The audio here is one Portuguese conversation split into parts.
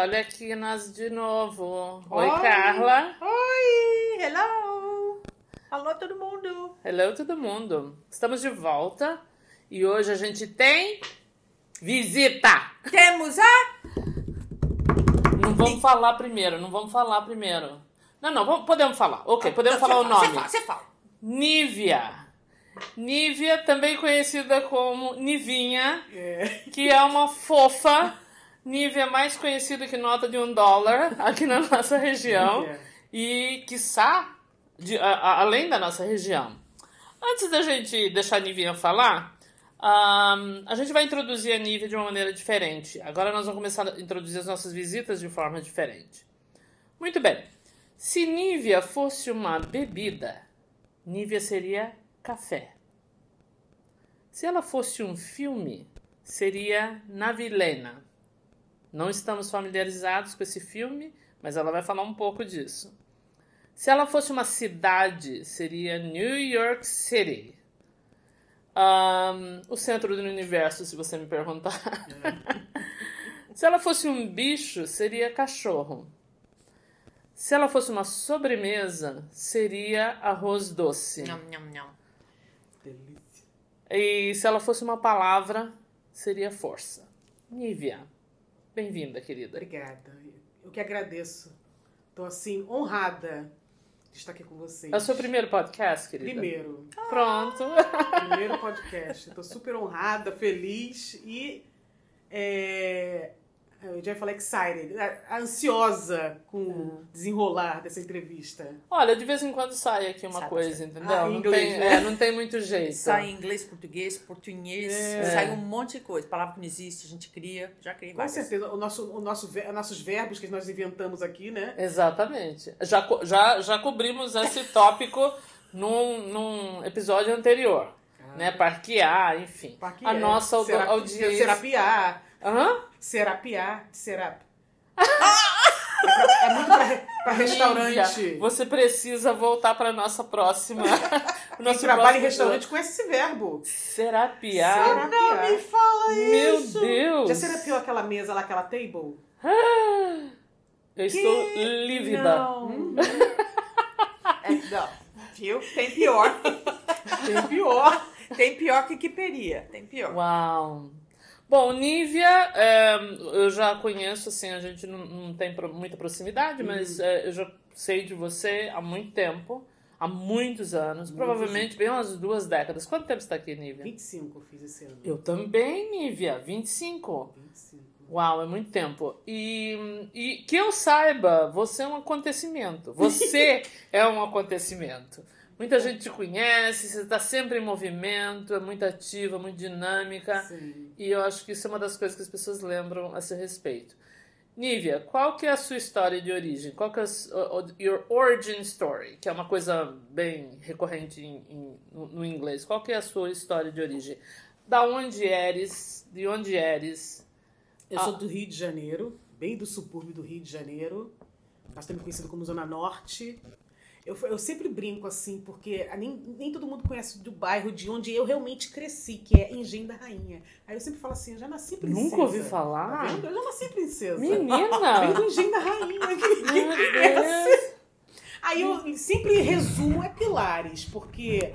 olha aqui nós de novo. Oi, Oi, Carla. Oi, hello. Alô, todo mundo. Hello, todo mundo. Estamos de volta e hoje a gente tem visita. Temos a. Não vamos falar primeiro, não vamos falar primeiro. Não, não, vamos, podemos falar. Ok, podemos Não, falar o nome. Você fala, você fala. Nívia. Nívia, também conhecida como Nivinha, É. que é uma fofa. Nívia mais conhecida que nota de um dólar aqui na nossa região. Nívia. E, quiçá, de, a- a- além da nossa região. Antes da gente deixar a Nivinha falar, ahn, a gente vai introduzir a Nívia de uma maneira diferente. Agora nós vamos começar a introduzir as nossas visitas de forma diferente. Muito bem. Se Nívia fosse uma bebida, Nívia seria café. Se ela fosse um filme, seria Navilena. Não estamos familiarizados com esse filme, mas ela vai falar um pouco disso. Se ela fosse uma cidade, seria New York City. Ahn, o centro do universo, se você me perguntar. se ela fosse um bicho, seria cachorro. Se ela fosse uma sobremesa, seria arroz doce. Nham, nham, nham. Delícia. E se ela fosse uma palavra, seria força. Nívia, bem-vinda, querida. Obrigada. Eu que agradeço. Tô assim, honrada de estar aqui com vocês. É o seu primeiro podcast, querida? Primeiro. Pronto. Primeiro podcast. Tô super honrada, feliz e. É, eu já ia falar excited, ansiosa com o desenrolar dessa entrevista. Olha, de vez em quando sai aqui uma Sai coisa, entendeu? Ah, em não, inglês, tem, né? é, não tem muito jeito. Sai em inglês, português, portunhês, É. sai um monte de coisa. Palavra que não existe, a gente cria, já criei Com várias. certeza, o nosso, o nosso, nossos verbos que nós inventamos aqui, né? Exatamente. Já, já, já cobrimos esse tópico num, num episódio anterior. Né? Parquear, enfim. Parquear, A nossa audi- audiência. Serapiar. Hã? Serapiar. Serap. é, pra- é muito pra, pra restaurante. Você precisa voltar para nossa próxima. o nosso trabalha em restaurante conhece esse verbo. Serapiar. Serapiar. fala Meu Deus! Já serapiou aquela mesa lá, aquela table? Eu estou lívida. Não. É, não. Viu? Tem pior. Tem pior. Tem pior que quiperia. Tem pior. Uau! Bom, Nívia, é, eu já conheço, assim, a gente não, não tem muita proximidade, mas é, eu já sei de você há muito tempo, há muitos anos, provavelmente bem umas duas décadas. Quanto tempo você está aqui, Nívia? 25 eu fiz esse ano. Eu também, Nívia, 25. 25. Uau, é muito tempo. E, e que eu saiba, você é um acontecimento. Você é um acontecimento. Muita gente te conhece, você está sempre em movimento, é muito ativa, muito dinâmica. Sim. E eu acho que isso é uma das coisas que as pessoas lembram a seu respeito. Nívia, qual que é a sua história de origem? Qual que é a your origin story? Que é uma coisa bem recorrente em- em- no, no inglês. Qual que é a sua história de origem? Da onde eres? De onde eres? Eu Ah. sou do Rio de Janeiro, bem do subúrbio do Rio de Janeiro, também conhecido como Zona Norte. Eu, eu sempre brinco assim, porque nem, nem todo mundo conhece do bairro de onde eu realmente cresci, que é Engenho da Rainha. Aí eu sempre falo assim, eu já nasci princesa. Nunca ouvi Tá falar? vendo? Eu já nasci princesa. Menina! Vem do Engenho da Rainha. que- Meu Deus! Aí eu sempre resumo é Pilares, porque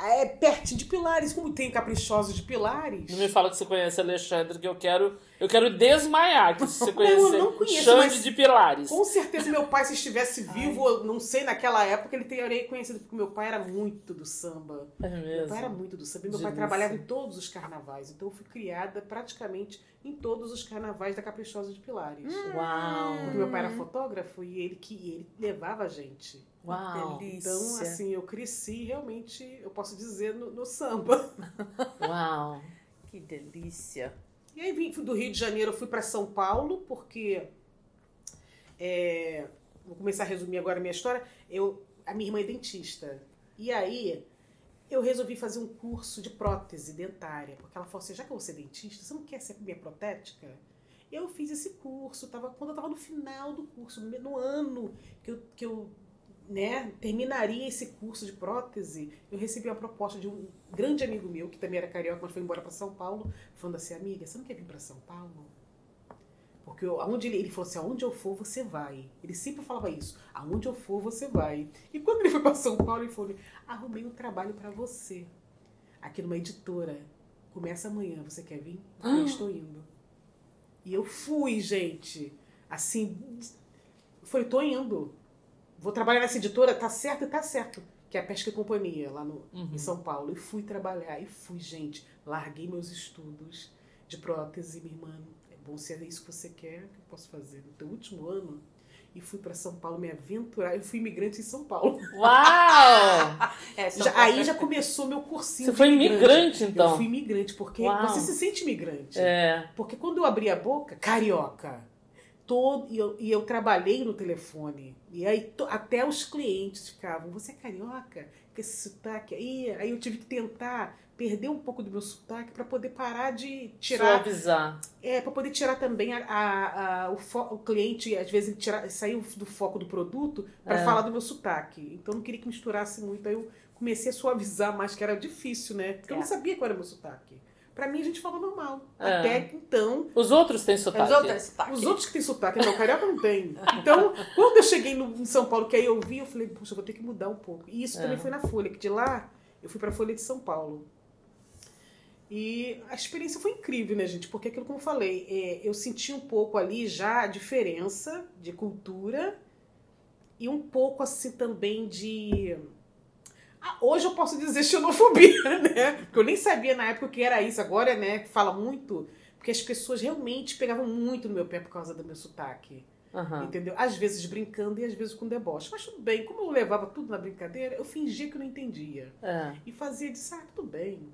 é, é pertinho de Pilares, como tem caprichosos de Pilares. Não me fala que você conhece Alexandre, que eu quero, eu quero desmaiar que se você eu conhecer não conheço, Xande de Pilares. Com certeza meu pai, se estivesse vivo, eu não sei, naquela época, ele teria conhecido, porque meu pai era muito do samba. É Meu mesmo. pai era muito do samba. E meu pai trabalhava em todos os carnavais. Então eu fui criada praticamente em todos os carnavais da Caprichosa de Pilares. Uau! Porque meu pai era fotógrafo e ele que ele levava a gente. Uau! Delícia. Então, assim, eu cresci realmente, eu posso dizer, no, no samba. Uau! Que delícia. E aí vim do Rio de Janeiro, fui para São Paulo, porque é, vou começar a resumir agora a minha história. Eu, a minha irmã é dentista. E aí eu resolvi fazer um curso de prótese dentária, porque ela falou assim: já que eu vou ser dentista, você não quer ser minha protética? Eu fiz esse curso, tava, quando eu estava no final do curso, no, no ano que eu, que eu né, terminaria esse curso de prótese, eu recebi uma proposta de um grande amigo meu, que também era carioca, mas foi embora para São Paulo, falando assim, amiga, você não quer vir para São Paulo? Porque eu- aonde ele, ele falou assim, aonde eu for, você vai. Ele sempre falava isso, aonde eu for, você vai. E quando ele foi para São Paulo, ele falou, arrumei um trabalho para você, aqui numa editora. Começa amanhã, você quer vir? Eu falei, estou indo. E eu fui, gente. Assim, eu falei, tô indo. Vou trabalhar nessa editora, tá certo e tá certo. Que é a Pesca e Companhia, lá no, Uhum. em São Paulo. E fui trabalhar. E fui, gente. Larguei meus estudos de prótese, minha irmã. É bom se é isso que você quer, o que eu posso fazer? No teu último ano. E fui para São Paulo me aventurar. Eu fui imigrante em São Paulo. Uau! É, São Já- Paulo. aí já começou meu cursinho. Você foi imigrante, então? Eu fui imigrante, porque Uau. você se sente imigrante. É. Porque quando eu abri a boca, carioca. Todo, e, eu, e eu trabalhei no telefone. E aí to- até os clientes ficavam, você é carioca? Com esse sotaque aí. Aí eu tive que tentar perder um pouco do meu sotaque para poder parar de tirar. Suavizar. É, para poder tirar também a, a- a- o, fo- o cliente, às vezes, ele tira, saiu do foco do produto para É. falar do meu sotaque. Então eu não queria que misturasse muito. Aí eu comecei a suavizar mais, que era difícil, né? Porque eu É. não sabia qual era o meu sotaque. Pra mim a gente fala normal. É. Até que então Os outros têm Os sotaque. outros sotaque. os outros que têm sotaque, não, carioca não tem. Então, quando eu cheguei no, em São Paulo, que aí eu vi, eu falei, puxa, eu vou ter que mudar um pouco. E isso É. também foi na Folha, que de lá eu fui pra Folha de São Paulo. E a experiência foi incrível, né, gente? Porque aquilo como eu falei, é, eu senti um pouco ali já a diferença de cultura e um pouco assim também de. Ah, hoje eu posso dizer xenofobia, né? Porque eu nem sabia na época o que era isso. Agora, né, fala muito. Porque as pessoas realmente pegavam muito no meu pé por causa do meu sotaque. Aham. Entendeu? Às vezes brincando e às vezes com deboche. Mas tudo bem, como eu levava tudo na brincadeira, eu fingia que não entendia. É. E fazia de ah, tudo bem.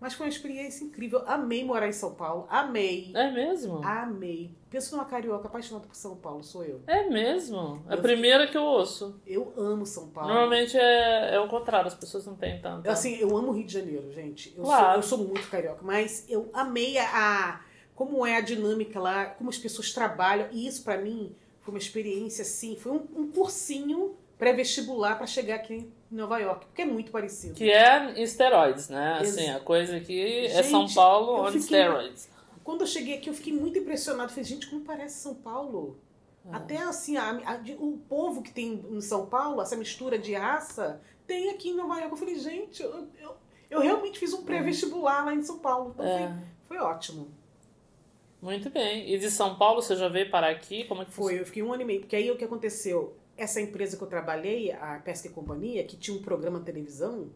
Mas foi uma experiência incrível. Amei morar em São Paulo. Amei. É mesmo? Amei. Penso numa carioca apaixonada por São Paulo, sou eu. É mesmo. É a primeira que eu ouço. Eu amo São Paulo. Normalmente é, é o contrário, as pessoas não têm tanto. Eu, assim, eu amo o Rio de Janeiro, gente. Eu, Claro. sou, eu sou muito carioca, mas eu amei a, como é a dinâmica lá, como as pessoas trabalham. E isso pra mim foi uma experiência assim, foi um, um cursinho pré-vestibular pra chegar aqui Nova York, porque é muito parecido. Que é em esteroides, né? Ex- Assim, a coisa aqui é São Paulo on steroids. Quando eu cheguei aqui, eu fiquei muito impressionado. Falei, gente, como parece São Paulo? É. Até assim, a- a- o povo que tem em São Paulo, essa mistura de raça, tem aqui em Nova York. Eu falei, gente, eu, eu, eu realmente fiz um pré-vestibular lá em São Paulo. Então É. foi, foi ótimo. Muito bem. E de São Paulo você já veio parar aqui? Como é que Foi, eu fiquei um ano e meio. Porque aí o que aconteceu? Essa empresa que eu trabalhei, a Pesca e Companhia, que tinha um programa na televisão.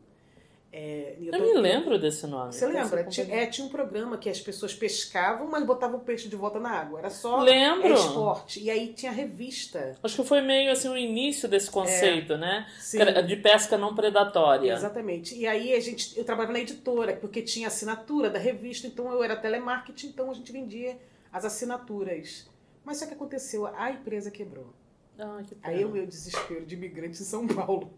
é, Eu tô- me lembro desse nome. Você lembra? Tinha, é, tinha um programa que as pessoas pescavam, mas botavam o peixe de volta na água. Era só Lembro. é esporte. E aí tinha revista. Acho que foi meio assim o início desse conceito, né? Sim. De pesca não predatória. Exatamente. E aí a gente, eu trabalhava na editora, porque tinha assinatura da revista, então eu era telemarketing, então a gente vendia as assinaturas. Mas só que aconteceu, a empresa quebrou. Ah, que pena. Aí o meu desespero de imigrante em São Paulo.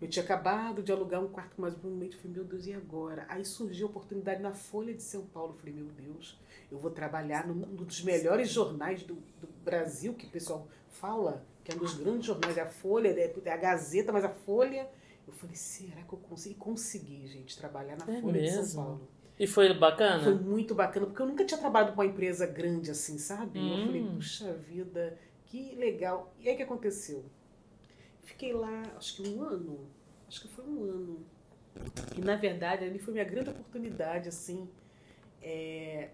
Eu tinha acabado de alugar um quarto com mais um mês, falei, meu Deus, e agora? Aí surgiu a oportunidade na Folha de São Paulo. Eu falei, meu Deus, eu vou trabalhar num, num dos melhores jornais do, do Brasil, que o pessoal fala, que é um dos grandes jornais, é a Folha, é a Gazeta, mas a Folha. Eu falei, será que eu consigo? E consegui, gente, trabalhar na É Folha de São mesmo? Paulo. E foi bacana? Foi muito bacana, porque eu nunca tinha trabalhado com uma empresa grande assim, sabe? Hum. Eu falei, puxa vida, que legal. E aí o que aconteceu? Fiquei lá, acho que um ano. Acho que foi um ano. E na verdade, ali foi minha grande oportunidade, assim. É,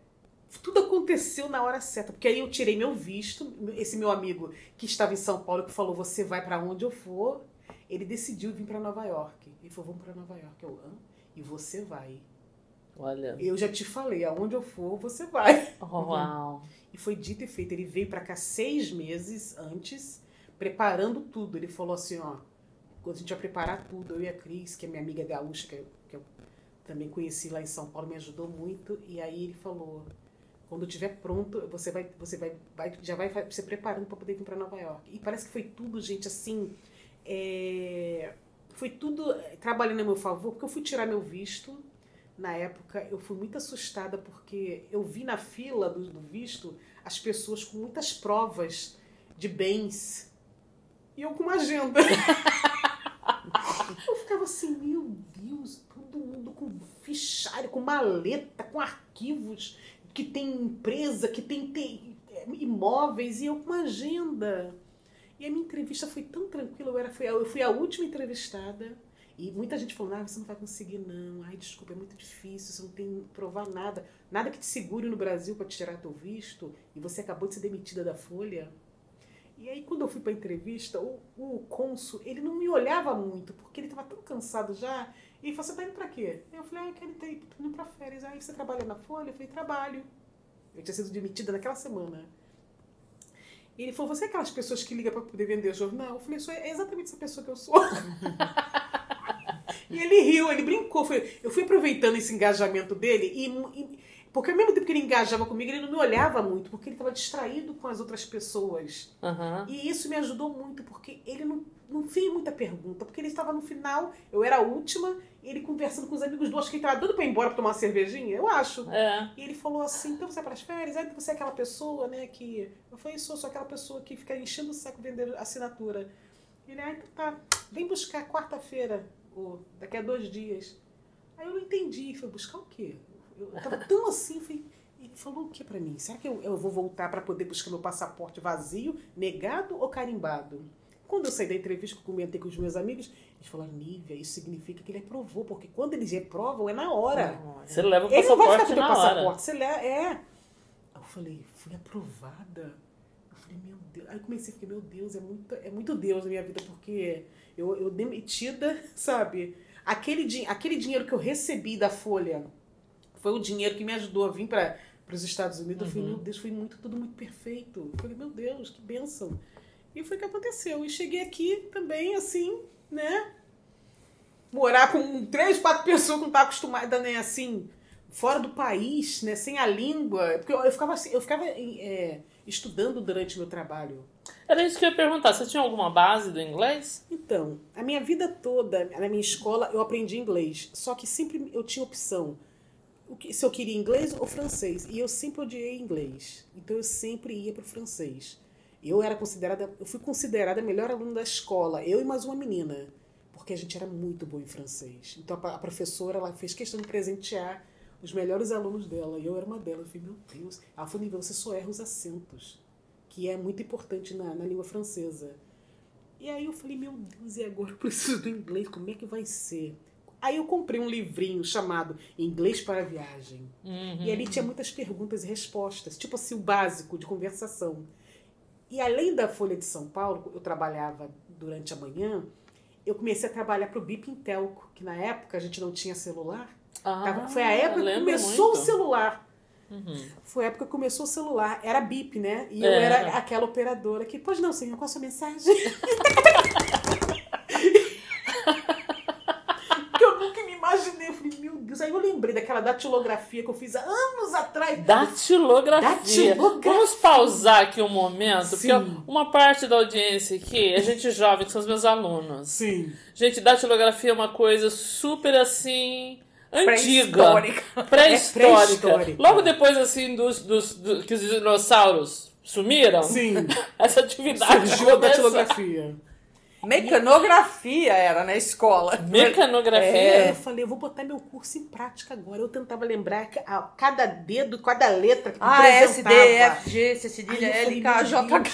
Tudo aconteceu na hora certa, porque aí eu tirei meu visto. Esse meu amigo que estava em São Paulo, que falou: Você vai para onde eu for, ele decidiu vir para Nova York. Ele falou: Vamos para Nova York. Eu, Hã? E você vai. Olha. Eu já te falei, aonde eu for, você vai. Uau. E foi dito e feito. Ele veio pra cá seis meses antes, preparando tudo. Ele falou assim, ó, quando a gente vai preparar tudo, eu e a Cris, que é minha amiga gaúcha, que eu, que eu também conheci lá em São Paulo, me ajudou muito. E aí ele falou, quando estiver pronto, você vai, você vai, vai já vai se preparando para poder vir para Nova York. E parece que foi tudo, gente, assim, é, foi tudo eh, trabalhando a meu favor, porque eu fui tirar meu visto. Na época, eu fui muito assustada porque eu vi na fila do, do visto as pessoas com muitas provas de bens e eu com uma agenda. eu ficava assim, meu Deus, todo mundo com fichário, com maleta, com arquivos, que tem empresa, que tem, tem, é, imóveis e eu com uma agenda. E a minha entrevista foi tão tranquila, eu, era, fui, eu fui a última entrevistada. E muita gente falou, ah, você não vai conseguir não. Ai, desculpa, é muito difícil, você não tem que provar nada. Nada que te segure no Brasil para te tirar teu visto. E você acabou de ser demitida da Folha. E aí, quando eu fui para entrevista, o, o cônsul, ele não me olhava muito, porque ele estava tão cansado já. E ele falou, você tá indo para quê? Eu falei, ah, eu quero ir tô indo para férias. Aí, você trabalha na Folha? Eu falei, trabalho. Eu tinha sido demitida naquela semana. E ele falou, você é aquelas pessoas que ligam para poder vender jornal? Eu falei, sou é exatamente essa pessoa que eu sou. e ele riu, ele brincou. Foi- Eu fui aproveitando esse engajamento dele e, e- porque ao mesmo tempo que ele engajava comigo, ele não me olhava muito, porque ele estava distraído com as outras pessoas. Aham. E isso me ajudou muito, porque ele não, não fez muita pergunta, porque ele estava no final, eu era a última, e ele conversando com os amigos do, acho que ele estava doido para ir embora para tomar uma cervejinha, eu acho. É. E ele falou assim, então você vai para as férias? Aí você é aquela pessoa, né, que... Eu falei, sou, sou aquela pessoa que fica enchendo o saco vendendo assinatura. Ele, ah, então tá, vem buscar quarta-feira, ou daqui a dois dias. Aí eu não entendi, falei, buscar o quê? Eu eu tava tão assim, falei... Ele falou o que pra mim? Será que eu, eu vou voltar para poder buscar meu passaporte vazio, negado ou carimbado? Quando eu saí da entrevista que eu comentei com os meus amigos, eles falaram, Nívia, isso significa que ele aprovou, porque quando eles reprovam é na hora. Você leva o Ele não vai ficar passaporte com o hora. passaporte. Você lê, é. Aí eu falei, fui aprovada. Eu falei, meu Deus. Aí eu comecei a ficar, meu Deus, é muito, é muito Deus na minha vida, porque eu, eu demitida, sabe? Aquele, din- aquele dinheiro que eu recebi da Folha foi o dinheiro que me ajudou a vir para os Estados Unidos. Eu falei, Uhum. meu Deus, foi muito, tudo muito perfeito. Eu falei, meu Deus, que bênção. E foi o que aconteceu. E cheguei aqui também, assim, né? Morar com três, quatro pessoas que não tá acostumada, né, assim, fora do país, né, sem a língua. Porque eu, eu ficava assim, eu ficava é, estudando durante o meu trabalho. Era isso que eu ia perguntar. Você tinha alguma base do inglês? Então, a minha vida toda, na minha escola, eu aprendi inglês. Só que sempre eu tinha opção. O se eu queria inglês ou francês. E eu sempre odiei inglês. Então eu sempre ia pro francês. Eu era considerada, eu fui considerada a melhor aluna da escola, eu e mais uma menina, porque a gente era muito boa em francês. Então a professora ela fez questão de presentear os melhores alunos dela, e eu era uma delas. Eu falei, meu Deus. Ela falou, Nível, você só erra os acentos, que é muito importante na, na língua francesa. E aí eu falei, meu Deus, e agora eu preciso do inglês, como é que vai ser? Aí eu comprei um livrinho chamado Inglês para a Viagem. Uhum. E ali tinha muitas perguntas e respostas, tipo assim, o básico de conversação. E além da Folha de São Paulo, eu trabalhava durante a manhã, eu comecei a trabalhar para o Bip Intelco, que na época a gente não tinha celular. Ah, Tava- foi a época que começou muito. o celular. Uhum. Foi a época que começou o celular. Era Bip, né? E eu É. era aquela operadora que, pois não, senhor, qual a sua mensagem? que eu nunca me imaginei. Eu falei, meu Deus. Aí eu lembrei daquela datilografia que eu fiz há anos atrás. Datilografia. Datilografia. Vamos pausar aqui um momento, Sim. porque uma parte da audiência aqui é gente jovem, que são os meus alunos. Sim. Gente, datilografia é uma coisa super assim. Antiga. Pré-histórica. Pré-histórica. É. Logo depois, assim, dos, dos, do- que os dinossauros sumiram, Sim. essa atividade Surgiu a datilografia. Mecanografia era na escola. Mecanografia. É, eu falei, eu vou botar meu curso em prática agora. Eu tentava lembrar que a- cada dedo, cada letra que Ah, S, D, representava. F, G, C, cedilha, L, K, J. K.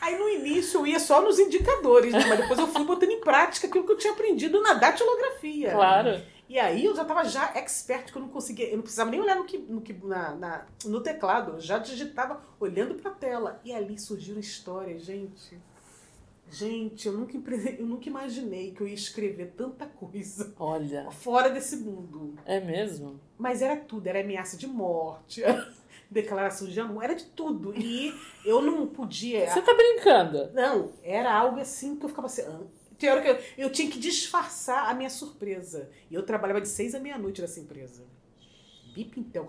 Aí no início eu ia só nos indicadores, né? Mas depois eu fui botando em prática aquilo que eu tinha aprendido na datilografia. Claro. E aí eu já tava já expert, que eu não conseguia, eu não precisava nem olhar no, que, no, que, na, na- no teclado, eu já digitava olhando pra tela. E ali surgiram histórias, gente. Gente, eu nunca, eu nunca imaginei que eu ia escrever tanta coisa Olha, fora desse mundo. é mesmo? Mas era tudo, era ameaça de morte, declaração de amor, era de tudo. E eu não podia. Você tá brincando? Não, era algo assim que eu ficava assim. Ah. Hora que eu, eu tinha que disfarçar a minha surpresa. E eu trabalhava de seis à meia-noite nessa empresa. Bip Intel,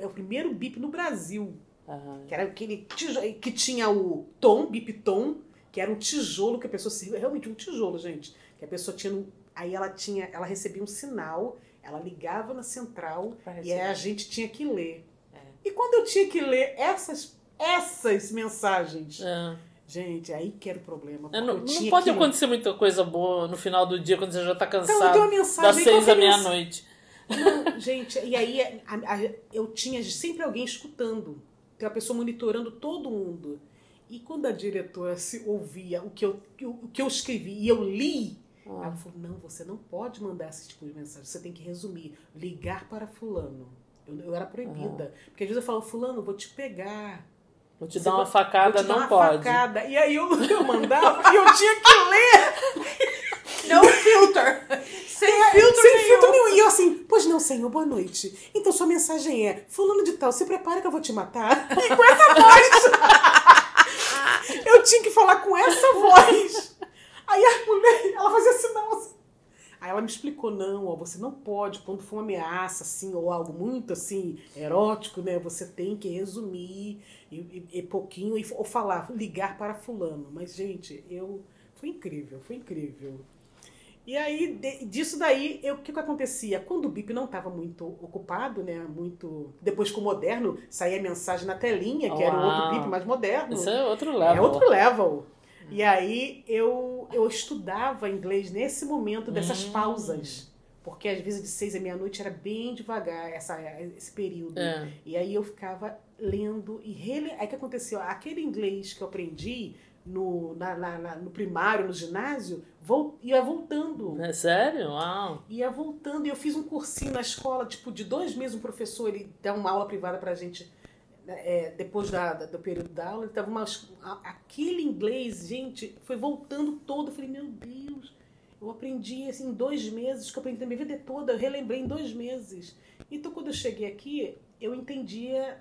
é o primeiro bip no Brasil. Ah, Que era aquele tijolo, que tinha o tom, bip tom, que era um tijolo que a pessoa se realmente um tijolo, gente. Que a pessoa tinha. aí ela tinha, ela recebia um sinal, ela ligava na central e aí a gente tinha que ler. É. E quando eu tinha que ler essas, essas mensagens, é. Gente, aí que era o problema. É, Não, eu não pode que- acontecer muita coisa boa no final do dia quando você já tá Então, eu cansado. tenho uma mensagem. das seis à meia-noite. Gente, e aí a- a- eu tinha sempre alguém escutando. tem uma pessoa monitorando todo mundo. E quando a diretora se ouvia o que eu, o que eu escrevi e eu li, Ah. ela falou: não, você não pode mandar esse tipo de mensagem, você tem que resumir, ligar para fulano. Eu, eu era proibida. Porque às vezes eu falo, fulano, vou te pegar. Vou te dar uma facada, não uma pode. facada. E aí eu, eu mandava e eu tinha que ler No filter. Sem filtro sem nenhum. filtro nenhum. E eu assim, pois não, senhor, boa noite. Então sua mensagem é, fulano de tal, se prepara que eu vou te matar. E com essa voz. eu tinha que falar com essa voz. Aí a mulher, ela fazia sinal assim. Aí ela me explicou, não, ó, você não pode, quando for uma ameaça, assim, ou algo muito, assim, erótico, né, você tem que resumir e, e- e pouquinho, e, ou falar, ligar para fulano. Mas, gente, eu... Foi incrível, foi incrível. E aí, de- disso daí, o que, que acontecia? Quando o BIP não estava muito ocupado, né, muito... Depois com o moderno, saía mensagem na telinha, que era o outro Uau. BIP mais moderno. Isso é outro level. É outro level. E aí eu, eu estudava inglês nesse momento dessas Hum. pausas. Porque às vezes de seis à meia-noite era bem devagar essa, esse período. É. E aí eu ficava lendo e rele... Aí o que aconteceu? Aquele inglês que eu aprendi no, na, na- na- no primário, no ginásio, vol... ia voltando. É sério? Uau. Ia voltando. E eu fiz um cursinho na escola, tipo, de dois meses, um professor, ele dá uma aula privada pra gente, é, depois da, da- do período da aula, ele tava uma, aquele inglês, gente, foi voltando todo. Eu falei, meu Deus, eu aprendi assim, em dois meses, que eu aprendi a minha vida toda, eu relembrei em dois meses. Então, quando eu cheguei aqui, eu entendia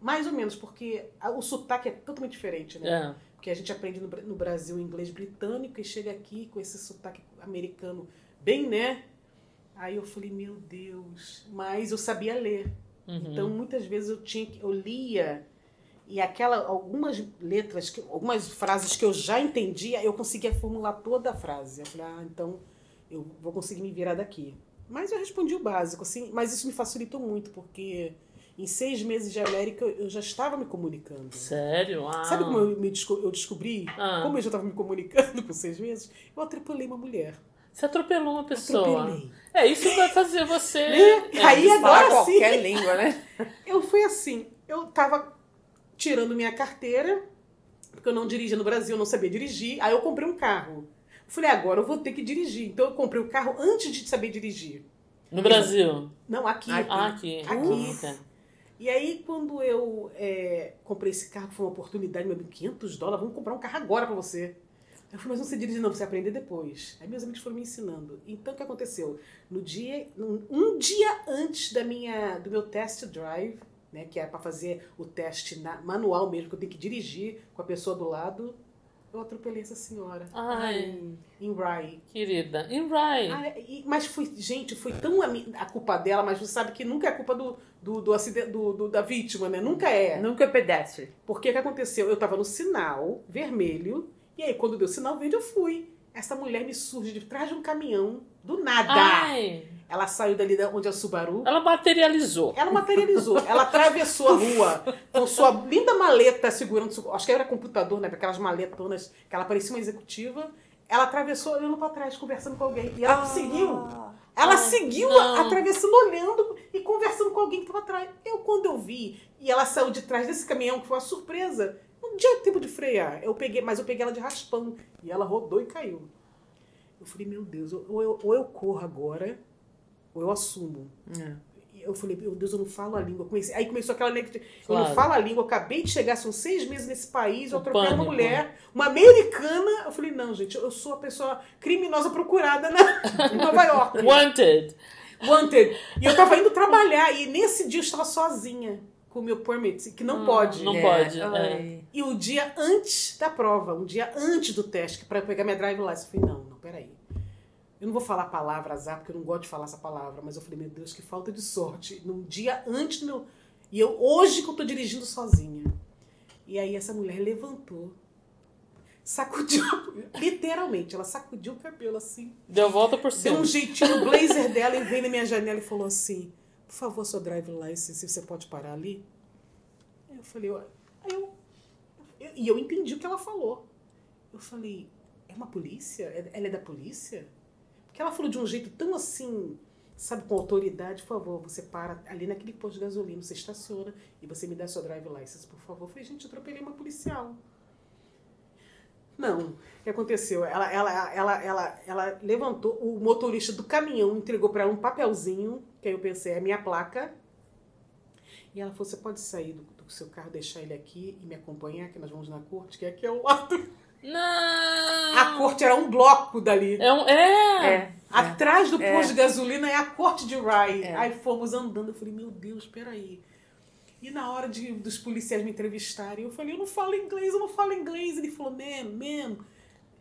mais ou menos, porque a- o sotaque é totalmente diferente, né? É. Porque a gente aprende no, no Brasil inglês britânico e chega aqui com esse sotaque americano bem, né? Aí eu falei, meu Deus. Mas eu sabia ler. Uhum. Então, muitas vezes eu tinha eu lia e aquela algumas letras, que- algumas frases que eu já entendia, eu conseguia formular toda a frase. Eu falei, ah, então eu vou conseguir me virar daqui. Mas eu respondi o básico, assim, mas isso me facilitou muito, porque em seis meses de América eu já estava me comunicando. Sério? Uau. Sabe como eu, me desco- eu descobri? Ah. Como eu já estava me comunicando com seis meses? Eu atropelei uma mulher. Você atropelou uma pessoa. Atropelei. É, isso vai fazer você. Né? é, Aí Falar agora sim. qualquer língua, né? Eu fui assim, eu tava tirando minha carteira, porque eu não dirigia no Brasil, eu não sabia dirigir. Aí eu comprei um carro. Eu falei, agora eu vou ter que dirigir. Então eu comprei o carro antes de saber dirigir. No Brasil. Não, aqui. Ah, aqui. Aqui. Ufa. E aí, quando eu é, comprei esse carro, foi uma oportunidade, meu amigo, 500 dólares, vamos comprar um carro agora pra você. Eu falei, mas não sei dirigir não, você vai aprender depois. Aí meus amigos foram me ensinando. Então, o que aconteceu? No dia, um dia antes da minha, do meu test drive, né, que é pra fazer o teste na- manual mesmo, que eu tenho que dirigir com a pessoa do lado, eu atropelei essa senhora. Ai, Em Rye. querida. E Ryan? Ah, e- mas foi, gente, foi tão a, a culpa dela, mas você sabe que nunca é culpa do, do, do acidente do, do- da vítima, né? Nunca é. Nunca é pedestre. Porque o que aconteceu? Eu tava no sinal vermelho, e aí quando deu sinal verde eu fui. Essa mulher me surge de trás de um caminhão, do nada. Ai, Ela saiu dali da- onde é o Subaru. ela materializou. Ela materializou. Ela atravessou a rua com sua linda maleta segurando. Acho que era computador, né? Aquelas maletonas que ela parecia uma executiva. Ela atravessou olhando pra trás, conversando com alguém. E ela seguiu. Ela Ah, seguiu não. atravessando, olhando e conversando com alguém que estava atrás. Eu, quando eu vi, e ela saiu de trás desse caminhão, que foi uma surpresa, não tinha tempo de frear. Eu peguei, mas eu peguei ela de raspão. E ela rodou e caiu. Eu falei, meu Deus, ou eu, ou eu corro agora, ou eu assumo. É. Eu falei, meu Deus, eu não falo a língua. Comecei- aí começou aquela. Eu Claro. não falo a língua, eu acabei de chegar, são seis meses nesse país, eu O atropelo uma mulher, uma americana. Eu falei, não, gente, eu sou a pessoa criminosa procurada na, em Nova York. Wanted. Wanted. E eu tava indo trabalhar, e nesse dia eu estava sozinha meu permit, que não Hum, pode. Não É, pode, ai. E o dia antes da prova, um dia antes do teste, para pegar minha drive license, eu falei, não, não, peraí. Eu não vou falar a palavra azar, porque eu não gosto de falar essa palavra, mas eu falei, meu Deus, que falta de sorte. Num dia antes do meu. E eu, hoje que eu tô dirigindo sozinha. E aí essa mulher levantou, sacudiu, literalmente, ela sacudiu o cabelo assim, Deu volta por deu cima. um jeitinho no blazer dela e veio na minha janela e falou assim: Por favor, sua drive license, você pode parar ali? Eu falei: aí eu, eu- E eu entendi o que ela falou. Eu falei: É uma polícia? É- Ela é da polícia? Porque ela falou de um jeito tão assim. sabe, com autoridade, por favor, você para ali naquele posto de gasolina, você estaciona e você me dá sua drive license, por favor. Eu falei, gente, eu atropelei uma policial. Não. O que aconteceu? Ela, ela, ela, ela, ela levantou, o motorista do caminhão entregou para ela um papelzinho, que aí eu pensei, é a minha placa. E ela falou: você pode sair do, do seu carro, deixar ele aqui e me acompanhar, que nós vamos na corte, que é aqui ao lado. Não! A corte era um bloco dali. É, um, é. É. Atrás do É. posto de gasolina é a corte de Rye. É. Aí fomos andando. Eu falei, meu Deus, peraí. E na hora de, dos policiais me entrevistarem, eu falei, eu não falo inglês, eu não falo inglês. Ele falou, ma'am, ma'am,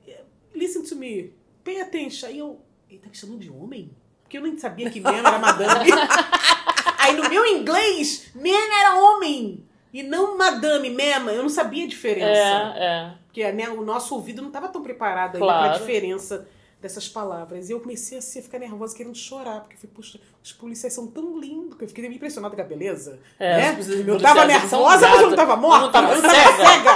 eh, listen to me, pay attention. Aí eu, ele tá me chamando de homem? Porque eu nem sabia que ma'am era madame. Aí no meu inglês, man era homem. E não madame, ma'am. Eu não sabia a diferença. É, é. Porque né, o nosso ouvido não estava tão preparado ainda Claro. para a diferença dessas palavras. E eu comecei assim, a ficar nervosa, querendo chorar, porque eu falei, puxa, os policiais são tão lindos, que eu fiquei impressionada com a beleza. É, né? Eu tava nervosa, mas eu não tava morta. Eu não tava eu não tava cega.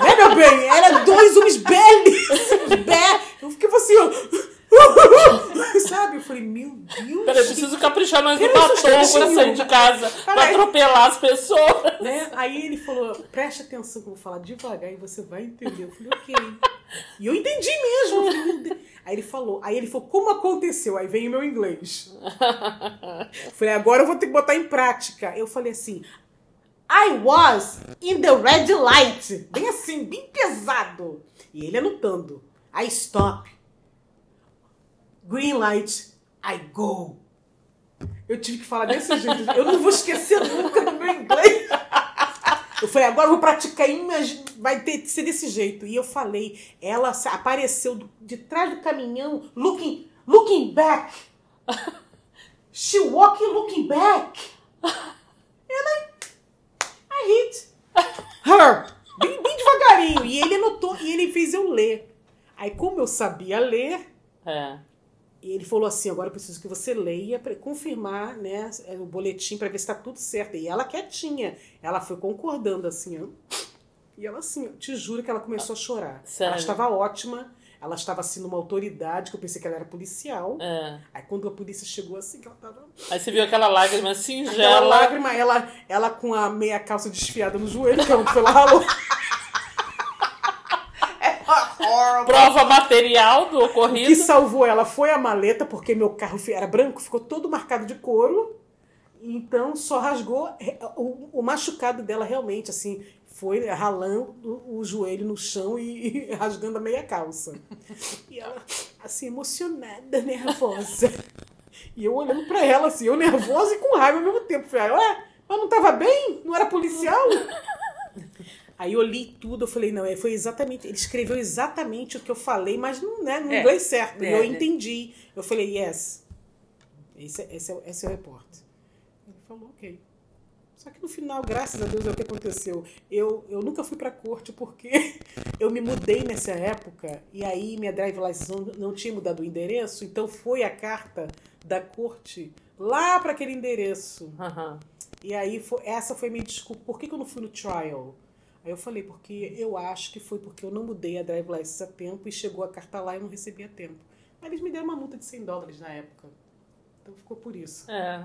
né, meu bem? Era dois homens belíssimos, bé. Eu fiquei assim, ó. Sabe? Eu falei, meu Deus. Peraí, preciso caprichar mais no batom pra sair de casa, pra Peraí. atropelar as pessoas. né? Aí ele falou, preste atenção que eu vou falar devagar e você vai entender. Eu falei, ok. E eu entendi mesmo. Eu falei. Aí ele falou, aí ele falou, como aconteceu? Aí vem o meu inglês. Eu falei, agora eu vou ter que botar em prática. Eu falei assim, I was in the red light. Bem assim, bem pesado. E ele anotando. I stop. Green light, I go. Eu tive que falar desse jeito. Eu não vou esquecer nunca do meu inglês. Eu falei, agora eu vou praticar, imagi- vai ter que ser desse jeito. E eu falei, ela apareceu de trás do caminhão, looking, looking back. She walking looking back. And I, I hit her. Bem, bem devagarinho. E ele anotou, e ele fez eu ler. Aí, como eu sabia ler, É. e ele falou assim: agora eu preciso que você leia para confirmar né, o boletim para ver se está tudo certo. E ela quietinha, ela foi concordando assim, ó. E ela assim, eu te juro que ela começou a chorar. Sério? Ela estava ótima, ela estava assim numa autoridade, que eu pensei que ela era policial. é. Aí quando a polícia chegou assim, que ela tava. Aí você viu aquela lágrima Aquela singela. lágrima, ela, ela com a meia calça desfiada no joelho, que é onde foi lá ralou. Prova material do O ocorrido. que salvou ela foi a maleta, porque meu carro era branco, ficou todo marcado de couro. Então só rasgou é, o, o machucado dela realmente, assim, foi ralando o, o joelho no chão e, e rasgando a meia calça. E ela, assim, emocionada, nervosa. E eu olhando pra ela, assim, eu nervosa e com raiva ao mesmo tempo. Falei, ué, mas não tava bem? Não era policial? Aí eu li tudo, eu falei, não, é, foi exatamente, ele escreveu exatamente o que eu falei, mas não, né, no É. inglês certo. É, eu é. entendi. Eu falei, yes. Esse, é- esse, é, o- esse é o repórter. Ele falou, ok. Só que no final, graças a Deus, é o que aconteceu. Eu, eu nunca fui pra corte porque eu me mudei nessa época e aí minha drive license não, tinha mudado o endereço, então foi a carta da corte lá para aquele endereço. Aham. E aí, fo- essa foi minha desculpa. Por que, que eu não fui no trial? Aí eu falei, porque eu acho que foi porque eu não mudei a drive license a tempo e chegou a carta lá e eu não recebi a tempo. Aí eles me deram uma multa de 100 dólares na época. Então ficou por isso. É.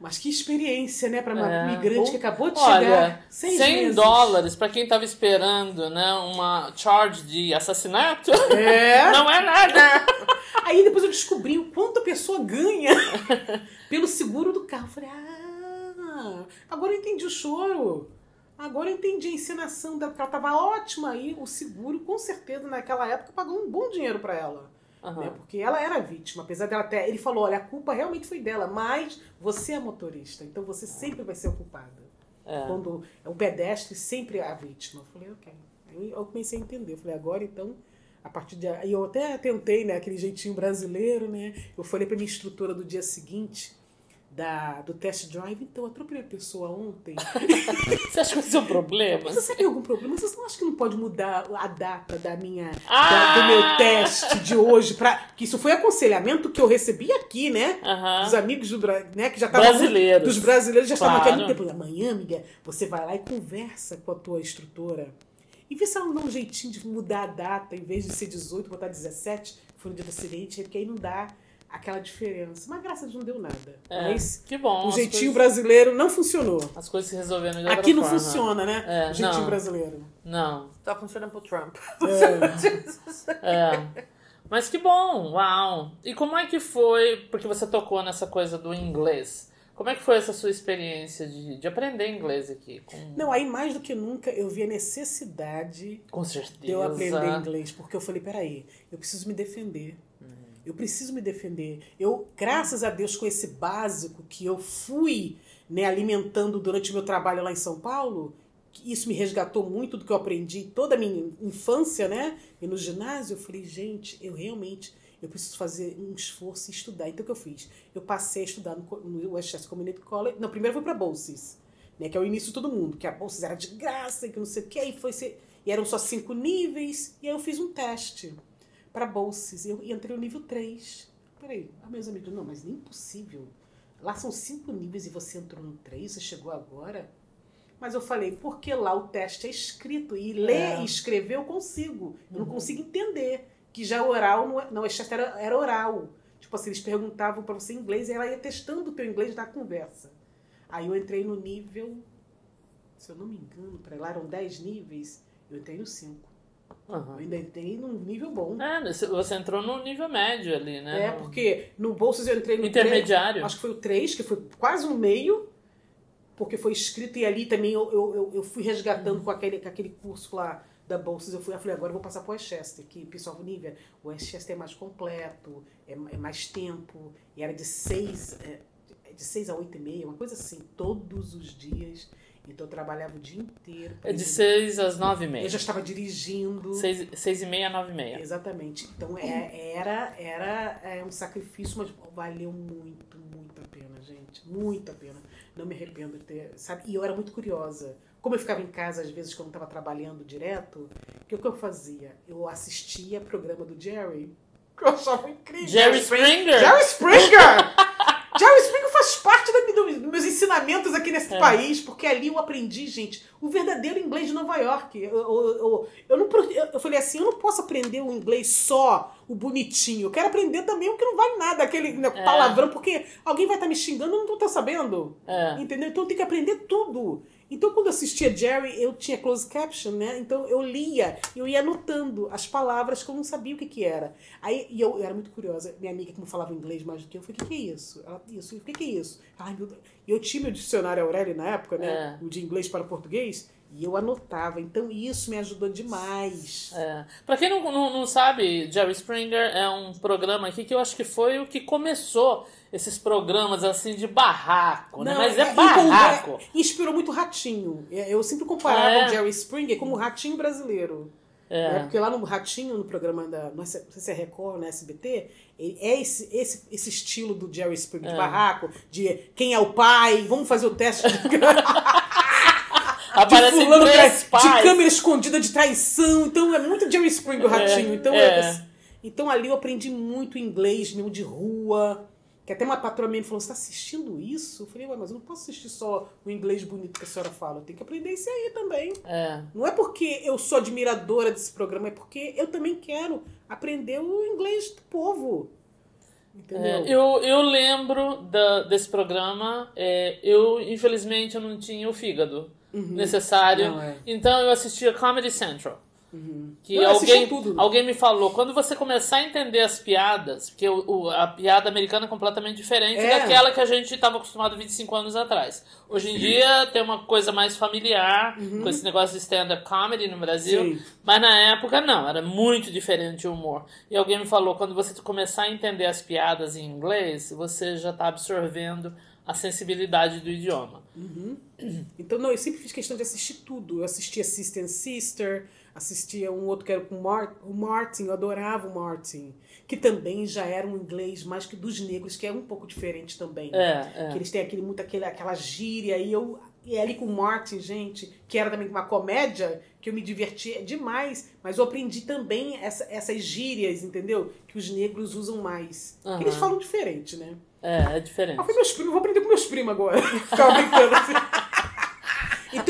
Mas que experiência, né, para uma É. imigrante que acabou de Olha, chegar. Seis 100 meses. dólares pra quem tava esperando, né, uma charge de assassinato, É. não é nada. Aí depois eu descobri o quanto a pessoa ganha pelo seguro do carro. Eu falei, ah, agora eu entendi o choro. Agora eu entendi a encenação dela, porque ela tava ótima aí. O seguro, com certeza, naquela época, pagou um bom dinheiro para ela. né? Aham. Porque ela era vítima, apesar dela até. Ele falou: olha, a culpa realmente foi dela, mas você é motorista, então você sempre vai ser o culpado. É. Quando é o pedestre, sempre é a vítima. Eu falei, ok. Aí eu comecei a entender. Eu falei, agora então, a partir de. Aí eu até tentei, né, aquele jeitinho brasileiro, né? Eu falei pra minha instrutora do dia seguinte. Da, do test drive, então, eu atropelei a pessoa ontem. Você acha que esse é o problema? Você sabe algum problema? Você não acha que não pode mudar a data da minha, Ah! da- do meu teste de hoje? Pra, que isso foi aconselhamento que eu recebi aqui, né? Aham. Dos amigos do, né, que já estavam. Brasileiros. Dos brasileiros já estavam aqui há Claro. muito tempo. Amanhã, amiga, você vai lá e conversa com a tua instrutora. E vê se ela não dá um jeitinho de mudar a data, em vez de ser 18, botar 17, foi no dia do acidente, porque aí não dá. Aquela diferença. Mas graças a Deus não deu nada. É, Mas que bom. o jeitinho coisas- brasileiro não funcionou. As coisas se resolveram de outra Aqui não forma. funciona, né? É, o jeitinho não. brasileiro. Não. Tá funcionando pro Trump. É. Mas que bom, uau. E como é que foi, porque você tocou nessa coisa do inglês, como é que foi essa sua experiência de, de aprender inglês aqui? Com, Não, aí mais do que nunca eu vi a necessidade com certeza. de eu aprender inglês, porque eu falei, peraí, eu preciso me defender. Eu preciso me defender. Eu, graças a Deus, com esse básico que eu fui né, alimentando durante meu trabalho lá em São Paulo, isso me resgatou muito do que eu aprendi toda a minha infância, né? E no ginásio, eu falei, gente, eu realmente eu preciso fazer um esforço e estudar. Então, o que eu fiz? Eu passei a estudar no, no Westchester Community College. Não, primeiro eu fui para Bolses, né? Que é o início de todo mundo, que a Bolses era de graça, e que não sei o que, e foi ser, e eram só cinco níveis, e aí eu fiz um teste para Bolses, e eu entrei no nível 3. Peraí, ah, meus amigos, não, mas nem impossível. Lá são cinco níveis e você entrou no 3, você chegou agora? Mas eu falei, porque lá o teste é escrito e ler É. e escrever eu consigo. Eu não consigo entender que já oral não, é- não exceto era, era oral. Tipo assim, eles perguntavam pra você inglês e ela ia testando o teu inglês da conversa. Aí eu entrei no nível, se eu não me engano, para lá eram 10 níveis, eu entrei no 5. Eu Aham. ainda entrei num nível bom. É, você- você entrou no nível médio ali, né? É, No- porque no Bolsas eu entrei no Intermediário. três, acho que foi o 3, que foi quase no meio, porque foi escrito, e ali também eu, eu, eu, fui resgatando com, aquele, com aquele curso lá da Bolsas, eu, fui, eu falei, agora eu vou passar pro Westchester, que pessoal nível, o Westchester é mais completo, é, é mais tempo, e era de 6 é, de seis a 8 e meia, uma coisa assim, todos os dias. Então eu trabalhava o dia inteiro. É de ir- 6 às 9 e meia. Eu já estava dirigindo. 6, 6 e meia 9 e meia. Exatamente. Então é, era, era é, um sacrifício, mas valeu muito, muito a pena, gente. Muito a pena. Não me arrependo de ter, sabe? E eu era muito curiosa. Como eu ficava em casa, às vezes, quando eu estava trabalhando direto, o que, que eu fazia? Eu assistia programa do Jerry, que eu achava incrível. Jerry Springer! Jerry Springer! Jerry Springer dos meus ensinamentos aqui nesse É. país, porque ali eu aprendi, gente, o verdadeiro inglês de Nova York. Eu, eu, eu, eu não, eu, falei assim, eu não posso aprender o inglês só, o bonitinho. Eu quero aprender também o que não vale nada, aquele né, É. palavrão, porque alguém vai estar me xingando e eu não estou sabendo. É. Entendeu? Então eu tenho que aprender tudo. Então, quando eu assistia Jerry, eu tinha closed caption, né? Então eu lia, eu ia anotando as palavras que eu não sabia o que, que era. Aí e eu, eu era muito curiosa. Minha amiga, que não falava inglês mais do que eu, eu falei: o que, que é isso? Ela, isso, o que, que é isso? Ai, meu Deus. E eu tinha meu dicionário Aurélio na época, né? É. O de inglês para português, e eu anotava. Então isso me ajudou demais. É. Pra quem não, não, não sabe, Jerry Springer é um programa aqui que eu acho que foi o que começou esses programas assim de barraco, né? Mas é, e barraco. é, inspirou muito Ratinho. É, Eu sempre comparava É. o Jerry Springer como o Ratinho brasileiro. É. né? Porque lá no Ratinho, no programa da. Não sei se é Record, no SBT, ele- é esse, esse, esse estilo do Jerry Springer, de É. barraco, de quem é o pai, vamos fazer o teste de, de fulano três de pais. câmera escondida de traição. Então é muito Jerry Springer o É, Ratinho. Então, é. é- então ali eu aprendi muito inglês, mesmo de rua. Que até uma patroa minha me falou: Você tá assistindo isso? Eu falei: Ué, mas eu não posso assistir só o inglês bonito que a senhora fala. Eu tenho que aprender isso aí também. É. Não é porque eu sou admiradora desse programa, é porque eu também quero aprender o inglês do povo. Entendeu? É, eu, eu lembro da- desse programa. é, eu, infelizmente, eu não tinha o fígado necessário. Não, é. Então eu assistia Comedy Central. Que Não, alguém, tudo. alguém me falou, quando você começar a entender as piadas, porque o, o- a piada americana é completamente diferente É. daquela que a gente estava acostumado 25 anos atrás. Hoje em dia tem uma coisa mais familiar com esse negócio de stand-up comedy no Brasil, Uhum. Sim. mas na época não, era muito diferente o humor. E alguém me falou, quando você começar a entender as piadas em inglês, você já está absorvendo a sensibilidade do idioma. Então, não, eu sempre fiz questão de assistir tudo. Eu assistia Sister and Sister, assistia um outro que era com o Mar- o Martin, eu adorava o Martin. Que também já era um inglês mais que dos negros, que é um pouco diferente também. É, é. Que eles têm aquele, muito aquele, aquela gíria. E eu e ali com o Martin, gente, que era também uma comédia, que eu me divertia demais, mas eu aprendi também essa- essas gírias, entendeu? Que os negros usam mais. Que Eles falam diferente, né? É, é diferente. Ah, meus primos, vou aprender com meus primos agora. Ficava brincando assim.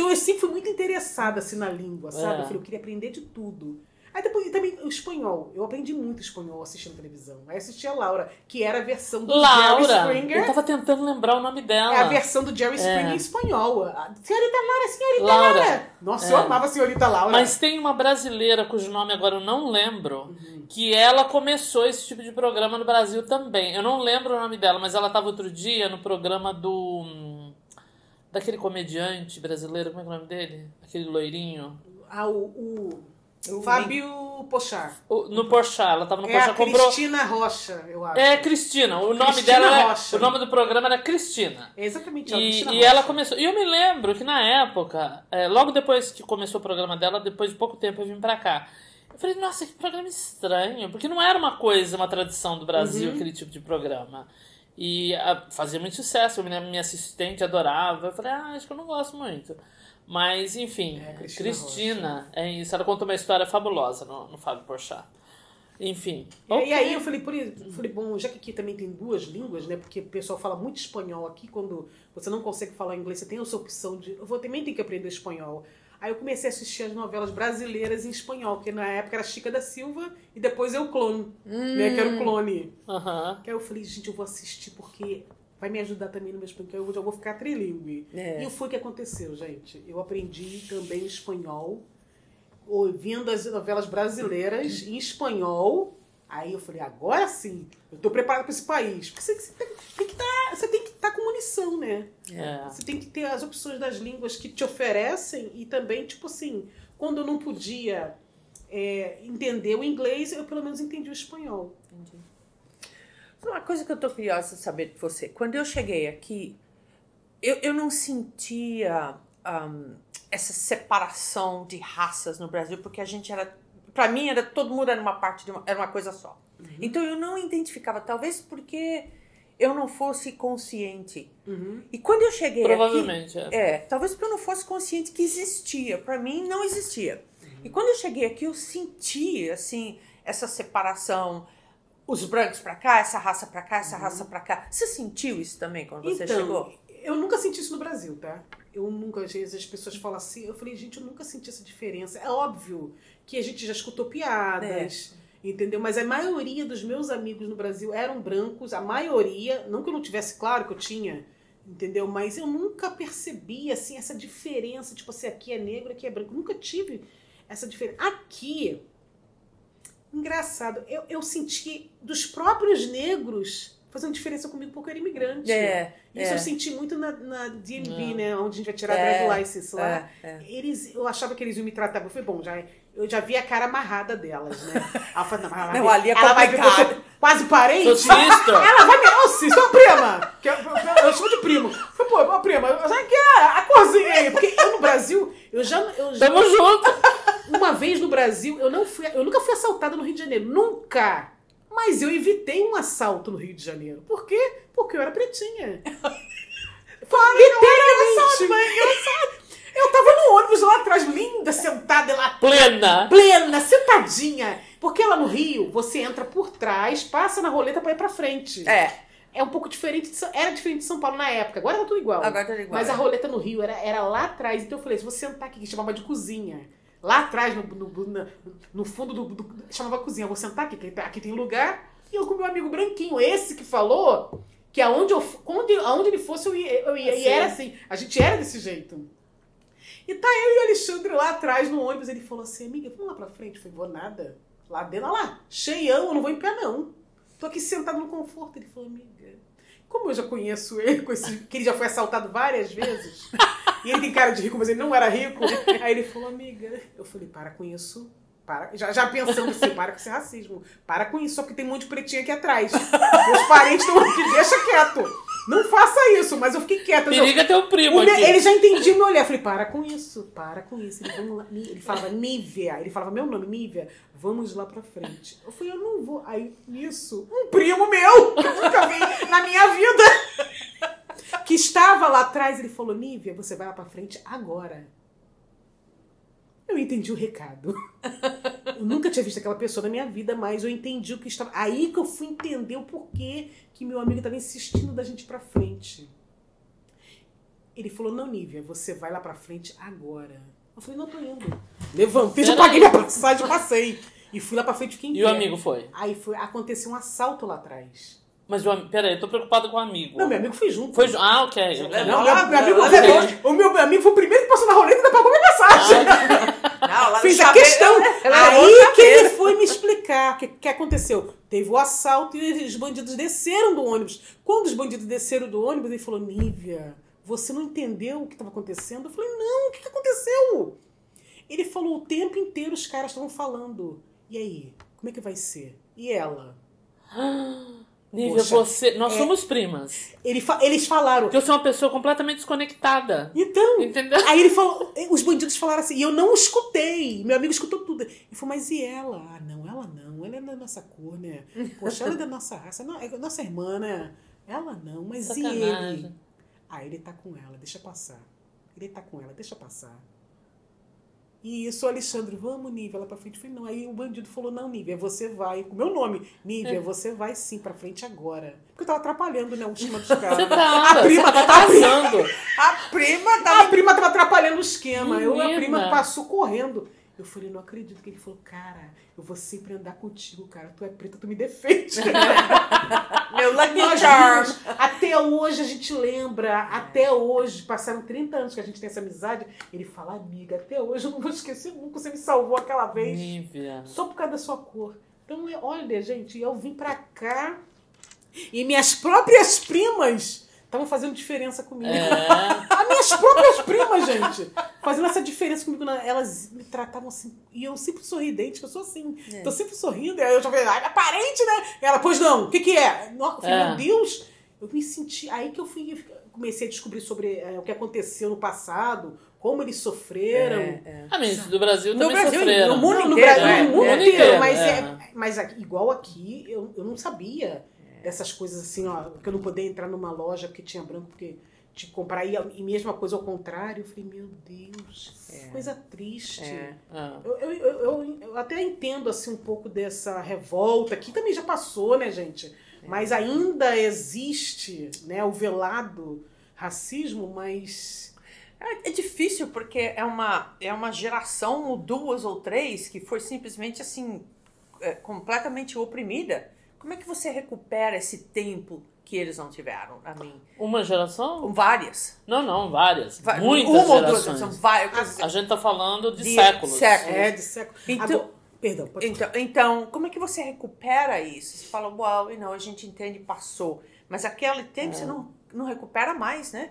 Então eu sempre fui muito interessada assim na língua, sabe? É. Eu falei, eu queria aprender de tudo. Aí depois também o espanhol. Eu aprendi muito espanhol assistindo televisão. Aí assisti a Laura, que era a versão do Jerry Laura. Springer. Eu tava tentando lembrar o nome dela. É a versão do Jerry Springer É. em espanhol. A senhorita Laura, senhorita Laura. Laura. Nossa, eu É. amava a senhorita Laura. Mas tem uma brasileira cujo nome agora eu não lembro, que ela começou esse tipo de programa no Brasil também. Eu não lembro o nome dela, mas ela tava outro dia no programa do. Daquele comediante brasileiro, como é que é o nome dele? Aquele loirinho. Ah, o, o Eu Fábio Pochar. O- no Porchat, ela tava no É a Porchat, comprou. Cristina Rocha, eu acho. É Cristina, o nome Cristina dela era, Rocha. o nome do programa era Cristina. É exatamente ela, E, Cristina e Rocha. ela começou. E eu me lembro que na época, é, logo depois que começou o programa dela, depois de pouco tempo eu vim pra cá. Eu falei, nossa, que programa estranho, porque não era uma coisa, uma tradição do Brasil, Uhum. aquele tipo de programa. E ah, fazia muito sucesso, lembro, minha assistente adorava. Eu falei, ah, acho que eu não gosto muito. Mas, enfim, É, Cristina Cristina, é isso. Ela contou uma história fabulosa no, no Fábio Porchat. Enfim. E, ok. e aí eu falei, por isso, falei, bom, já que aqui também tem duas línguas, né? Porque o pessoal fala muito espanhol aqui, quando você não consegue falar inglês, você tem essa opção de. Eu vou também ter que aprender espanhol. Aí eu comecei a assistir as novelas brasileiras em espanhol, porque na época era Chica da Silva e depois eu clone, né? Que era o clone. Aham. Que aí eu falei, gente, eu vou assistir porque vai me ajudar também no meu espanhol, eu já vou ficar trilingue. É. E foi o que aconteceu, gente. Eu aprendi também espanhol, ouvindo as novelas brasileiras em espanhol. Aí eu falei, agora sim, eu tô preparado para esse país. Porque você, você tem, que tá, você tem que estar com munição, né? É. Você tem que ter as opções das línguas que te oferecem e também, tipo assim, quando eu não podia é, entender o inglês, eu pelo menos entendi o espanhol. Uma coisa que eu tô curiosa de saber de você. Quando eu cheguei aqui, eu, eu não sentia ahm, essa separação de raças no Brasil, porque a gente era. Pra mim, era, todo mundo era uma parte de uma, era uma coisa só. Então eu não identificava, talvez porque eu não fosse consciente. Uhum. E quando eu cheguei Provavelmente, aqui. é. É, talvez porque eu não fosse consciente que existia. Pra mim, não existia. E quando eu cheguei aqui, eu senti, assim, essa separação. Os brancos pra cá, essa raça pra cá, essa raça pra cá. Você sentiu isso também quando você então, chegou? eu nunca senti isso no Brasil, tá? Eu nunca, às vezes as pessoas falam assim, eu falei, gente, eu nunca senti essa diferença. É óbvio que a gente já escutou piadas, entendeu? Mas a maioria dos meus amigos no Brasil eram brancos, a maioria, não que eu não tivesse claro que eu tinha, entendeu? Mas eu nunca percebi, assim, essa diferença, tipo assim, aqui é negro, aqui é branco. Nunca tive essa diferença. Aqui, engraçado, eu, eu senti dos próprios negros fazendo diferença comigo porque eu era imigrante. É, Isso é. eu senti muito na, na DMV, É. né? Onde a gente vai tirar É, a drive license lá. É, é. Eles, eu achava que eles iam me tratar. Eu falei, bom, já, eu já vi a cara amarrada delas, né? Eu falei, não, ela vai Não, ali é ela vai ver sou quase parente. Sou. Ela vai me. Ô, ô, prima! Que eu, eu, eu chamo de primo. Eu falei, pô, ô, prima, sabe que é a corzinha aí? Porque eu no Brasil, eu já. Eu já Tamo junto! uma vez no Brasil, eu não fui, eu nunca fui assaltada no Rio de Janeiro, nunca. Mas eu evitei um assalto no Rio de Janeiro. Por quê? Porque eu era pretinha. Foi literalmente. Eu tava no ônibus lá atrás, linda, sentada lá, Plena! plena, sentadinha. Porque lá no Rio, você entra por trás, passa na roleta pra ir pra frente. É, É um pouco diferente, de era diferente de São Paulo na época, agora tá tudo igual. agora tá igual. Mas a roleta no Rio era, era lá atrás. Então eu falei, se você sentar aqui, que chamava de cozinha. Lá atrás, no, no, no fundo do, do- Chamava cozinha. Vou sentar aqui, que aqui tem lugar. E eu com meu amigo branquinho, esse que falou que aonde, eu, onde, aonde ele fosse, eu ia. Eu ia. E Assim. era assim. A gente era desse jeito. E tá eu e o Alexandre lá atrás no ônibus. Ele falou assim, amiga, vamos lá pra frente. Eu falei, vou nada. Lá dentro, olha lá, cheião, eu não vou em pé, não. Tô aqui sentado no conforto. Ele falou, amiga, como eu já conheço ele, com esse, que ele já foi assaltado várias vezes, e ele tem cara de rico, mas ele não era rico, aí ele falou, amiga, eu falei, para com isso. Para, já, já pensando assim, para com esse racismo. Para com isso, só porque tem um monte de pretinho aqui atrás. Meus parentes estão aqui, deixa quieto. Não faça isso, mas eu fiquei quieta. Eu- Periga teu primo me- aqui. ele já entendia meu olhar. Eu falei, para com isso, para com isso. Ele, vamos lá. Ele falava Nívia. Ele falava meu nome, Nívia. Vamos lá pra frente. Eu falei, eu não vou. Aí, nisso, um primo meu, que eu nunca vi na minha vida, que estava lá atrás, ele falou, Nívia, você vai lá pra frente agora. Eu entendi o recado. Eu nunca tinha visto aquela pessoa na minha vida, mas eu entendi o que estava. Aí que eu fui entender o porquê que meu amigo estava insistindo da gente ir pra frente. Ele falou: Não, Nívia, você vai lá pra frente agora. Eu falei: Não, tô indo. Levantei, já paguei minha passagem, passei. E fui lá pra frente fiquei em E o amigo foi? Aí foi, aconteceu um assalto lá atrás. Mas o. Peraí, eu tô preocupado com o amigo. Não, meu amigo foi junto. Foi. ju- Ah, ok. É, Não, Lá- meu, amigo lá depois. O meu amigo foi o primeiro que passou na roleta e ainda pagou minha passagem. Não, lá no Fiz a questão. o Aí que ele foi me explicar o que, que aconteceu. Teve o assalto e os bandidos desceram do ônibus. Quando os bandidos desceram do ônibus, ele falou: Nívia, você não entendeu o que estava acontecendo? Eu falei: Não, o que, que aconteceu? Ele falou: O tempo inteiro os caras estavam falando. E aí? Como é que vai ser? E ela? Nívia, Poxa, você. Nós é- somos primas. Ele fa- eles falaram. Porque eu sou uma pessoa completamente desconectada. Então, Entendeu? Aí ele falou, os bandidos falaram assim, e eu não escutei. Meu amigo escutou tudo. Ele falou, mas e ela? Ah, não, ela não. Ela é da nossa cor, né? Poxa, ela é da nossa raça. Não, é nossa irmã, né? Ela não, mas e ele? Sacanagem. Ah, ele tá com ela, deixa passar. Ele tá com ela, deixa passar. E isso, Alexandre, vamos, Nívia, lá pra frente. Eu falei, não. Aí o bandido falou, não, Nívia, você vai. Com o meu nome. Nívia, você vai sim pra frente agora. Porque eu tava atrapalhando, né, o esquema dos caras. Você tá. A prima, tá a prima, atrasando. A prima a tava. prima tava atrapalhando o esquema. Eu, a prima passou correndo. Eu falei, não acredito que ele falou, cara, eu vou sempre andar contigo, cara. Tu é preta, tu me defende. Meu Lucky Charm. Até hoje a gente lembra, até hoje, passaram 30 anos que a gente tem essa amizade. Ele fala, amiga, até hoje eu não vou esquecer nunca, você me salvou aquela vez. Nívia. Só por causa da sua cor. Então, é- olha, gente, eu vim pra cá e minhas próprias primas estavam fazendo diferença comigo. É. As minhas próprias primas, gente, fazendo essa diferença comigo. Elas me tratavam assim. E eu sempre sorridente, que eu sou assim. É. Tô sempre sorrindo. Aí eu já falei, ai, minha parente, né? Ela, pois não, o que que é? No- eu falei, É. meu Deus, eu me senti. Aí que eu fui, comecei a descobrir sobre é, o que aconteceu no passado, como eles sofreram. É, é. Ah, mas do Brasil No também Brasil, sofreram. no mundo No, no inteiro, Brasil, é, no mundo é, inteiro, mas, é. é, mas aqui- igual aqui, eu, eu não sabia dessas coisas assim, ó, que eu não podia entrar numa loja porque tinha branco, porque te comprar e, e mesma coisa ao contrário. Eu falei, meu Deus, É. coisa triste. É. Ah. Eu, eu, eu, eu- até entendo assim um pouco dessa revolta, que também já passou, né, gente? Mas ainda existe né, o velado racismo, mas. É, é difícil porque é uma, é uma geração, ou duas ou três, que foi simplesmente assim, é, completamente oprimida. Como é que você recupera esse tempo que eles não tiveram? A mim, Uma geração? com várias. Não, não, várias. Va- Muitas uma ou duas, gerações. várias. A gente tá falando de, De séculos. séculos. É, de século. Então- Agora- perdão, pode Então, então, como é que você recupera isso? Você fala, uau, e não, a gente entende, passou. Mas aquele tempo você não, não recupera mais, né?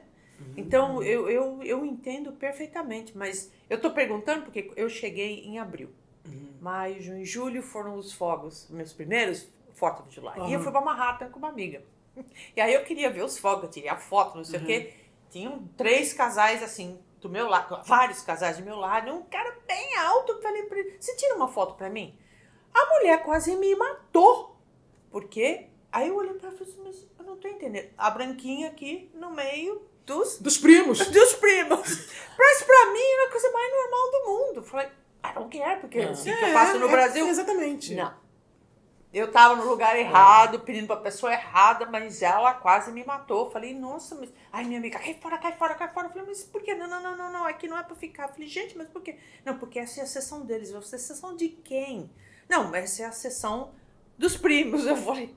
Então, eu, eu, eu entendo perfeitamente, mas eu tô perguntando porque eu cheguei em abril. Maio, junho e julho foram os fogos, meus primeiros, Foto de July. E eu fui pra Manhattan com uma amiga. E aí eu queria ver os fogos, eu tirei a foto, não sei o quê. Tinham três casais assim, do meu lado, vários casais do meu lado, e um cara bem alto. Eu falei pra ele: Você tira uma foto pra mim? A mulher quase me matou. Porque. Aí eu olhei pra ela e falei assim: Mas eu não tô entendendo. A branquinha aqui no meio dos, Dos primos. dos primos. Mas pra mim era a coisa mais normal do mundo. Eu falei: I don't care, porque é assim que eu faço no é, Brasil. Exatamente. Não. Eu tava no lugar errado, pedindo pra pessoa errada, mas ela quase me matou. Falei, nossa, mas. Ai, minha amiga, cai fora, cai fora, cai fora. Falei, mas por quê? Não, não, não, não, não, aqui não é pra ficar. Falei, gente, mas por quê? Não, porque essa é a sessão deles. Eu falei, sessão de quem? Não, essa é a sessão dos primos. Eu falei,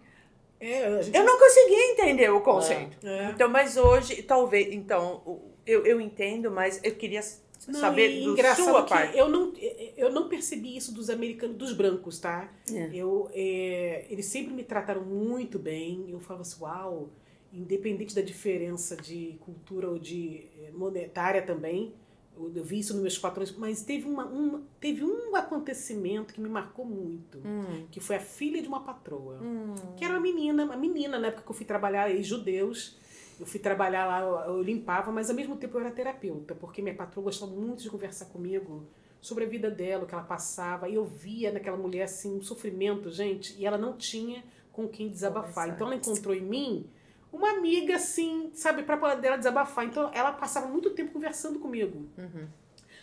É, a gente- eu não conseguia entender o conceito. É. Então, mas hoje, talvez, então, eu, eu entendo, mas eu queria Não, saber e do engraçado sua que parte. Eu não, eu não percebi isso dos americanos, dos brancos, tá? É. Eu, é, eles sempre me trataram muito bem. Eu falava assim, uau, independente da diferença de cultura ou de eh, monetária também, eu, eu vi isso nos meus patrões, mas teve, uma, uma- teve um acontecimento que me marcou muito, Hum, que foi a filha de uma patroa. hum, Que era uma menina, uma menina, na época que eu fui trabalhar, ex-judeus. Eu fui trabalhar lá, eu, limpava, mas ao mesmo tempo eu era terapeuta, porque minha patroa gostava muito de conversar comigo sobre a vida dela, o que ela passava. E eu via naquela mulher, assim, um sofrimento, gente, e ela não tinha com quem desabafar. Então ela encontrou em mim uma amiga, assim, sabe, pra poder dela desabafar. Então ela passava muito tempo conversando comigo uhum.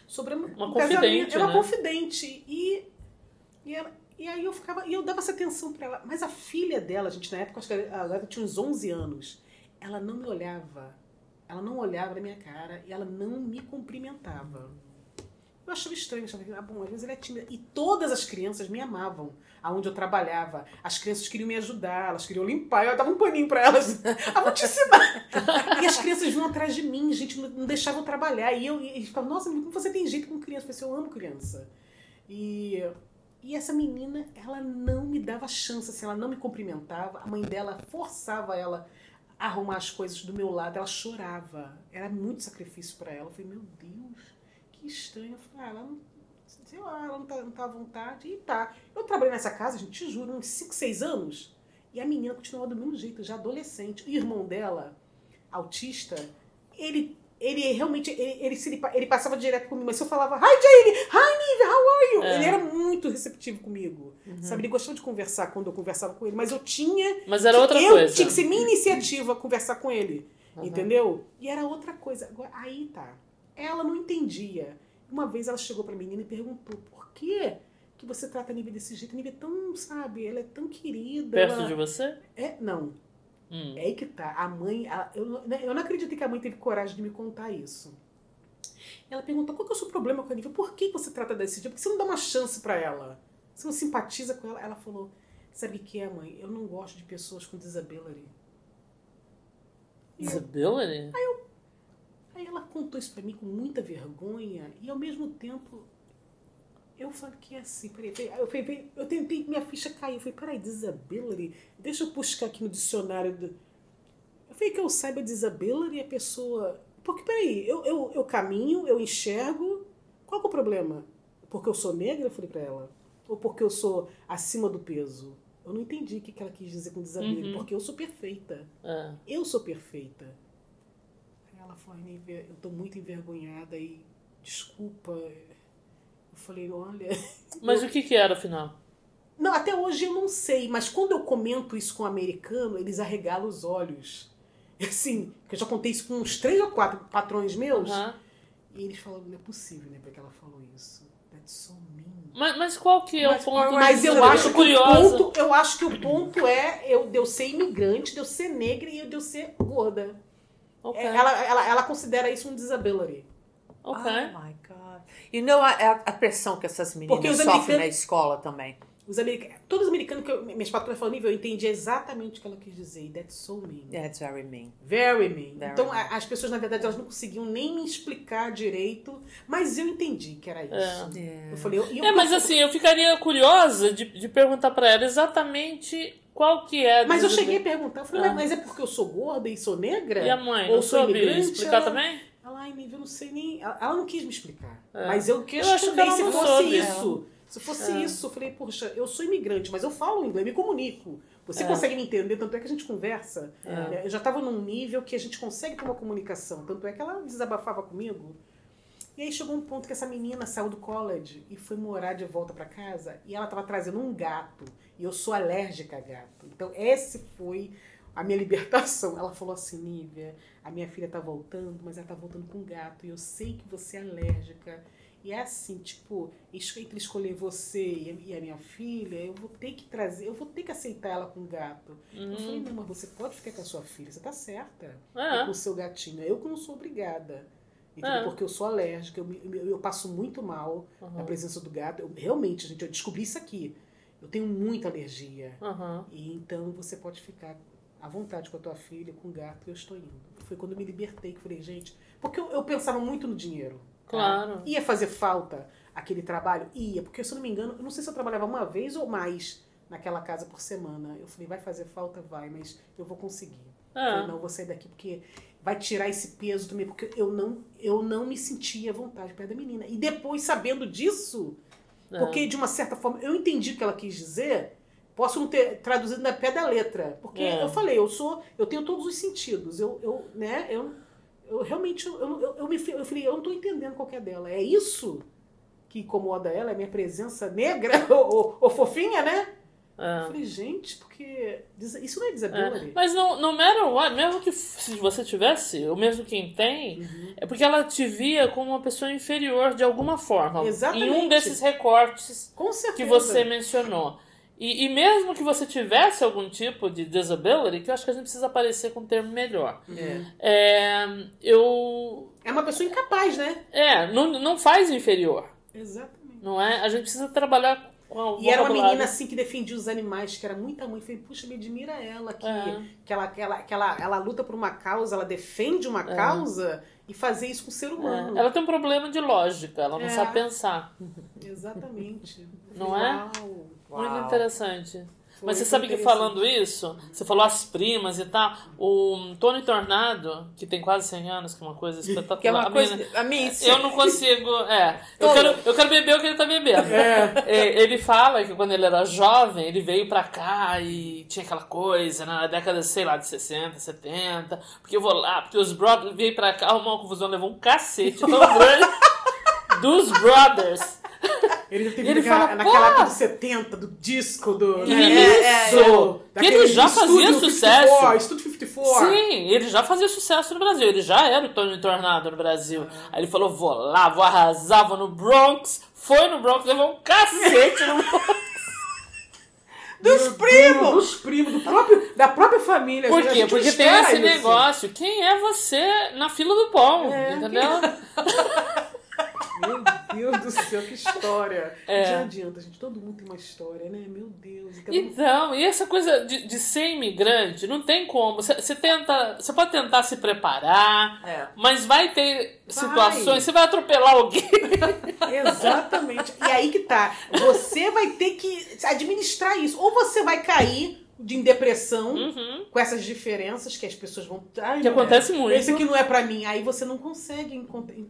sobre Uma confidente, uma né? confidente. E, e, ela- e aí eu ficava, e eu dava essa atenção pra ela. Mas a filha dela, gente, na época, acho que ela ela tinha uns 11 anos, ela não me olhava. Ela não olhava na minha cara e ela não me cumprimentava. Eu achava estranho, achava que, ah, bom, às vezes ele é tímido. E todas as crianças me amavam, aonde eu trabalhava. As crianças queriam me ajudar, elas queriam limpar, eu dava um paninho pra elas. Ah, vou te ensinar. e as crianças vinham atrás de mim, gente, não, deixavam eu trabalhar. E eu e falavam, nossa, como você tem jeito com criança? Eu assim, eu amo criança. E, e essa menina, ela não me dava chance, assim, ela não me cumprimentava. A mãe dela forçava ela arrumar as coisas do meu lado, ela chorava. Era muito sacrifício pra ela. Eu falei, meu Deus que estranho. Eu falei, ah, ela não, sei lá, ela não tá, não tá à vontade. E tá. Eu trabalhei nessa casa, gente, te juro, uns 5, 6 anos. E a menina continuava do mesmo jeito, já adolescente. O irmão dela, autista, ele ele realmente, ele, ele, ele, ele passava direto comigo, mas se eu falava, hi Jane, hi Nive, how are you? É. Ele era muito receptivo comigo, uhum. sabe? Ele gostava de conversar quando eu conversava com ele, mas eu tinha... Mas era outra eu coisa. tinha que ser minha iniciativa conversar com ele, uhum. entendeu? E era outra coisa. Agora, aí tá, ela não entendia. Uma vez ela chegou pra menina e perguntou: por que que você trata a Nívia desse jeito? A Nívia é tão, sabe, ela é tão querida. Perto ela... de você? É, não. Hum. É aí que tá. A mãe, eu, eu não acredito que a mãe teve coragem de me contar isso. Ela perguntou: qual que é o seu problema com a Nívia? Por que você trata desse jeito? Por que você não dá uma chance para ela? Você não simpatiza com ela? Ela falou: sabe o que é, mãe? Eu não gosto de pessoas com disability. Disability? Aí eu Aí ela contou isso para mim com muita vergonha e ao mesmo tempo eu falei que é assim, peraí, peraí, eu, falei, eu tentei, minha ficha caiu. Eu falei, peraí, disability? Deixa eu buscar aqui no dicionário. Do... Eu falei que eu saiba disability é a pessoa. Porque, peraí, eu, eu, eu caminho, eu enxergo. Qual é o problema? Porque eu sou negra? Eu falei pra ela. Ou porque eu sou acima do peso? Eu não entendi o que ela quis dizer com disability, uhum. porque eu sou perfeita. É. Eu sou perfeita ela falou, eu tô muito envergonhada e desculpa. Eu falei, olha. Mas eu... o que, que era afinal? Não, até hoje eu não sei, mas quando eu comento isso com um americano, eles arregalam os olhos. Assim, que eu já contei isso com uns três ou quatro patrões meus. Uhum. E eles falaram, não é possível, né? Porque ela falou isso. That's so mean. Mas, mas qual que é mas, o ponto? Mas eu acho, que o ponto, eu acho que o ponto é eu, de eu ser imigrante, de eu ser negra e de eu ser gorda. Okay. Ela, ela, ela considera isso um disability. Ok. Oh my God. E não a, a, pressão que essas meninas sofrem na escola também. Os americanos, todos os americanos que eu, minhas patrões falam nível, eu entendi exatamente o que ela quis dizer. That's so mean. That's very mean. Very mean. Very então, mean. as pessoas, na verdade, elas não conseguiam nem me explicar direito, mas eu entendi que era isso. É. Eu falei, eu, eu, é, mas assim, eu ficaria curiosa de, de perguntar para ela exatamente qual que é? Mas eu cheguei a perguntar, eu falei, ah. mas é porque eu sou gorda e sou negra? E a mãe? Ou sou imigrante? explicar ela, também? Ela, ai, eu não sei nem. Ela, não quis me explicar. É. Mas eu questionei se fosse soube. isso. Se fosse é. isso, eu falei, poxa, eu sou imigrante, mas eu falo inglês, me comunico. Você é. consegue me entender, tanto é que a gente conversa. É. Eu já estava num nível que a gente consegue ter uma comunicação. Tanto é que ela desabafava comigo. E aí chegou um ponto que essa menina saiu do college e foi morar de volta para casa e ela estava trazendo um gato. E eu sou alérgica a gato. Então, esse foi a minha libertação. Ela falou assim: Nívia, a minha filha tá voltando, mas ela tá voltando com gato. E eu sei que você é alérgica. E é assim, tipo, entre escolher você e a minha filha, eu vou ter que trazer, eu vou ter que aceitar ela com gato. Uhum. Eu falei, não, mas você pode ficar com a sua filha, você tá certa. É. Com o seu gatinho. Eu que não sou obrigada. É. Porque eu sou alérgica, eu, eu, eu passo muito mal uhum. na presença do gato. Eu, realmente, gente, eu descobri isso aqui. Eu tenho muita alergia. Uhum. E então você pode ficar à vontade com a tua filha, com o gato, eu estou indo. Foi quando eu me libertei que falei, gente. Porque eu, eu pensava muito no dinheiro. Tá? Claro. Tá? Ia fazer falta aquele trabalho? Ia, porque se eu não me engano, eu não sei se eu trabalhava uma vez ou mais naquela casa por semana. Eu falei, vai fazer falta? Vai, mas eu vou conseguir. É. Falei, não, vou sair daqui porque vai tirar esse peso também, porque eu não, eu não me sentia à vontade perto da menina. E depois, sabendo disso, é. Porque, de uma certa forma, eu entendi o que ela quis dizer. Posso não ter traduzido na pé da letra. Porque é. eu falei, eu sou. Eu tenho todos os sentidos. Eu, eu né, eu, eu realmente. Eu, eu, eu, me, eu falei, eu não estou entendendo qual é dela. É isso que incomoda ela? É minha presença negra ou, ou, ou fofinha, né? É. Eu falei, gente, porque isso não é disability. É. Mas no, no matter what, mesmo que se você tivesse, ou mesmo quem tem, uhum. é porque ela te via como uma pessoa inferior de alguma forma. Exatamente. Em um desses recortes que você mencionou. E, e, mesmo que você tivesse algum tipo de disability, que eu acho que a gente precisa aparecer com um termo melhor. Uhum. É, eu. É uma pessoa incapaz, né? É, não, não faz inferior. Exatamente. Não é? A gente precisa trabalhar com E era uma menina assim que defendia os animais, que era muita mãe. Falei, puxa, me admira ela, que, É. que, ela, que, ela, que ela, ela luta por uma causa, ela defende uma É. causa e fazer isso com o ser humano. É, Ela tem um problema de lógica, ela não É. sabe pensar. Exatamente. Não é? Uau. Muito interessante. Foi Mas você sabe que falando isso, você falou as primas e tal, o Tony Tornado, que tem quase 100 anos, que é uma coisa espetacular. Que é uma A coisa. A mim, Eu não consigo. É. Eu quero, eu quero beber o que ele tá bebendo. É, Ele fala que quando ele era jovem, ele veio pra cá e tinha aquela coisa, né, na década, sei lá, de 60, 70. Porque eu vou lá, porque os brothers veio pra cá, arrumou uma confusão, levou um cacete tão grande dos brothers. Ele teve Ele naquela, fala, naquela época de 70, do disco, do. né? Isso! do- Que ele daquele já fazia sucesso. 54, Estúdio 54. Sim, ele já fazia sucesso no Brasil. Ele já era o Tony Tornado no Brasil. Aí ele falou: vou lá, vou arrasar, vou no Bronx. Foi no Bronx, levou um cacete no Bronx. Dos primos! Dos primos, do próprio, da própria família. Por quê? Porque tem esse isso. negócio. Quem é você na fila do pão? É, entendeu? Meu Deus do céu, que história. É. Já adianta, gente. Todo mundo tem uma história, né? Meu Deus. E Então, e essa coisa de, de ser imigrante, não tem como. Você você tenta. Você pode tentar se preparar, É. mas vai ter Vai. situações. Você vai atropelar alguém. Exatamente. E aí que tá. Você vai ter que administrar isso. Ou você vai cair de depressão Uhum. com essas diferenças que as pessoas vão. Ai, Que não, acontece muito. Esse aqui não é pra mim. Aí você não consegue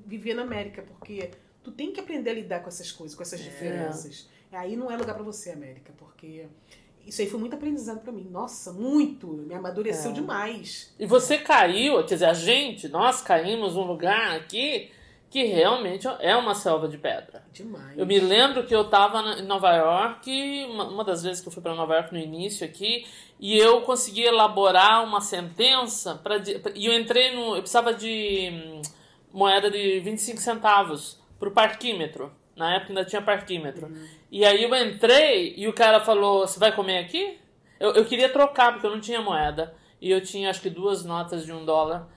viver na América, porque tu tem que aprender a lidar com essas coisas, com essas diferenças. Aí não é lugar pra você, América, porque isso aí foi muito aprendizado pra mim. Nossa, muito. Me amadureceu É. demais. E você caiu, quer dizer, a gente, nós caímos num lugar aqui que realmente é uma selva de pedra. Demais. Eu me lembro que eu tava na- em Nova York, uma, das vezes que eu fui para Nova York no início aqui, e eu consegui elaborar uma sentença para e eu entrei no, eu precisava de hum, moeda de 25 centavos pro parquímetro. Na época ainda tinha parquímetro. E aí eu entrei e o cara falou: "Você vai comer aqui?" Eu, eu queria trocar porque eu não tinha moeda e eu tinha acho que duas notas de um dólar.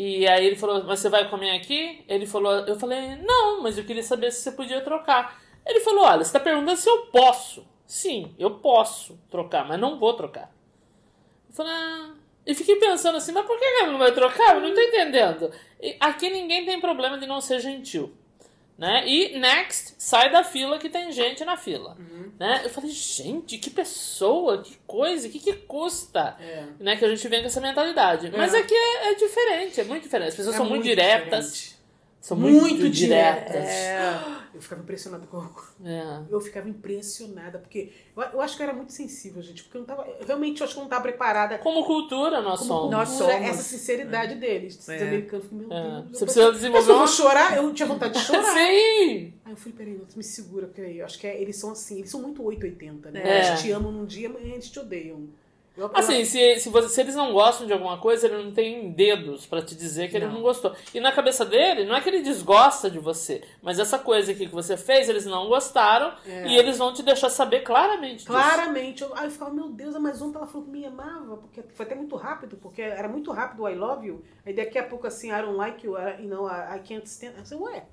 E aí ele falou, mas você vai comer aqui? Ele falou, eu falei, não, mas eu queria saber se você podia trocar. Ele falou, olha, você está perguntando se eu posso. Sim, eu posso trocar, mas não vou trocar. Eu falei, ah. E fiquei pensando assim, mas por que ele não vai trocar? Eu não tô entendendo. E aqui ninguém tem problema de não ser gentil. Né? E next, sai da fila que tem gente na fila. Né? Eu falei, gente, que pessoa, que coisa, que que custa? É. né, que a gente vem com essa mentalidade. Mas É. aqui é, é diferente, é muito diferente. As pessoas É são muito, muito diretas. diferente. São muito, Muito diretas. É. Eu ficava impressionada com. É. Eu ficava impressionada, porque eu, eu acho que eu era muito sensível, gente, porque eu não tava. Realmente eu acho que eu não tava preparada Como cultura, nós como somos. Nós cultura, somos. essa sinceridade deles, É. americanos. Eu falei, Meu É. Deus, Você eu precisa desenvolver Mas eu vou uma- chorar, eu tinha vontade de chorar. Sim! Aí eu falei, peraí, não, tu me segura, peraí. Eu acho que é- eles são assim, eles são muito 880, né? É. Eles te amam num dia, mas eles te odeiam. Eu, eu- Assim, se, se, você- se eles não gostam de alguma coisa, ele não tem dedos pra te dizer que ele Não. não gostou. E na cabeça dele, não é que ele desgosta de você, mas essa coisa aqui que você fez, eles não gostaram É. e eles vão te deixar saber claramente disso. Claramente. Eu, aí eu ficava, meu Deus, a mais ontem ela falou que me amava, porque foi até muito rápido, porque era muito rápido o I love you. Aí daqui a pouco assim, I don't like you, I, you know, I, I can't stand. Eu falei, ué.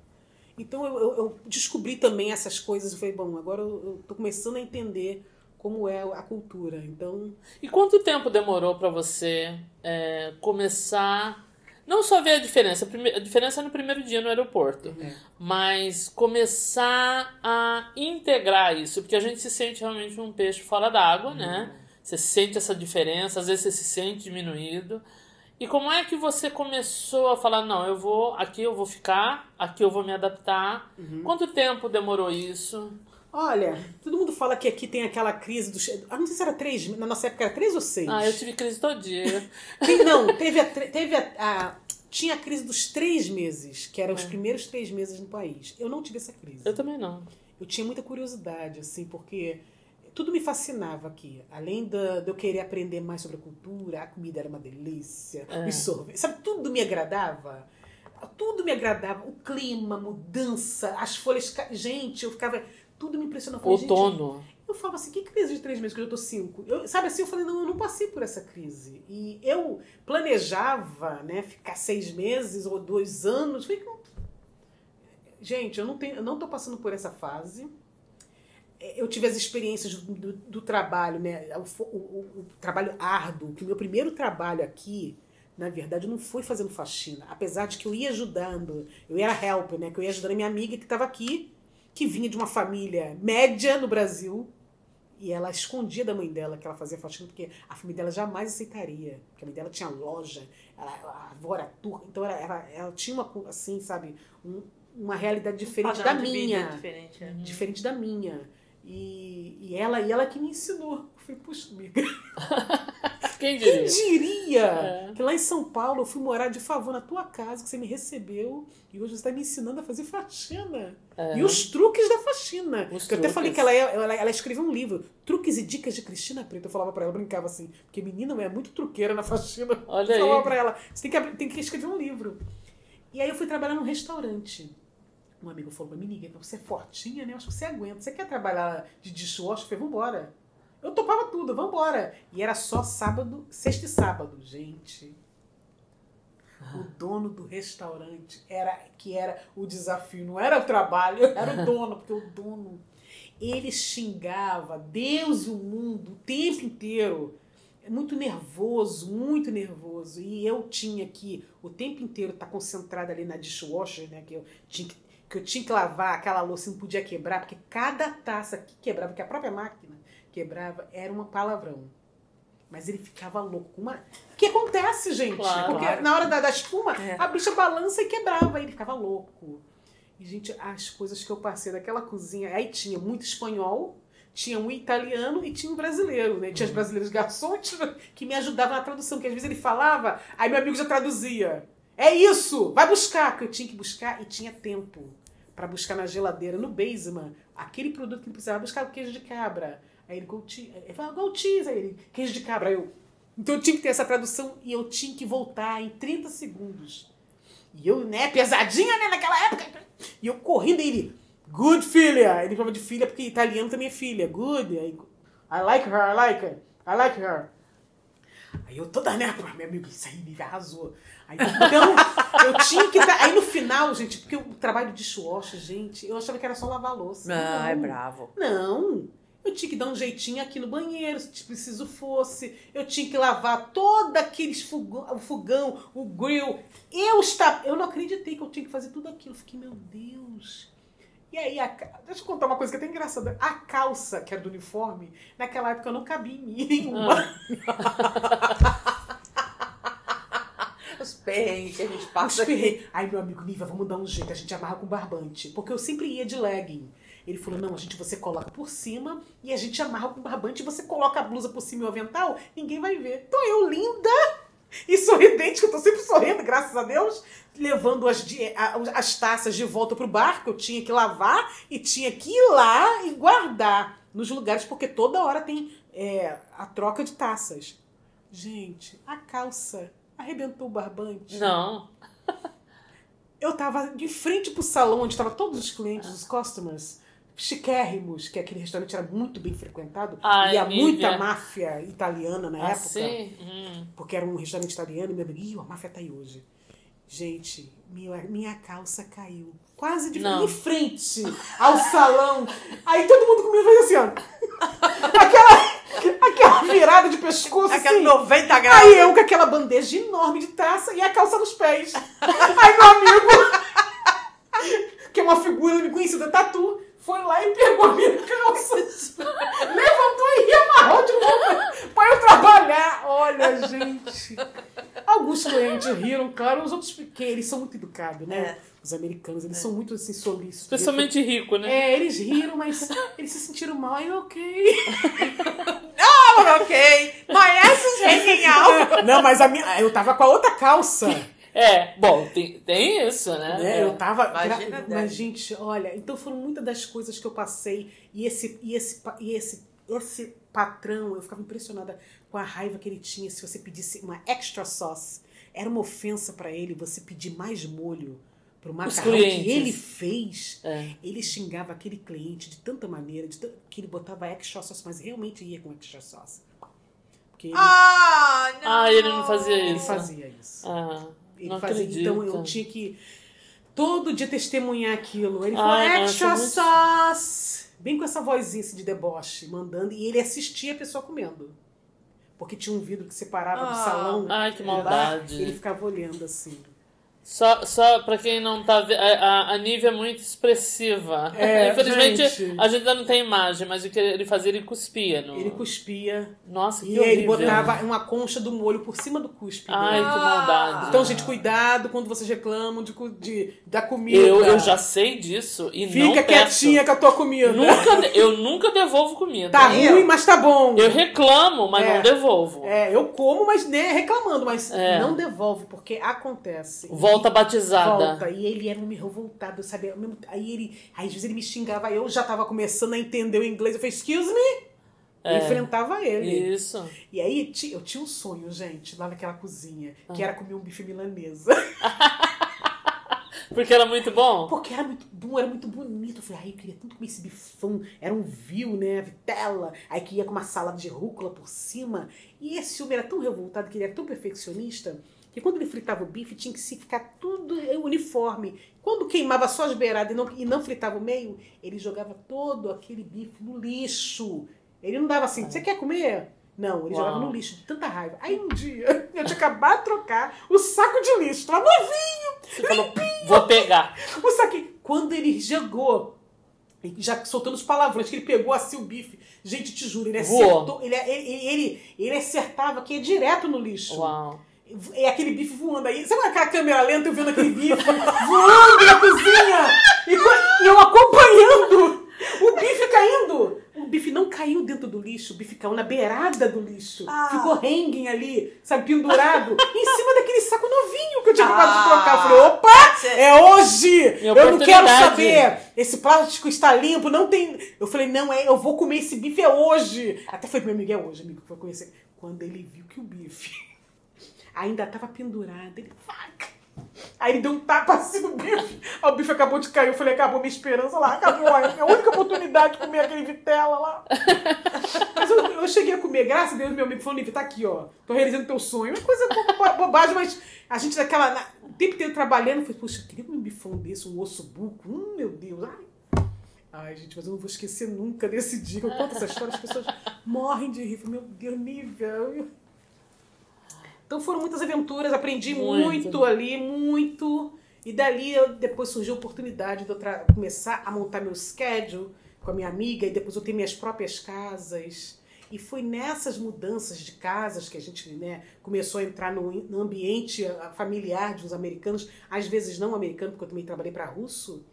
Então eu, eu, descobri também essas coisas. Eu falei, bom, agora eu, eu tô começando a entender como é a cultura. Então, E quanto tempo demorou pra você é, começar, não só ver a diferença, a diferença é no primeiro dia no aeroporto, É. mas começar a integrar isso, porque a gente se sente realmente um peixe fora d'água, né? Você sente essa diferença, às vezes você se sente diminuído. E como é que você começou a falar, não, eu vou, aqui eu vou ficar, aqui eu vou me adaptar? Quanto tempo demorou isso? Olha, todo mundo fala que aqui tem aquela crise dos. Ah, não sei se era três, na nossa época era três ou seis. Ah, eu tive crise todo dia. Não, teve a, teve a, a- Tinha a crise dos três meses, que eram os primeiros três meses no país. Eu não tive essa crise. Eu também não. eu tinha muita curiosidade, assim, porque tudo me fascinava aqui. Além da- de eu querer aprender mais sobre a cultura, a comida era uma delícia, É. os sorvetes, sabe, tudo me agradava. Tudo me agradava. O clima, a mudança, as folhas. Gente, eu ficava. Tudo me impressionava. Eu falei, Outono. eu falava assim, que crise de três meses que eu já tô cinco? Eu, sabe assim, eu falei, não, eu não passei por essa crise. E eu planejava, né, ficar seis meses ou dois anos. Falei, "Não, gente, eu não, tenho, eu não tô passando por essa fase. É, Eu tive as experiências do, do- do trabalho, né? O, o- o- trabalho árduo, que o meu primeiro trabalho aqui, na verdade, não foi fazendo faxina. Apesar de que eu ia ajudando, eu era helper, né? Que eu ia ajudando a minha amiga que estava aqui, que vinha de uma família média no Brasil. E ela escondia da mãe dela que ela fazia faxina, porque a família dela jamais aceitaria. Porque a mãe dela tinha loja, ela, a avó era turca, então ela, ela, ela tinha uma, assim, sabe, um- uma realidade diferente da de vida minha Diferente, é. diferente da minha. E, e ela e ela que me ensinou. Eu falei, puxa, amiga, Quem quem diria? diria É. que lá em São Paulo eu fui morar de favor na tua casa, que você me recebeu, e hoje você está me ensinando a fazer faxina. É. E os truques da faxina. Os eu até falei que ela, ela, ela escreveu um livro, Truques e Dicas de Cristina Preta. Eu falava pra ela, brincava assim, porque menina é muito truqueira na faxina. Olha eu falava pra ela, você tem que, tem que escrever um livro. E aí eu fui trabalhar num restaurante. Um amigo falou pra mim, Niguel, você é fortinha, né? Eu acho que você aguenta. Você quer trabalhar de dishwasher? Eu falei, vambora. Eu topava tudo, vambora. E era só sábado, sexta e sábado. Gente, o dono do restaurante era que era o desafio. Não era o trabalho, era o dono, porque o dono, ele xingava Deus e o mundo o tempo inteiro. É muito nervoso, muito nervoso. E eu tinha que o tempo inteiro estar concentrada ali na dishwasher, né? Que eu tinha que, que eu tinha que lavar aquela louça, não podia quebrar, porque cada taça que quebrava, que a própria máquina quebrava, era um palavrão. Mas ele ficava louco. Uma... O que acontece, gente? Claro. porque Claro. na hora da, da espuma, É. a bicha balança e quebrava. Ele ficava louco. E, gente, as coisas que eu passei daquela cozinha. Aí tinha muito espanhol, tinha um italiano e tinha um brasileiro, né? Tinha os brasileiros garçons que me ajudavam na tradução, que às vezes ele falava, aí meu amigo já traduzia. É isso! Vai buscar! Porque eu tinha que buscar e tinha tempo para buscar na geladeira, no basement, aquele produto que ele precisava buscar, o queijo de cabra. Aí ele, cheese. Ele cheese. Aí ele, queijo de cabra. Aí eu, então eu tinha que ter essa tradução e eu tinha que voltar em 30 segundos. E eu, né, pesadinha, né, naquela época. E eu correndo, aí ele, good filha. Ele falava de filha porque italiano também é filha. Good. Aí, I like her, I like her, I like her. Aí eu toda, né, pô, meu amigo, isso aí me arrasou. Aí, então, eu tinha que Aí no final, gente, porque o trabalho de dishwasher, gente, eu achava que era só lavar a louça. Ah, é Não. bravo. Não. Eu tinha que dar um jeitinho aqui no banheiro, se preciso fosse. Eu tinha que lavar todo aqueles fogão, o fogão, o grill. Eu estava, eu não acreditei que eu tinha que fazer tudo aquilo. Eu fiquei, meu Deus. E aí, a deixa eu contar uma coisa que é até engraçada. A calça, que era do uniforme, naquela época eu não cabia em mim nenhuma. Os perrengues que a gente passa aqui. esperei. Aí meu amigo, Niva, vamos dar um jeito, a gente amarra com barbante. Porque eu sempre ia de legging. Ele falou, não, a gente, você coloca por cima e a gente amarra com barbante e você coloca a blusa por cima e o avental, ninguém vai ver. Então eu, linda e sorridente, que eu tô sempre sorrindo, graças a Deus, levando as, as taças de volta pro bar, que eu tinha que lavar e tinha que ir lá e guardar nos lugares, porque toda hora tem é, a troca de taças. Gente, a calça arrebentou o barbante. Não. Eu tava de frente pro salão onde estavam todos os clientes, os customers, chiquérrimos, que aquele restaurante era muito bem frequentado. Ai, e há muita máfia italiana na época. Assim? Hum. Porque era um restaurante italiano e meu amigo, Ih, a máfia tá aí hoje. Gente, minha, minha calça caiu. Quase de Não. em frente ao salão. Aí todo mundo comigo fez assim, ó. Aquela, aquela virada de pescoço Aquela assim. 90 graus. Aí eu com aquela bandeja enorme de taça e a calça nos pés. Aí meu amigo, que é uma figura conhecida, tatu, foi lá e pegou a minha calça, levantou e amarrou de novo pra eu trabalhar. Olha, gente. Alguns clientes riram, claro, os outros, porque eles são muito educados, né? É. Os americanos, eles são muito assim, solícitos. Especialmente rico, né? É, eles riram, mas eles se sentiram mal. E ok. Oh, ok. My ass is hanging out. Não, mas a minha, eu tava com a outra calça. É, bom, tem, tem isso, né? né? É. Eu tava. Imagina, gra-. Mas, gente, olha, então foram muitas das coisas que eu passei. E esse, e esse, e esse, esse patrão, eu ficava impressionada com a raiva que ele tinha se você pedisse uma extra sauce. Era uma ofensa pra ele você pedir mais molho pro macarrão que ele fez. É. Ele xingava aquele cliente de tanta maneira, de que ele botava extra sauce, mas realmente ia com extra sauce. Porque ele, Ah, não. Ah, ele não fazia ele isso. fazia isso. Ah, Ele não fazia, acredito. então eu tinha que. todo dia testemunhar aquilo. Ele falou, Ai, extra nossa, muito- sauce! Bem com essa vozinha assim, de deboche, mandando. E ele assistia a pessoa comendo. Porque tinha um vidro que separava do Ah. salão. Ai, que do maldade. Ele ficava olhando assim. Só, só pra quem não tá vendo, a, a Nívia é muito expressiva. É, Infelizmente, gente. a gente ainda não tem imagem, mas o que ele fazia, ele cuspia. No... Ele cuspia. Nossa, que E aí ele horrível. botava uma concha do molho por cima do cuspe. Ai, dele. que maldade. Então, gente, cuidado quando vocês reclamam de, de, da comida. Eu, eu já sei disso e não Fica peço. quietinha com a tua comida. Nunca, eu nunca devolvo comida. Tá Eu. ruim, mas tá bom. Eu reclamo, mas É. não devolvo. É, eu como, mas né, reclamando, mas É. não devolve, porque acontece. Volta batizada. Volta. E ele era um revoltado, sabe? Aí ele, aí, às vezes ele me xingava, eu já tava começando a entender o inglês. Eu falei, excuse me? É. Enfrentava ele. Isso. E aí eu tinha um sonho, gente, lá naquela cozinha, que Ah. era comer um bife milanesa. Porque era muito bom? Porque era muito bom, era muito bonito. Eu falei, ai, eu queria tanto comer esse bifão. Era um vil, né? Vitela. Aí que ia com uma salada de rúcula por cima. E esse homem era tão revoltado, que ele era tão perfeccionista, que quando ele fritava o bife, tinha que se ficar tudo uniforme. Quando queimava só as beiradas e não, e não fritava o meio, ele jogava todo aquele bife no lixo. Ele não dava assim, você quer comer? Não, ele Uau. jogava no lixo, de tanta raiva. Aí um dia, eu tinha acabado de trocar o saco de lixo. Tava novinho, Você falou, vou pegar. o saquinho. Quando ele jogou, já soltando os palavrões, que ele pegou assim o bife. Gente, te juro, ele acertou. Ele, ele, ele, ele acertava que ia direto no lixo. Uau. É aquele bife voando aí. Sabe aquela câmera lenta eu vendo aquele bife voando na cozinha? E, e eu acompanhando o bife caindo. O bife não caiu dentro do lixo, o bife caiu na beirada do lixo. Ah. Ficou hanging ali, sabe, pendurado, em cima daquele saco novinho que eu tinha acabado de Ah. trocar. Eu falei, opa! É hoje! Minha Eu não quero saber! Esse plástico está limpo, não tem. Eu falei, não, é, eu vou comer esse bife é hoje. Até foi pro meu amigo, é hoje, amigo, que foi conhecer. Quando ele viu que o bife ainda estava pendurado, ele, fuck! Aí ele deu um tapa assim no bife. Aí o bife acabou de cair. Eu falei, acabou minha esperança lá, acabou. É a única oportunidade de comer aquele vitela lá. Mas eu, eu cheguei a comer, graças a Deus, meu amigo falou, Nívia, tá aqui, ó. Tô realizando teu sonho. É coisa bo- bobagem, mas a gente daquela. na- o tempo inteiro trabalhando, eu falei, poxa, eu queria um bifão desse, um osso buco. Hum, meu Deus. Ai. Ai, gente, mas eu não vou esquecer nunca desse dia eu conto essa história, as pessoas morrem de rir. Meu Deus, Nívia. Então foram muitas aventuras, aprendi Muito. muito, ali, muito. E dali eu, depois surgiu a oportunidade de eu começar a montar meu schedule com a minha amiga e depois eu ter minhas próprias casas. E foi nessas mudanças de casas que a gente né, começou a entrar no, ambiente ah, familiar de uns americanos, às vezes não americano, porque eu também trabalhei para russo,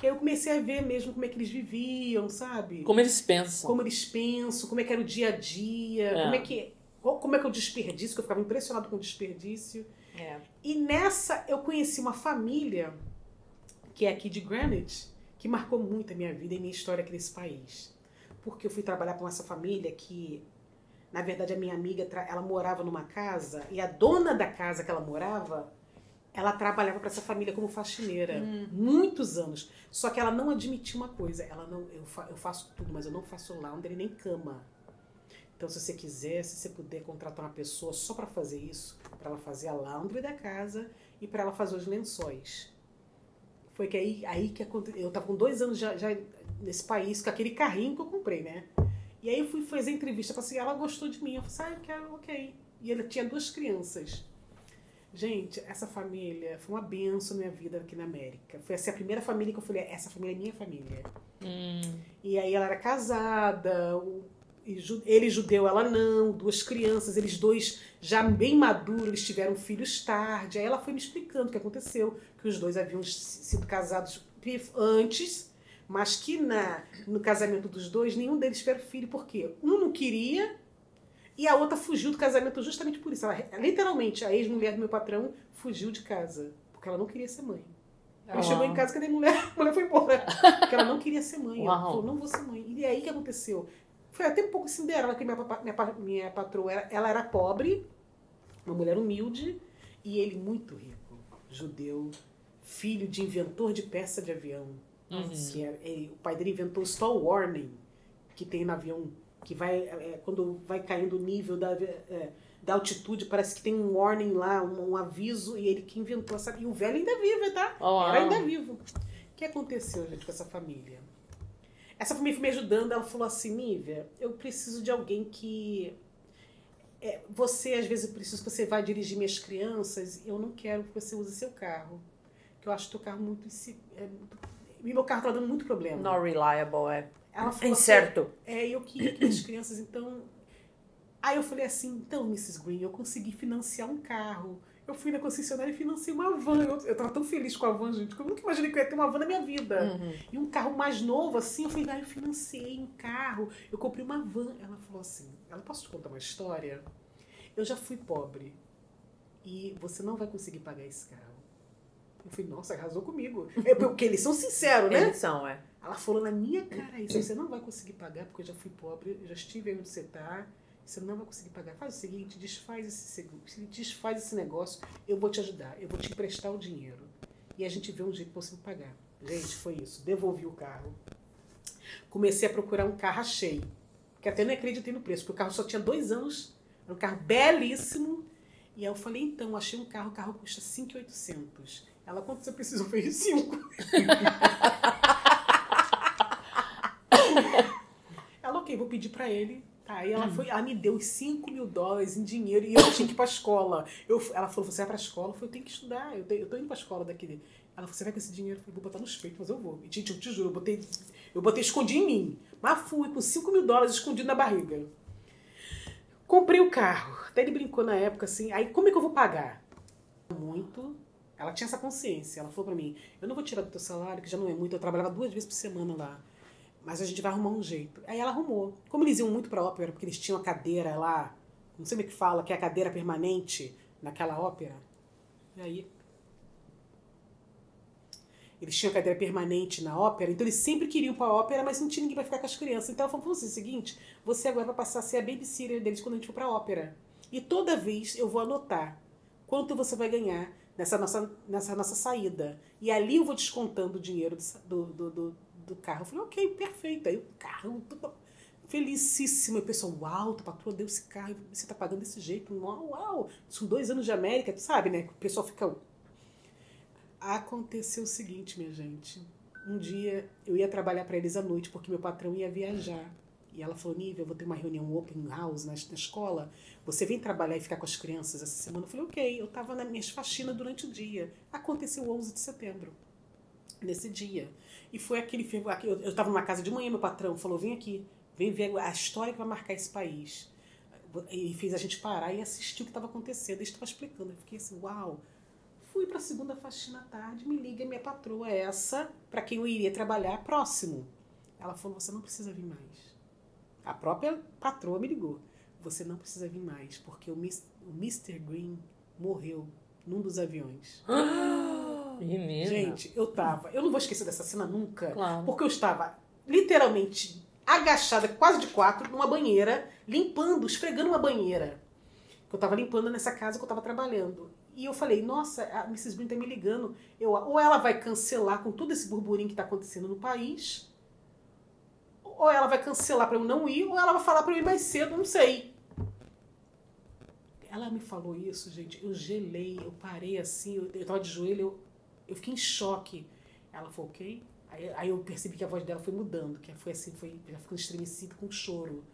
que aí eu comecei a ver mesmo como é que eles viviam, sabe? Como eles pensam. como eles pensam, como é que era o dia a dia, É. como é que como é que o desperdício, que eu ficava impressionado com o desperdício. É. E nessa eu conheci uma família que é aqui de Greenwich, que marcou muito a minha vida e minha história aqui nesse país. Porque eu fui trabalhar com essa família que, na verdade, a minha amiga, ela morava numa casa e a dona da casa que ela morava, ela trabalhava para essa família como faxineira. Muitos anos. Só que ela não admitia uma coisa. Ela não, eu, fa- eu faço tudo, mas eu não faço laundry nem cama. Então, se você quiser, se você puder contratar uma pessoa só para fazer isso, para ela fazer a laundry da casa e para ela fazer os lençóis. Foi que aí, aí que aconteceu. Eu tava com dois anos já, já nesse país, com aquele carrinho que eu comprei, né? E aí eu fui fazer entrevista para assim, ela gostou de mim. Eu falei, ah, eu quero, ok. E ela tinha duas crianças. Gente, essa família foi uma benção na minha vida aqui na América. Foi assim, a primeira família que eu falei, essa família é minha família. Hum, E aí ela era casada, o- ele judeu, ela não, duas crianças, eles dois já bem maduros, eles tiveram filhos tarde. Aí ela foi me explicando o que aconteceu, que os dois haviam sido casados antes, mas que na, no casamento dos dois, nenhum deles tiveram filho, por quê? Um não queria e a outra fugiu do casamento justamente por isso. Ela, literalmente, a ex-mulher do meu patrão fugiu de casa, porque ela não queria ser mãe. Ela Uau. chegou em casa, cadê a mulher? A mulher foi embora. Porque ela não queria ser mãe. Ela Uau. falou, não vou ser mãe. E aí o que aconteceu? Foi até um pouco Cinderela, que minha, minha, minha patroa, era, ela era pobre, uma mulher humilde, e ele muito rico, judeu, filho de inventor de peça de avião. Uhum. Que é- é- o pai dele inventou o stall warning, que tem no avião, que vai, é, quando vai caindo o nível da, é, da altitude, parece que tem um warning lá, um, um aviso, e ele que inventou essa. E o velho ainda é vivo, tá? Oh, Era ainda vivo. O que aconteceu, gente, com essa família? Essa família foi me ajudando, ela falou assim, Nívia, eu preciso de alguém que. é, você, às vezes, eu preciso que você vá dirigir minhas crianças, eu não quero que você use seu carro. Que eu acho teu carro muito. É, meu carro tá dando muito problema. Not reliable, é. Ela falou Incerto. Assim, é, eu queria que as crianças, então. Aí eu falei assim, então, Mrs. Green, eu consegui financiar um carro. Eu fui na concessionária e financei uma van. Eu, eu tava tão feliz com a van, gente, que eu nunca imaginei que eu ia ter uma van na minha vida. Uhum. E um carro mais novo, assim, eu falei, ah, eu financei um carro, eu comprei uma van. Ela falou assim, ela posso te contar uma história? Eu já fui pobre e você não vai conseguir pagar esse carro. Eu falei, nossa, arrasou comigo. É porque eles são sinceros, né? Eles são, é. Ela falou na minha cara isso, você não vai conseguir pagar porque eu já fui pobre, já estive aí onde você tá, você não vai conseguir pagar. Faz o seguinte, desfaz esse seguro, desfaz esse negócio, eu vou te ajudar, eu vou te emprestar o dinheiro. E a gente vê um jeito me pagar. Gente, foi isso. Devolvi o carro. Comecei a procurar um carro, achei. Que até não acreditei no preço, porque o carro só tinha dois anos, era um carro belíssimo. E aí eu falei, então, achei um carro, o carro custa 5,800. Ela, quanto você precisa? Eu falei, 5. Ela, ok, vou pedir pra ele. Tá, aí ela foi, ela me deu os 5 mil dólares em dinheiro e eu tinha que ir pra escola. Eu, ela falou, você vai pra escola? Eu falei, eu tenho que estudar, eu, tenho, eu tô indo pra escola daqui. Ela falou, você vai com esse dinheiro? Eu falei, vou botar nos peitos, mas eu vou. E, gente, eu te juro, eu botei, eu botei escondi em mim. Mas fui com 5 mil dólares escondido na barriga. Comprei o carro. Até ele brincou na época assim, aí como é que eu vou pagar? Muito. Ela tinha essa consciência. Ela falou pra mim, eu não vou tirar do teu salário, que já não é muito, eu trabalhava duas vezes por semana lá. Mas a gente vai arrumar um jeito. Aí ela arrumou. Como eles iam muito pra ópera, porque eles tinham a cadeira lá, não sei como é que fala, que é a cadeira permanente naquela ópera. E aí. Eles tinham a cadeira permanente na ópera, então eles sempre queriam ir pra ópera, mas não tinha ninguém pra ficar com as crianças. Então ela falou assim: o seguinte, você agora vai passar a ser a babysitter deles quando a gente for pra ópera. E toda vez eu vou anotar quanto você vai ganhar nessa nossa, nessa nossa saída. E ali eu vou descontando o dinheiro do, do, do, do carro. Eu falei, ok, perfeito. Aí o carro, tudo felicíssimo. E o pessoal, uau, tua patroa deu esse carro, você tá pagando desse jeito. Uau, uau. São dois anos de América, tu sabe, né? O pessoal fica. Aconteceu o seguinte, minha gente. Um dia eu ia trabalhar para eles à noite, porque meu patrão ia viajar. E ela falou, Nívia, eu vou ter uma reunião open house na, na escola. Você vem trabalhar e ficar com as crianças essa semana? Eu falei, ok. Eu estava nas minhas faxinas durante o dia. Aconteceu 11 de setembro, nesse dia. E foi aquele filme. Eu estava numa casa de manhã, meu patrão falou: vem aqui, vem ver a história que vai marcar esse país. E fez a gente parar e assistir o que estava acontecendo. Ele estava explicando. Eu fiquei assim: uau. Fui para a segunda faxina à tarde, me liga minha patroa, essa, para quem eu iria trabalhar próximo. Ela falou: você não precisa vir mais. A própria patroa me ligou: você não precisa vir mais, porque o Mr. Green morreu num dos aviões. Menina. Gente, eu tava. Eu não vou esquecer dessa cena nunca. Claro. Porque eu estava literalmente agachada, quase de quatro, numa banheira, limpando, esfregando uma banheira. Eu tava limpando nessa casa que eu tava trabalhando. E eu falei, nossa, a Mrs. Green tá me ligando. Eu, ou ela vai cancelar com todo esse burburinho que tá acontecendo no país, ou ela vai cancelar para eu não ir, ou ela vai falar para eu ir mais cedo, não sei. Ela me falou isso, gente. Eu gelei, eu parei assim, eu, eu tava de joelho, eu, eu fiquei em choque. Ela falou, ok. Aí, aí eu percebi que a voz dela foi mudando, que foi assim, foi já ficando estremecida com choro.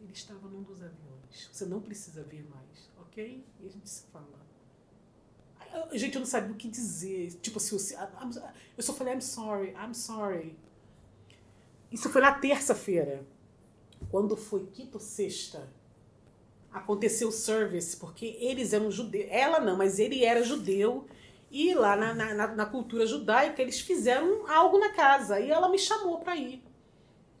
Ele estava num dos aviões. Você não precisa vir mais, ok? E a gente se fala. Eu, gente, eu não sabia o que dizer. Tipo assim, eu, eu só falei, I'm sorry, I'm sorry. Isso foi na terça-feira. Quando foi quinta ou sexta, aconteceu o service, porque eles eram judeus. Ela não, mas ele era judeu. E lá na, na, na, cultura judaica, eles fizeram algo na casa. E ela me chamou pra ir.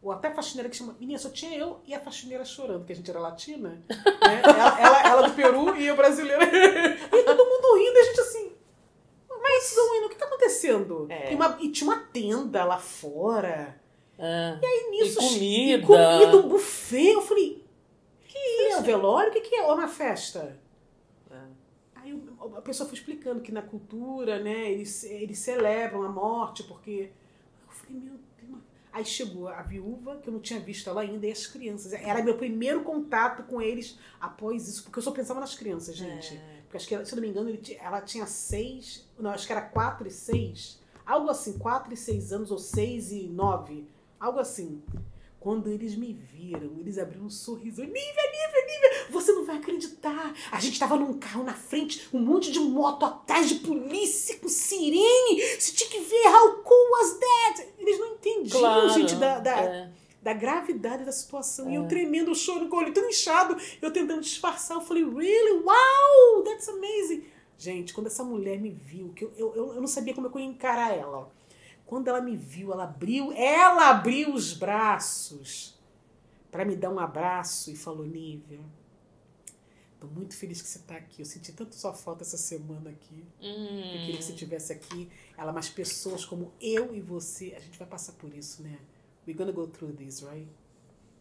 Ou até a faxineira que chama. Menina, só tinha eu e a faxineira chorando, que a gente era latina. Né? ela, ela, ela, do Peru e eu brasileira. e todo mundo rindo, e a gente assim. Mas, Zoina, o que tá acontecendo? É. E, uma, e tinha uma tenda lá fora. É. E aí nisso. E comida. E comida, um buffet. Eu falei. Que isso? É um velório? O que, que é? Ou uma festa? A pessoa foi explicando que na cultura, né, eles, eles celebram a morte, porque. Eu falei, meu Deus. Aí chegou a viúva, que eu não tinha visto ela ainda, e as crianças. Era meu primeiro contato com eles após isso, porque eu só pensava nas crianças, gente. É. Porque acho que, se eu não me engano, ela tinha seis. Não, acho que era quatro e seis. Algo assim, quatro e seis anos, ou seis e nove. Algo assim. Quando eles me viram, eles abriram um sorriso. Nívia, Nívia, Nívia, você não vai acreditar. A gente tava num carro na frente, um monte de moto atrás de polícia com sirene. Você tinha que ver how cool was that. Eles não entendiam, Claro. gente, da, da, é. da gravidade da situação. E eu tremendo, eu chorando, com o olho tão inchado, eu tentando disfarçar. Eu falei, really? Wow, that's amazing. Gente, quando essa mulher me viu, que eu, eu, eu eu não sabia como eu ia encarar ela. Quando ela me viu, ela abriu, ela abriu os braços para me dar um abraço e falou, Nívia, tô muito feliz que você tá aqui. Eu senti tanto sua falta essa semana aqui. Hum. Eu queria que você estivesse aqui. Ela, mas pessoas como eu e você, a gente vai passar por isso, né? We're gonna go through this, right?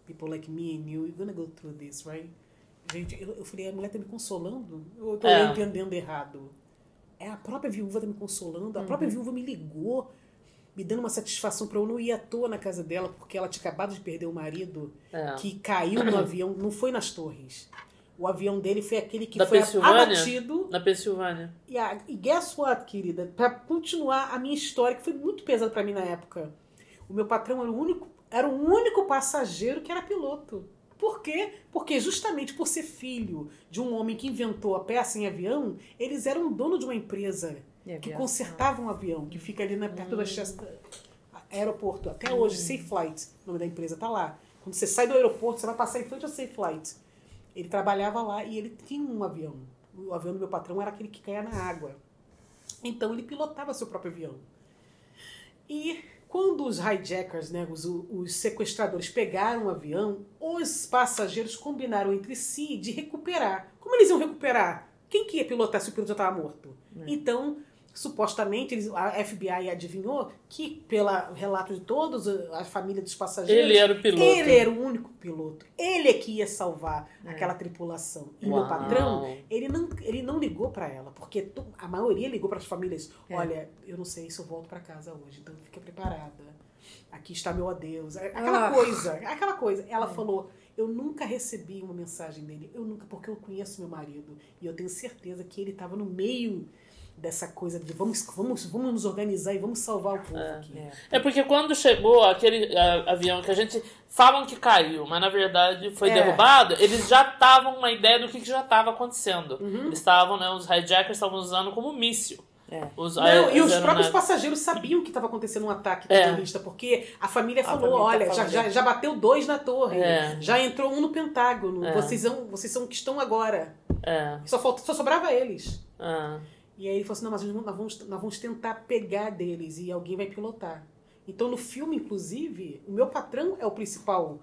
People like me and you, we're gonna go through this, right? Gente, eu, eu falei, a mulher tá me consolando? Ou eu tô É. entendendo errado? É a própria viúva tá me consolando, a própria viúva me ligou, me dando uma satisfação pra eu não ir à toa na casa dela, porque ela tinha acabado de perder o marido É. que caiu no avião, não foi nas torres. O avião dele foi aquele que Da foi abatido Na Pensilvânia. e, a, e guess what, querida? Pra continuar a minha história, que foi muito pesada pra mim na época. O meu patrão era o único, era o único passageiro que era piloto. Por quê? Porque justamente por ser filho de um homem que inventou a peça em avião, eles eram dono de uma empresa que consertava um avião, que fica ali na, perto da Chester aeroporto. Até hoje, Safe Flight, o nome da empresa tá lá. Quando você sai do aeroporto, você vai passar em frente ao Safe Flight. Ele trabalhava lá e ele tinha um avião. O avião do meu patrão era aquele que caía na água. Então ele pilotava seu próprio avião. E quando os hijackers, né, os, os sequestradores pegaram o avião, os passageiros combinaram entre si de recuperar. Como eles iam recuperar? Quem que ia pilotar se o piloto já estava morto? Então, supostamente, eles, a FBI adivinhou que, pelo relato de todos, a família dos passageiros, Ele era o piloto. ele era o único piloto. Ele é que ia salvar aquela tripulação. E meu Uau. patrão, ele não, ele não ligou pra ela, porque a maioria ligou para as famílias. É. Olha, eu não sei se eu volto pra casa hoje, então fica preparada. Aqui está meu adeus. Aquela Ah. coisa, aquela coisa. Ela falou: "Eu nunca recebi uma mensagem dele. Eu nunca, porque eu conheço meu marido e eu tenho certeza que ele estava no meio dessa coisa de vamos, vamos, vamos nos organizar e vamos salvar o povo aqui. É. É porque quando chegou aquele ah, avião que a gente falam que caiu, mas na verdade foi É. derrubado, eles já estavam uma ideia do que, que já estava acontecendo. Uhum. Eles estavam, né, os hijackers estavam usando como míssil. É. Os, Não, a- e os próprios passageiros sabiam que estava acontecendo um ataque É. terrorista, porque a família A falou: família tá olha, já, falando. já, já bateu dois na torre, É. já entrou um no Pentágono, É. vocês, são, vocês são o que estão agora. É, Só, falta, só sobrava eles. E aí ele falou assim: não, mas nós vamos, nós vamos tentar pegar deles e alguém vai pilotar. Então no filme, inclusive, o meu patrão é o principal.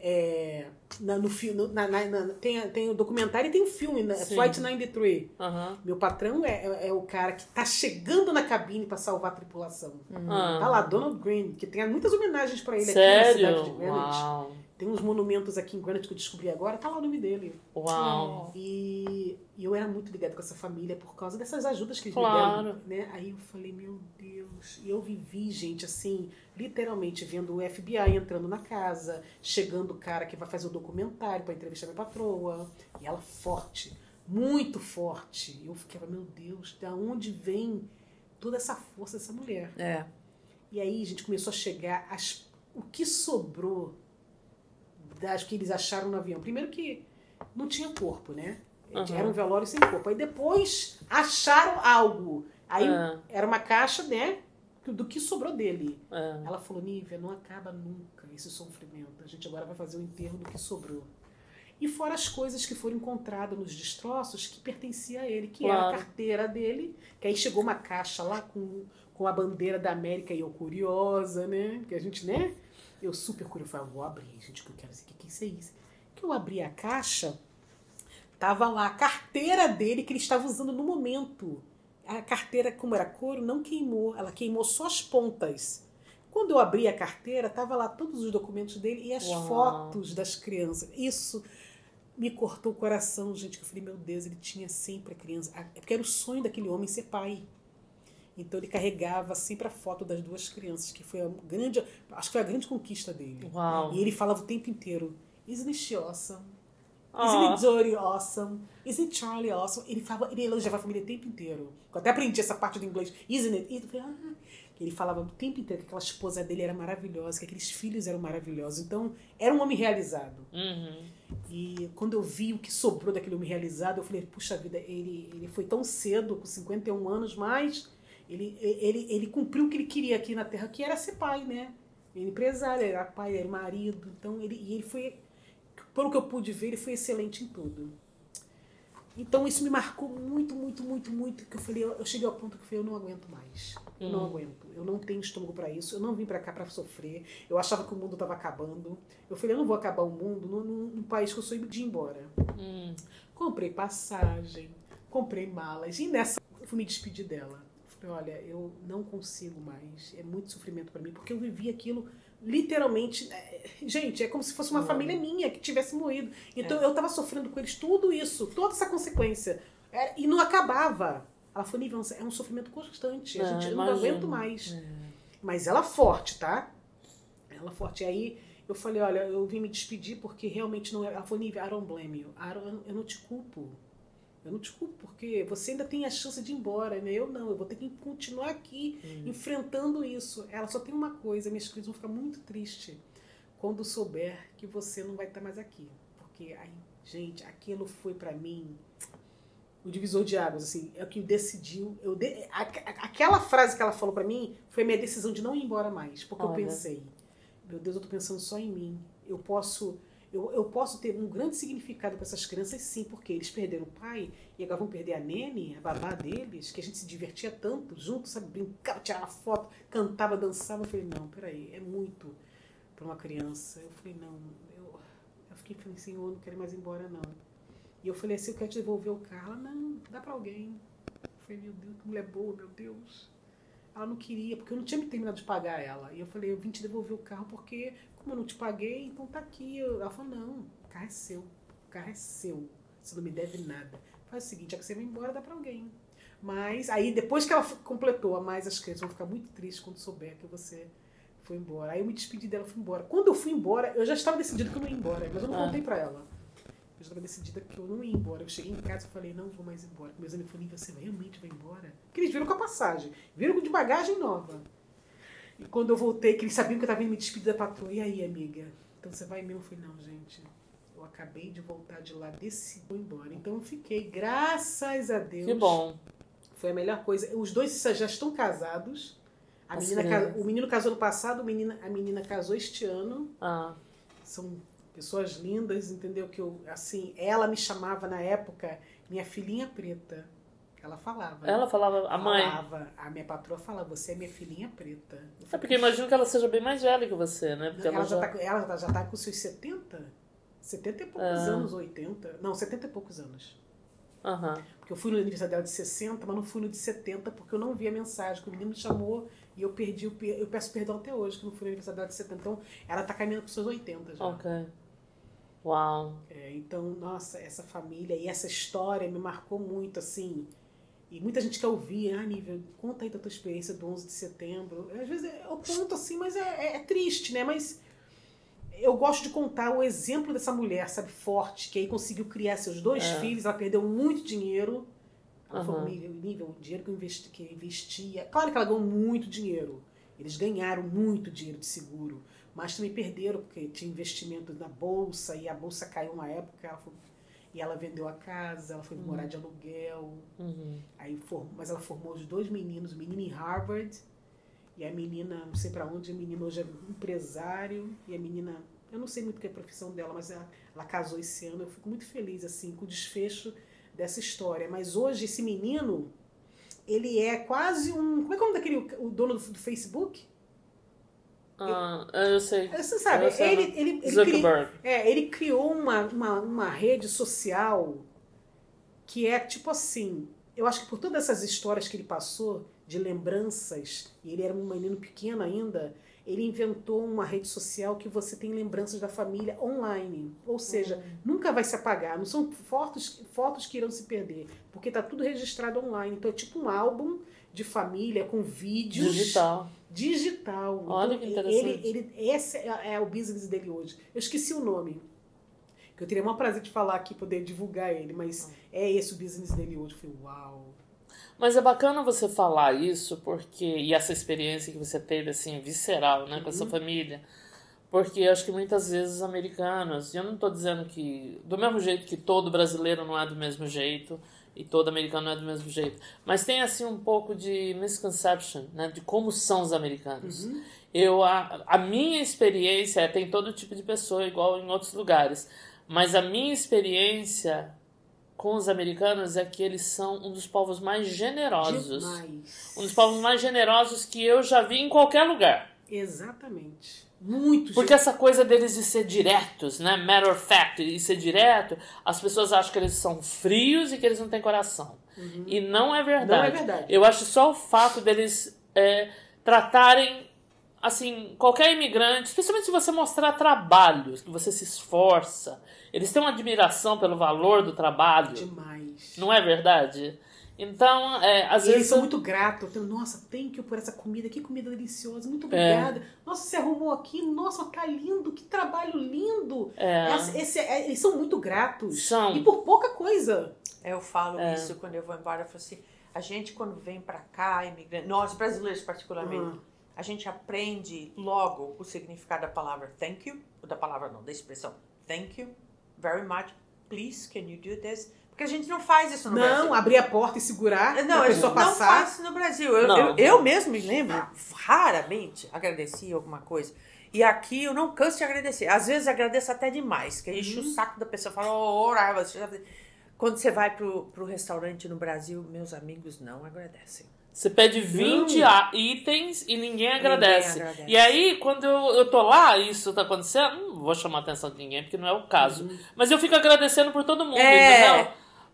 é, na, no filme, na, na- na- tem, tem o documentário e tem o filme, né? Sim. Flight 93. Aham. Meu patrão é, é, é o cara que tá chegando na cabine pra salvar a tripulação. Ah. Tá lá, Donald Green, que tem muitas homenagens pra ele aqui Sério? na cidade de Greenwich. Tem uns monumentos aqui em Greenwich que eu descobri agora, tá lá o nome dele. Uau. E, e eu era muito ligado com essa família por causa dessas ajudas que eles Claro. me deram. Né? Aí eu falei, meu Deus. E eu vivi, gente, assim, literalmente vendo o FBI entrando na casa, chegando o cara que vai fazer o documentário pra entrevistar minha patroa. E ela forte, muito forte. E eu ficava, meu Deus, da onde vem toda essa força dessa mulher? É. E aí gente começou a chegar as, o que sobrou das que eles acharam no avião. Primeiro que não tinha corpo, né? Aham. Era um velório sem corpo. Aí depois acharam algo. Aí É. era uma caixa, né? Do que sobrou dele. É. Ela falou, Nívia, não acaba nunca esse sofrimento. A gente agora vai fazer o enterro do que sobrou. E fora as coisas que foram encontradas nos destroços que pertencia a ele, que era a carteira dele, que aí chegou uma caixa lá com, com a bandeira da América e eu curiosa, né? Que a gente, né? Eu super curiosa, falei, "Ah, vou abrir, gente, que eu quero saber o que, que isso é isso. Que eu abri a caixa, tava lá a carteira dele que ele estava usando no momento. A carteira, como era couro, não queimou, ela queimou só as pontas. Quando eu abri a carteira, tava lá todos os documentos dele e as Uau. fotos das crianças. Isso me cortou o coração, gente. que Eu falei, meu Deus, ele tinha sempre a criança. É porque era o sonho daquele homem ser pai. Então ele carregava sempre a foto das duas crianças, que foi a grande, acho que foi a grande conquista dele. Uau. E ele falava o tempo inteiro, isn't she awesome? Oh. Isn't it Jodie awesome? Isn't Charlie awesome? Ele, falava, ele elogiava a família o tempo inteiro. Eu até aprendi essa parte do inglês. Isn't it? E eu falei, ah. Ele falava o tempo inteiro que aquela esposa dele era maravilhosa, que aqueles filhos eram maravilhosos. Então, era um homem realizado. Uhum. E quando eu vi o que sobrou daquele homem realizado, eu falei, puxa vida, ele, ele foi tão cedo, com 51 anos, mas ele, ele, ele cumpriu o que ele queria aqui na Terra, que era ser pai, né? Ele empresário, era pai, era marido. Então, ele, e ele foi, pelo que eu pude ver, ele foi excelente em tudo. Então isso me marcou muito, muito, muito, muito. Que eu falei, eu cheguei ao ponto que eu falei, eu não aguento mais. Eu não Hum. aguento. Eu não tenho estômago para isso. Eu não vim para cá para sofrer. Eu achava que o mundo estava acabando. Eu falei, eu não vou acabar o mundo num- num país que eu sou de ir embora. Hum. Comprei passagem, comprei malas e nessa eu fui me despedir dela. Olha, eu não consigo mais. É muito sofrimento para mim porque eu vivi aquilo literalmente. é, Gente, é como se fosse uma família minha que tivesse morrido. Então É. eu tava sofrendo com eles tudo isso, toda essa consequência. É, e não acabava. Ela falou, Nível, é um sofrimento constante. A É, gente, eu não aguento mais. É. Mas ela forte, tá? Ela forte. E aí eu falei, olha, eu vim me despedir porque realmente não é. Ela falou, Nívia, I don't blame you. I don't- eu não te culpo. Eu não te culpo porque você ainda tem a chance de ir embora, né? Eu não, eu vou ter que continuar aqui Hum. enfrentando isso. Ela só tem uma coisa, minhas crianças vão ficar muito tristes quando souber que você não vai estar mais aqui. Porque, aí, gente, aquilo foi pra mim o divisor de águas, assim, é o que decidiu. Eu de- aquela frase que ela falou pra mim foi a minha decisão de não ir embora mais, porque eu Olha. pensei, meu Deus, eu tô pensando só em mim. Eu posso eu, eu posso ter um grande significado para essas crianças, sim, porque eles perderam o pai e agora vão perder a nene, a babá deles, que a gente se divertia tanto junto, sabe, brincava, tirava foto, cantava, dançava. Eu falei, não, peraí, é muito para uma criança. Eu falei, não, eu, eu fiquei assim, eu não quero mais ir embora, não. E eu falei assim, eu quero te devolver o carro. Ela, não, dá pra alguém. Eu falei, meu Deus, que mulher boa, meu Deus. Ela não queria, porque eu não tinha me terminado de pagar ela. E eu falei, eu vim te devolver o carro porque, como eu não te paguei, então tá aqui. Ela falou, não, o carro é seu. O carro é seu. Você não me deve nada. Faz o seguinte, já que você vai embora, dá pra alguém. Mas aí, depois que ela completou a mais, as crianças vão ficar muito tristes quando souber que você foi embora. Aí eu me despedi dela fui embora. Quando eu fui embora, eu já estava decidida que eu não ia embora, mas eu não Ah. contei pra ela. Eu já estava decidida que eu não ia embora. Eu cheguei em casa e falei, não vou mais embora. Meus amigos falaram, você realmente vai embora? Porque eles viram com a passagem, viram com de bagagem nova. E quando eu voltei, que eles sabiam que eu estava indo me despedir da patroa, e aí, amiga? Então você vai mesmo? Eu falei, não, gente, eu acabei de voltar de lá, desci, vou embora. Então eu fiquei, graças a Deus. Que bom. Foi a melhor coisa. Os dois já estão casados. A Assim. menina, o menino casou no passado, o menina, a menina casou este ano. Ah, São pessoas lindas, entendeu? Que eu, assim, ela me chamava na época minha filhinha preta. Ela falava. né? ela falava, a mãe. Falava. A minha patroa falava, você é minha filhinha preta. É porque eu imagino que ela seja bem mais velha que você, né? Porque ela, ela, já, já. tá, com- ela já tá com seus 70? 70 e poucos Ah. anos, 80. Não, 70 e poucos anos. Aham. Porque eu fui no aniversário dela de 60, mas não fui no de 70 porque eu não vi a mensagem, que o menino me chamou e eu perdi, eu peço perdão até hoje que eu não fui no aniversário dela de 70. Então, ela tá caminhando para seus 80 já. Ok. Uau. É, então, nossa, essa família e essa história me marcou muito, assim. E muita gente quer ouvir, ah, Nível, conta aí da tua experiência do 11 de setembro. Às vezes eu conto assim, mas é, é- é triste, né? Mas eu gosto de contar o exemplo dessa mulher, sabe, forte, que aí conseguiu criar seus dois É. filhos, ela perdeu muito dinheiro. Ela Aham. falou, nível, nível, o dinheiro que eu investi, que eu investia. Claro que ela ganhou muito dinheiro. Eles ganharam muito dinheiro de seguro. Mas também perderam, porque tinha investimento na bolsa e a bolsa caiu uma época. Ela foi- e ela vendeu a casa, ela foi morar de aluguel. Uhum. Aí for- mas ela formou os dois meninos, o menino em Harvard e a menina, não sei pra onde, a menina hoje é empresário e a menina, eu não sei muito o que é a profissão dela, mas ela, ela casou esse ano. Eu fico muito feliz assim com o desfecho dessa história. Mas hoje esse menino, ele é quase um, como é que é o nome daquele o dono do, do Facebook? Ah, eu sei. Você sabe, Eu sei, ele, né? ele, ele, é, ele criou uma, uma, uma rede social que é tipo assim. Eu acho que por todas essas histórias que ele passou, de lembranças, e ele era um menino pequeno ainda, ele inventou uma rede social que você tem lembranças da família online. Ou seja, nunca vai se apagar. Não são fotos, fotos que irão se perder, porque está tudo registrado online. Então é tipo um álbum de família com vídeos. Digital. Digital. Olha então, que interessante. Ele, ele, esse é, é o business dele hoje. Eu esqueci o nome. Que eu teria o maior prazer de falar aqui, poder divulgar ele, mas é esse o business dele hoje. Eu falei, uau. Mas é bacana você falar isso, porque. E essa experiência que você teve, assim, visceral, né, com a sua família. Porque eu acho que muitas vezes os americanos, e eu não estou dizendo que. Do mesmo jeito que todo brasileiro não é do mesmo jeito, e todo americano é do mesmo jeito. Mas tem, assim, um pouco de misconception, né, de como são os americanos. Eu, a, a minha experiência é, tem todo tipo de pessoa, igual em outros lugares. Mas a minha experiência com os americanos é que eles são um dos povos mais generosos. Demais. Um dos povos mais generosos que eu já vi em qualquer lugar. Exatamente. Muito Porque essa coisa deles de ser diretos, né? Matter of fact, e ser direto, as pessoas acham que eles são frios e que eles não têm coração. E não é verdade. Não é verdade. Eu acho só o fato deles é, tratarem, assim, qualquer imigrante, especialmente se você mostrar trabalho, que você se esforça. Eles têm uma admiração pelo valor do trabalho. demais. Não é verdade? Então, é, às E eles vezes. são muito gratos. Eu, Nossa, thank you por essa comida. Que comida deliciosa. Muito obrigada. Nossa, você arrumou aqui. Nossa, tá lindo. Que trabalho lindo. É. Essa- esse- é, eles são muito gratos. São. E por pouca coisa. Eu falo É. isso quando eu vou embora. Eu falo assim, a gente quando vem pra cá, imigrante, nós brasileiros particularmente, Uhum. a gente aprende logo o significado da palavra thank you, ou da palavra não, da expressão thank you very much, please can you do this? Porque a gente não faz isso no não, Brasil. abrir a porta e segurar Não, a pessoa não passar. faz isso no Brasil. Eu, Não. eu, eu mesmo me lembro, raramente agradeci alguma coisa. E aqui eu não canso de agradecer. Às vezes agradeço até demais, que enche Uhum. o saco da pessoa fala, oh, ora, você já... Quando você vai pro, pro restaurante no Brasil, meus amigos não agradecem. Você pede 20 a- itens e ninguém agradece. agradece. E aí, quando eu, eu tô lá e isso tá acontecendo, não vou chamar a atenção de ninguém, porque não é o caso. Mas eu fico agradecendo por todo mundo, É. entendeu?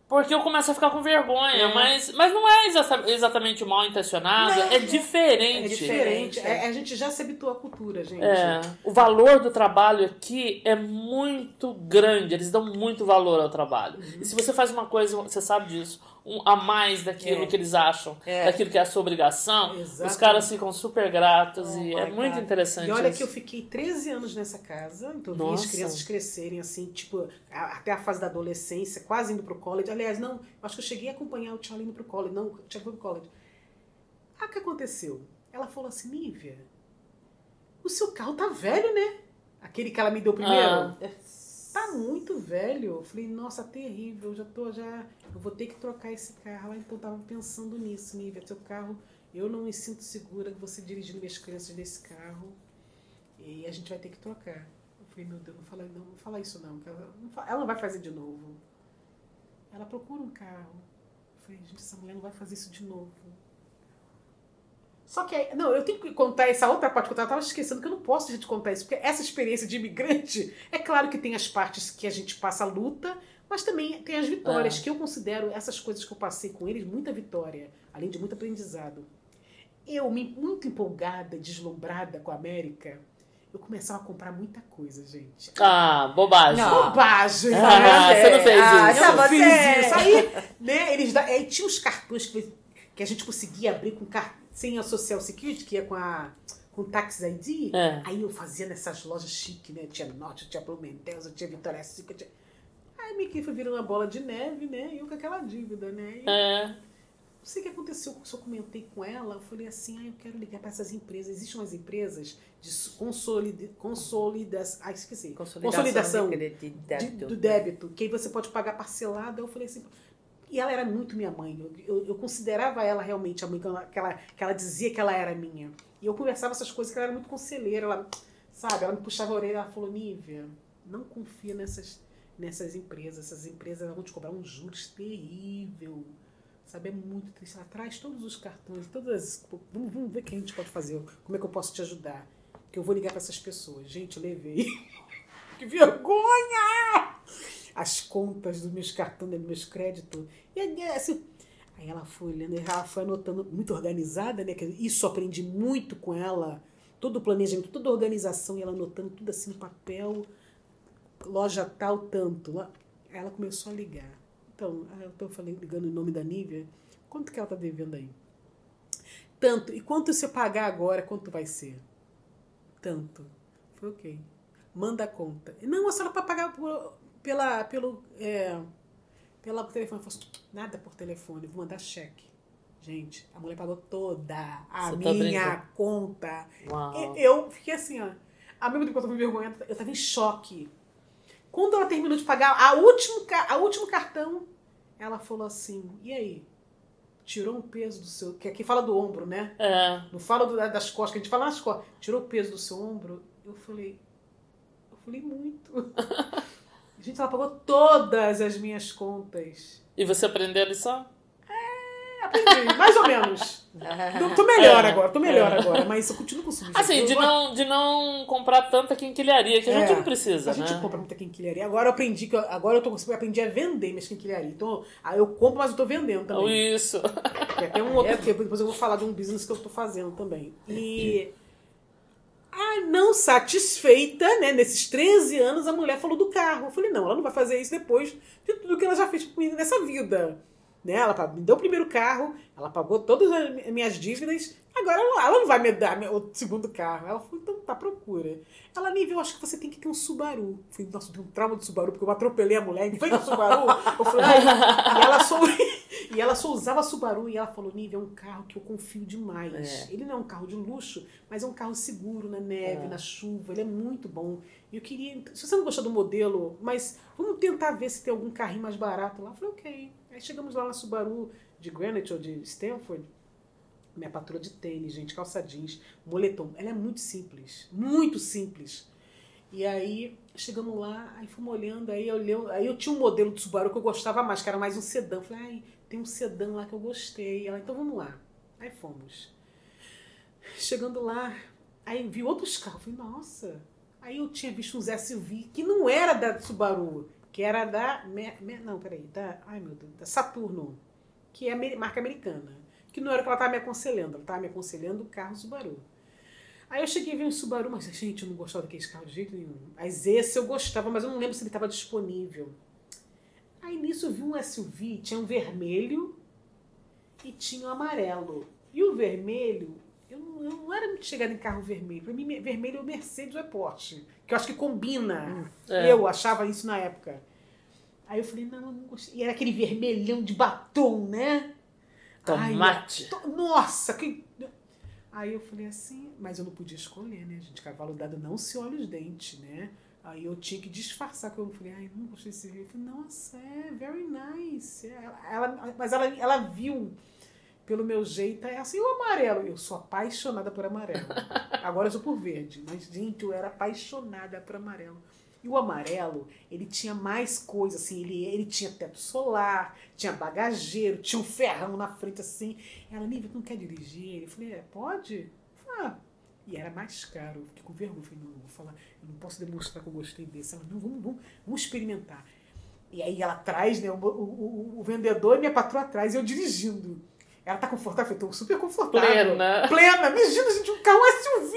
Porque eu começo a ficar com vergonha. É. Mas, mas não é exa- exatamente mal intencionado, Não, é diferente. É diferente. Diferente, É, a gente já se habituou à cultura, gente. É, o valor do trabalho aqui é muito grande, eles dão muito valor ao trabalho. Uhum. E se você faz uma coisa, você sabe disso, um, a mais daquilo É. que eles acham, É. daquilo que é a sua obrigação, os Exatamente. caras ficam super gratos Oh e é my muito God. interessante E olha isso. que eu fiquei 13 anos nessa casa, então vi as crianças crescerem assim, tipo, até a fase da adolescência, quase indo pro college. Aliás, não, acho que eu cheguei a acompanhar o Charlie indo pro college, não, o Charlie foi pro college. Ah, o que aconteceu? Ela falou assim, Nívia, o seu carro tá velho, né? Aquele que ela me deu primeiro. Ah. Tá muito velho. Eu falei, nossa, terrível, já tô, já. Eu vou ter que trocar esse carro. Ela então tava pensando nisso, Nívia. Seu carro, eu não me sinto segura você dirigindo minhas crianças nesse carro. E a gente vai ter que trocar. Eu falei, meu Deus, não fala, não, não fala isso não. Ela não, fa- ela não vai fazer de novo. Ela procura um carro. Eu falei, gente, essa mulher não vai fazer isso de novo. Só que, aí- não, eu tenho que contar essa outra parte que eu tava esquecendo que eu não posso gente contar isso, porque essa experiência de imigrante, é claro que tem as partes que a gente passa a luta, mas também tem as vitórias, É. que eu considero essas coisas que eu passei com eles muita vitória, além de muito aprendizado. Eu, me- muito empolgada, deslumbrada com a América, eu começava a comprar muita coisa, gente. Ah, bobagem. Não. Bobagem! Ah, né? você não fez Ah, isso. Eu você- fiz isso. Aí, né, eles da... aí tinha os cartões que, que a gente conseguia abrir com car... sem a Social Security, que ia com a com Tax ID. É. Aí eu fazia nessas lojas chiques, né? Tinha Norte, tinha Blumenthal, tinha Vitória Secret. Tinha... Aí minha foi virando uma bola de neve, né? E eu com aquela dívida, né? E É. Não sei o que aconteceu, eu comentei com ela, eu falei assim, ah, eu quero ligar para essas empresas. Existem umas empresas de consolida, consolidação, ah, esqueci. Consolidação de, de do débito, que aí você pode pagar parcelado. Eu falei assim, e ela era muito minha mãe. Eu, eu, eu considerava ela realmente a mãe que ela, que, ela, dizia que ela era minha. E eu conversava essas coisas que ela era muito conselheira. Ela, sabe, ela me puxava a orelha ela falou, Nívia, não confia nessas, nessas empresas. Essas empresas vão te cobrar uns juros terrível. Sabe, é muito triste. Ela traz todos os cartões, todas. as- Vamos, vamos ver o que a gente pode fazer. Como é que eu posso te ajudar? Que eu vou ligar para essas pessoas. Gente, levei. que vergonha! As contas dos meus cartões, dos meus créditos. E aí, assim, aí ela foi olhando, ela foi anotando, muito organizada, né? Isso aprendi muito com ela. Todo o planejamento, toda a organização, e ela anotando tudo assim no papel. Loja tal, tanto. Aí ela começou a ligar. Então, eu falei, ligando em nome da Nívia. Quanto que ela tá devendo aí? tanto. E quanto você pagar agora, quanto vai ser? Tanto. Foi ok. Manda a conta. Não, a senhora para pagar por, pela, pelo, é, pela telefone. Eu falei, nada por telefone, vou mandar cheque. Gente, a mulher pagou toda a Você tá minha brincando? conta. Uau. Eu fiquei assim, ó. Ao mesmo tempo que eu tava envergonhada, eu tava em choque. Quando ela terminou de pagar a último, a último cartão, ela falou assim: e aí? Tirou um peso do seu. Que aqui fala do ombro, né? É. Não fala do- das costas, que a gente fala nas costas. Tirou o peso do seu ombro? Eu falei. Eu falei muito. Gente, ela pagou todas as minhas contas. E você aprendeu a lição? Aprendi, mais ou menos. Eu tô melhor É, agora, tô melhor é. agora, mas eu continuo consumindo. Assim, Eu de não, de não comprar tanta quinquilharia, que a gente É, não precisa, A gente né? compra muita quinquilharia. Agora eu aprendi que eu, agora eu tô conseguindo aprendi a vender minhas quinquilharias. Então, aí eu compro, mas eu tô vendendo também. Isso. Tem um outro tempo, depois eu vou falar de um business que eu tô fazendo também. E ah, não satisfeita, né, nesses 13 anos a mulher falou do carro. Eu falei: "Não, ela não vai fazer isso depois de tudo que ela já fez comigo nessa vida". Né? Ela me deu o primeiro carro, ela pagou todas as mi- minhas dívidas, agora ela, não vai me dar o segundo carro. Ela falou, então tá procura. Ela, Nível, acho que você tem que ter um Subaru. Eu falei, nossa, eu um trauma de Subaru, porque eu atropelei a mulher em frente Subaru. Eu falei, e ela só, e ela só usava Subaru, e ela falou, Nível, é um carro que eu confio demais. É. Ele não é um carro de luxo, mas é um carro seguro na neve, É. na chuva, ele é muito bom. E eu queria, se você não gostou do modelo, mas vamos tentar ver se tem algum carrinho mais barato lá. Eu falei, ok. Aí chegamos lá na Subaru de Greenwich ou de Stanford. Minha patroa de tênis, gente, calça jeans, moletom. Ela é muito simples, muito simples. E aí chegamos lá, aí fomos olhando, aí eu, aí eu tinha um modelo de Subaru que eu gostava mais, que era mais um sedã. Falei, ai, tem um sedã lá que eu gostei. Ela, então vamos lá. Aí fomos. Chegando lá, aí vi outros carros. Falei, nossa. Aí eu tinha visto uns SUV que não era da Subaru, que era da. Não, peraí. Da, ai, meu Deus. Da Saturno, que é marca americana. Que não era o que ela estava me aconselhando. Ela estava me aconselhando o carro Subaru. Aí eu cheguei a ver um Subaru, mas, gente, eu não gostava daqueles carros de jeito nenhum. Mas esse eu gostava, mas eu não lembro se ele estava disponível. Aí nisso eu vi um SUV, tinha um vermelho e tinha um amarelo. E o vermelho, eu não, eu não era muito chegada em carro vermelho. Pra mim, vermelho é o Mercedes ou é Porsche. Que eu acho que combina. É. Eu achava isso na época. Aí eu falei, não, eu não gostei. E era aquele vermelhão de batom, né? Tomate. Ai, to- nossa, que. Aí eu falei assim, mas eu não podia escolher, né, gente? Cavalo dado não se olha os dentes, né? Aí eu tinha que disfarçar, que eu falei, ai, não gostei desse vídeo. Eu falei, nossa, é very nice. Ela, ela- mas ela, ela viu pelo meu jeito, é assim, o amarelo. Eu sou apaixonada por amarelo. Agora eu sou por verde, mas, gente, eu era apaixonada por amarelo. E o amarelo, ele tinha mais coisa, assim, ele, ele tinha teto solar, tinha bagageiro, tinha um ferrão na frente, assim. Ela, Nívia, tu não quer dirigir? Eu falei, é, pode? Eu falei, ah. E era mais caro, eu fiquei com vergonha. Eu falei, não, eu vou falar, eu não posso demonstrar que eu gostei desse. Ela, não, vamos, vamos, vamos experimentar. E aí ela atrás, né, o, o, o- vendedor e minha patroa atrás, e eu dirigindo. Ela tá confortável? Eu tô super confortável. Plena. Plena. Imagina, gente, um carro SUV.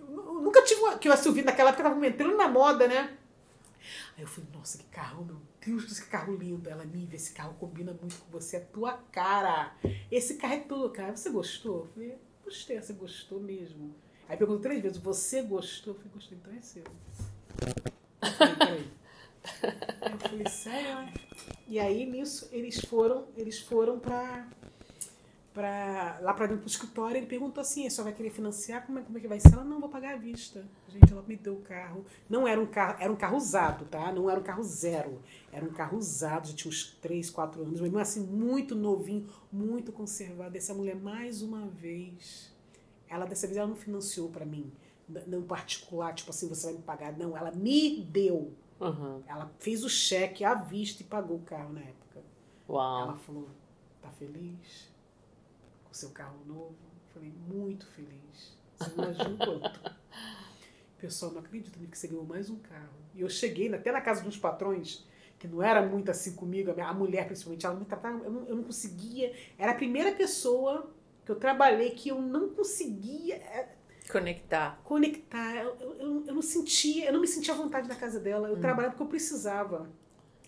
Eu nunca tive um, que o SUV naquela época tava entrando na moda, né? Aí eu falei, nossa, que carro, meu Deus, que carro lindo. Ela, Nívia, esse carro combina muito com você, é tua cara. Esse carro é tua cara. Você gostou? Eu falei, gostei, você gostou mesmo. Aí perguntou três vezes, você gostou? Eu falei, gostei, então é seu. Eu falei, peraí. Eu falei, sério? E aí, nisso, eles foram, eles foram pra, pra, lá pra dentro do escritório. Ele perguntou assim, só vai querer financiar? Como é, como é que vai ser? Ela, não, vou pagar à vista. Gente, ela me deu o carro. Não era um carro, era um carro usado, tá? Não era um carro zero. Era um carro usado, já tinha uns 3, 4 anos, mas assim, muito novinho, muito conservado. Essa mulher, mais uma vez, ela dessa vez ela não financiou pra mim. Não particular, tipo assim, você vai me pagar. Não, ela me deu. Uhum. Ela fez o cheque à vista e pagou o carro na época. Ela Uau. falou, tá feliz com seu carro novo? Eu falei, muito feliz. Você não imagina o quanto. Pessoal não acredita que você ganhou mais um carro. E eu cheguei até na casa uns patrões, que não era muito assim comigo, a mulher principalmente, ela me tratava, eu não, eu não conseguia. Era a primeira pessoa que eu trabalhei que eu não conseguia é, Conectar. conectar. Eu, eu, eu- não sentia, eu não me sentia à vontade na casa dela. Eu Hum. trabalhava porque eu precisava.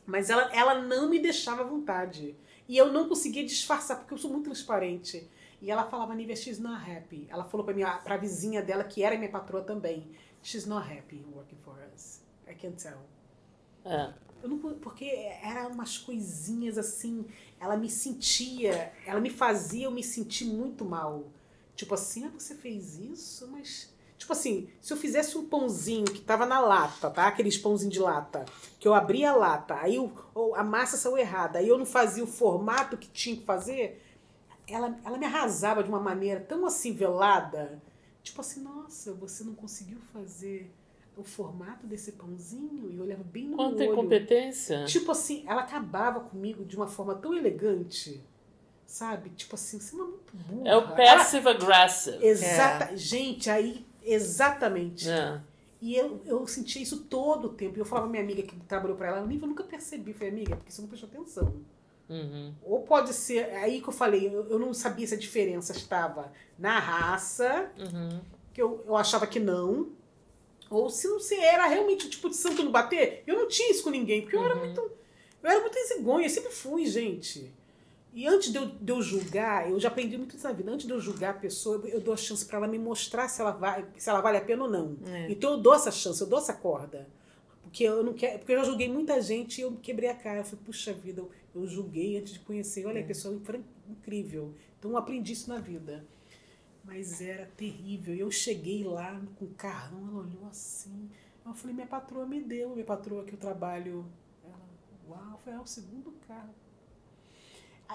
Mas ela, ela não me deixava à vontade. E eu não conseguia disfarçar, porque eu sou muito transparente. E ela falava, Nívia, she's not happy. Ela falou pra, minha, pra vizinha dela, que era minha patroa também, she's not happy working for us. I can tell. É. Eu não, porque eram umas coisinhas assim, ela me sentia, ela me fazia eu me sentir muito mal. Tipo assim, ah, você fez isso, mas. Tipo assim, se eu fizesse um pãozinho que tava na lata, tá? Aqueles pãozinhos de lata, que eu abria a lata, aí ou a massa saiu errada, aí eu não fazia o formato que tinha que fazer, ela, ela me arrasava de uma maneira tão assim velada. Tipo assim, nossa, você não conseguiu fazer o formato desse pãozinho e eu olhava bem no Quanta olho. incompetência. Tipo assim, ela acabava comigo de uma forma tão elegante, sabe? Tipo assim, você é muito burra. É o passive aggressive. Exata, gente, aí exatamente. É. E eu, eu sentia isso todo o tempo. E eu falava pra minha amiga que trabalhou pra ela, eu nunca percebi. Eu falei, amiga, porque você não prestou atenção. Uhum. Ou pode ser, é aí que eu falei, eu, eu não sabia se a diferença estava na raça, Uhum. que eu, eu achava que não. Ou se não se era realmente o tipo de santo no bater, eu não tinha isso com ninguém, porque eu era Uhum. muito. Eu era muito exigônia, eu sempre fui, gente. E antes de eu, de eu julgar, eu já aprendi muito isso na vida. Antes de eu julgar a pessoa, eu, eu dou a chance pra ela me mostrar se ela, vai, se ela vale a pena ou não. É. Então eu dou essa chance, eu dou essa corda. Porque eu não quero. Porque eu já julguei muita gente e eu quebrei a cara. Eu falei, puxa vida, eu, eu julguei antes de conhecer. Olha, a pessoa foi incrível. Então eu aprendi isso na vida. Mas era terrível. Eu cheguei lá com o carrão, ela olhou assim. Eu falei, minha patroa me deu, minha patroa que eu trabalho. Ela, uau, foi ah, o segundo carro.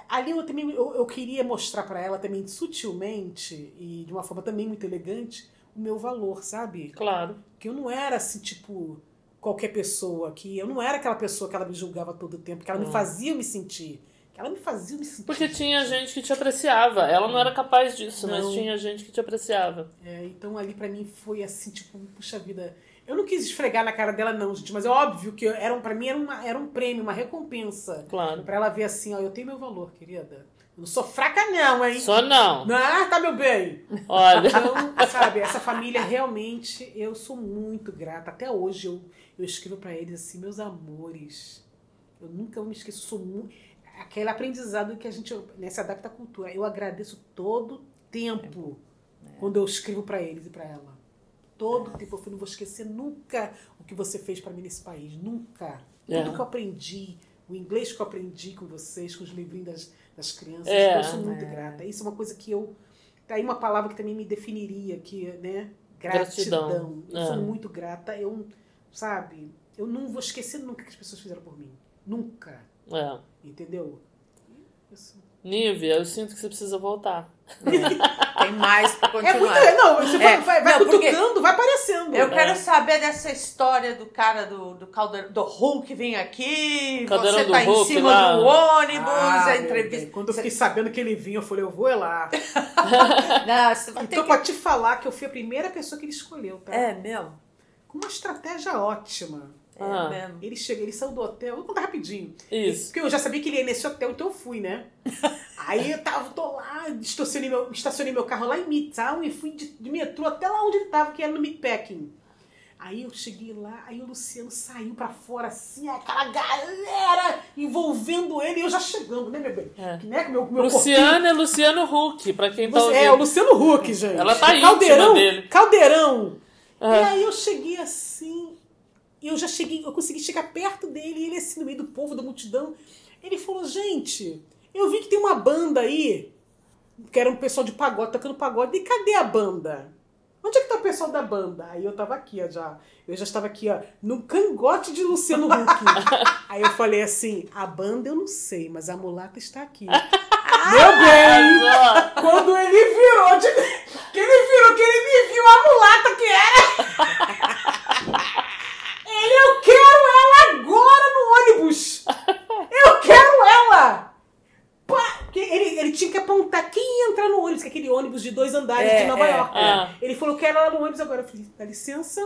Ali eu também eu, eu queria mostrar pra ela também sutilmente e de uma forma também muito elegante o meu valor, sabe? Claro. Que eu não era assim, tipo, qualquer pessoa que eu não era aquela pessoa que ela me julgava todo o tempo, que ela me Hum. fazia eu me sentir. Ela me fazia me sentir. Porque tinha gente que te apreciava. Ela não era capaz disso, mas Não. tinha gente que te apreciava. É, então ali pra mim foi assim, tipo, puxa vida. Eu não quis esfregar na cara dela, não, gente, mas é óbvio que era, pra mim era, uma, era um prêmio, uma recompensa. Claro. Pra ela ver assim, ó, eu tenho meu valor, querida. Eu não sou fraca, não, hein? Só não. Ah, tá, meu bem. Olha. Então, sabe, essa família realmente, eu sou muito grata. Até hoje eu, eu escrevo pra eles assim, meus amores. Eu nunca me esqueço, sou muito. Aquele aprendizado que a gente né, se adapta à cultura. Eu agradeço todo tempo quando eu escrevo pra eles e pra ela. Todo tempo eu falei, não vou esquecer nunca o que você fez pra mim nesse país. Nunca. Tudo É. que eu aprendi, o inglês que eu aprendi com vocês, com os livrinhos das, das crianças, É. eu sou muito É. grata. Isso é uma coisa que eu. Tá aí uma palavra que também me definiria, que, né? Gratidão. Gratidão. Eu É. sou muito grata. Eu, sabe, eu não vou esquecer nunca que as pessoas fizeram por mim. Nunca. É. Entendeu? Isso. Nívia, eu sinto que você precisa voltar. Tem mais pra É continuar. muito. Não, você vai, É, vai, vai não, cutucando, vai aparecendo. Eu quero saber dessa história do cara do, do, caldeirão, do Hulk vem aqui, Caldeirão você tá em Hulk cima lá. do ônibus, Ah, a meu entrevista. bem, Quando eu fiquei sabendo que ele vinha, eu falei, eu vou é lá. Não, Então, que... pra te falar que eu fui a primeira pessoa que ele escolheu, tá? É mesmo? Com uma estratégia ótima. É Ah. mesmo. Ele chega, ele saiu do hotel, vou contar rapidinho. Isso. Porque eu já sabia que ele ia nesse hotel, então eu fui, né? Aí eu tava, tô lá, estacionei meu, estacionei meu carro lá em Midtown e fui de, de metrô até lá onde ele tava, que era no Meatpacking. Aí eu cheguei lá, aí o Luciano saiu pra fora assim, aquela galera envolvendo ele e eu já chegando, né, meu bem? É. Que, né, meu, meu Luciano é Luciano Huck, pra quem tá corpinho. ouvindo. É, o Luciano Huck, gente. Ela tá íntima Caldeirão, dele. Caldeirão. E É. aí eu cheguei assim, e eu já cheguei, eu consegui chegar perto dele, e ele assim, no meio do povo, da multidão. Ele falou, gente, eu vi que tem uma banda aí, que era um pessoal de pagode, tocando pagode, e cadê a banda? Onde é que tá o pessoal da banda? Aí eu tava aqui, ó, já. Eu já estava aqui, ó, no cangote de Luciano Huck. aí eu falei assim, a banda eu não sei, mas a mulata está aqui. Meu bem! Quando ele virou, de... que ele virou, que ele me viu a mulata que era. Ele, eu quero ela agora no ônibus. Eu quero ela. Pá, que ele, ele tinha que apontar quem ia entrar no ônibus, que é aquele ônibus de dois andares É, de Nova é, York. é. Ele falou, quero ela no ônibus agora. Eu falei, dá licença.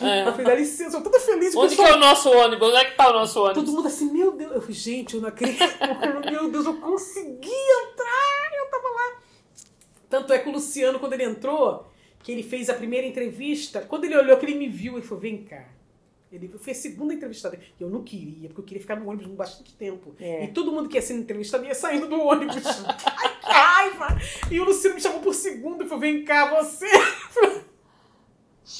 É. Eu falei, dá licença. Eu tô toda feliz. Onde que pessoal- é o nosso ônibus? Onde é que tá o nosso ônibus? Todo mundo assim, meu Deus. Eu falei, gente, eu não acredito. meu Deus, eu consegui entrar. Eu tava lá. Tanto é que o Luciano, quando ele entrou, que ele fez a primeira entrevista, quando ele olhou que ele me viu, ele falou, vem cá. Ele foi a segunda entrevistada. E eu não queria, porque eu queria ficar no ônibus bastante tempo. É. E todo mundo que ia sendo entrevistado ia saindo do ônibus. Ai, raiva. E o Luciano me chamou por segundo e falou: vem cá, você.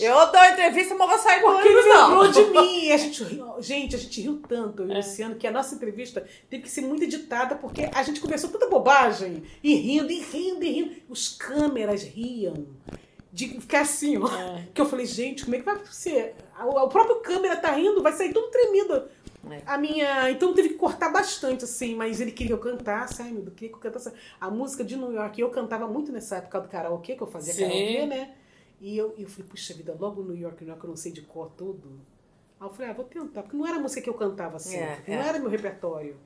Eu dou entrevista, mas vou sair do Porque ele ônibus, não. lembrou de mim. A gente riu, gente, a gente riu tanto, eu e o É. Luciano, que a nossa entrevista teve que ser muito editada, porque a gente conversou tanta bobagem. E rindo, e rindo, e rindo. Os câmeras riam. De ficar assim, ó. É. Que eu falei, gente, como é que vai ser? O, próprio câmera tá rindo, vai sair tudo tremido. É. A minha. Então teve que cortar bastante, assim, mas ele queria que eu cantasse. Ai, meu Deus, queria que eu cantasse. A música de New York, eu cantava muito nessa época do karaokê, que eu fazia Sim. karaokê, né? E eu, eu falei, puxa vida, logo New York, New York, eu não sei de cor tudo. Aí eu falei, ah, vou tentar, porque não era a música que eu cantava assim, É, não é. era meu repertório.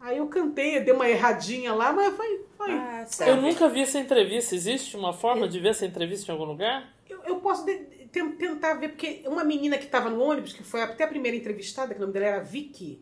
Aí eu cantei, dei uma erradinha lá, mas foi. foi. Ah, Eu nunca vi essa entrevista. Existe uma forma de ver essa entrevista em algum lugar? Eu, eu posso de- ten- tentar ver, porque uma menina que estava no ônibus, que foi até a primeira entrevistada, que o nome dela era Vicky,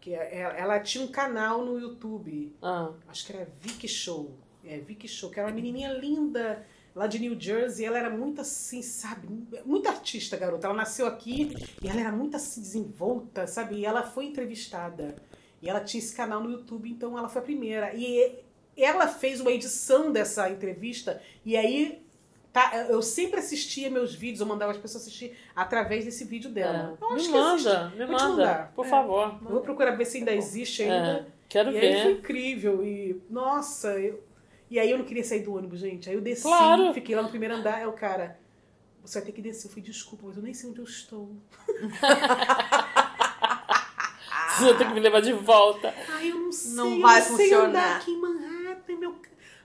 que é- ela, ela tinha um canal no YouTube, Ah, acho que era Vicky Show. É, Vicky Show, que era uma menininha linda lá de New Jersey. Ela era muito assim, sabe? Muito artista, garota. Ela nasceu aqui e ela era muito assim, desenvolta, sabe? E ela foi entrevistada. E ela tinha esse canal no YouTube, então ela foi a primeira. E ela fez uma edição dessa entrevista e aí. Tá, eu sempre assistia meus vídeos, eu mandava as pessoas assistir através desse vídeo dela. é. Eu acho Me que existe. manda, me Vou manda. Por É. favor. Eu vou procurar ver se ainda existe ainda. É, quero E aí foi ver. incrível. E, nossa, eu... E aí eu não queria sair do ônibus, gente. Aí eu desci, Claro. fiquei lá no primeiro andar, aí o cara. Você vai ter que descer. Eu falei, desculpa, mas eu nem sei onde eu estou. Vai ter que me levar de volta. Ai, eu não sei. Não eu vai não sei funcionar. andar aqui em Manhattan, meu.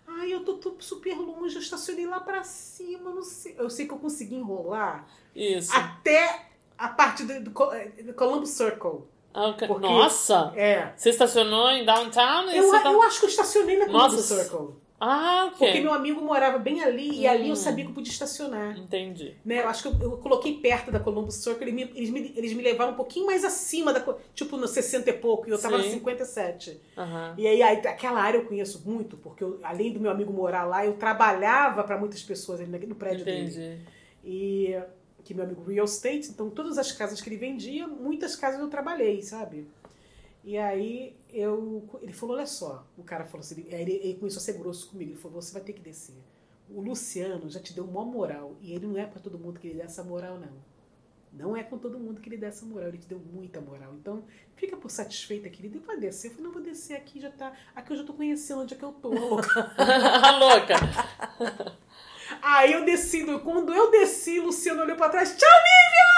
Ai, eu tô, tô super longe, eu estacionei lá pra cima, eu não sei. Eu sei que eu consegui enrolar Isso. até a parte do, do, Co- eh, do Columbus Circle. Ah, ok. porque- Nossa! É. Você estacionou em downtown Eu, você tá... eu acho que eu estacionei na Columbus Nossa. Circle. Ah, ok. Porque meu amigo morava bem ali e ali eu Hum. sabia que eu podia estacionar. Entendi. Né? Eu acho que eu, eu coloquei perto da Columbus Circle, eles me, eles, me, eles me levaram um pouquinho mais acima, da, tipo no 60 e pouco, e eu tava no Sim. 57. Aham. E aí, aí, aquela área eu conheço muito, porque eu, além do meu amigo morar lá, eu trabalhava para muitas pessoas ali no- no prédio dele. Entendi. E que meu amigo real estate, então todas as casas que ele vendia, muitas casas eu trabalhei, sabe? E aí eu, ele falou, olha só, o cara falou assim, ele, ele começou a ser grosso comigo, ele falou, você vai ter que descer. O Luciano já te deu uma moral, e ele não é para todo mundo que ele dá essa moral, não. Não é com todo mundo que ele dá essa moral, ele te deu muita moral. Então, fica por satisfeita, querida, e vai descer. Eu falei, não, vou descer aqui, já tá. Aqui eu já tô conhecendo onde é que eu tô, louca. Louca. Aí eu desci, do- quando eu desci, Luciano olhou pra trás, tchau, Lívia!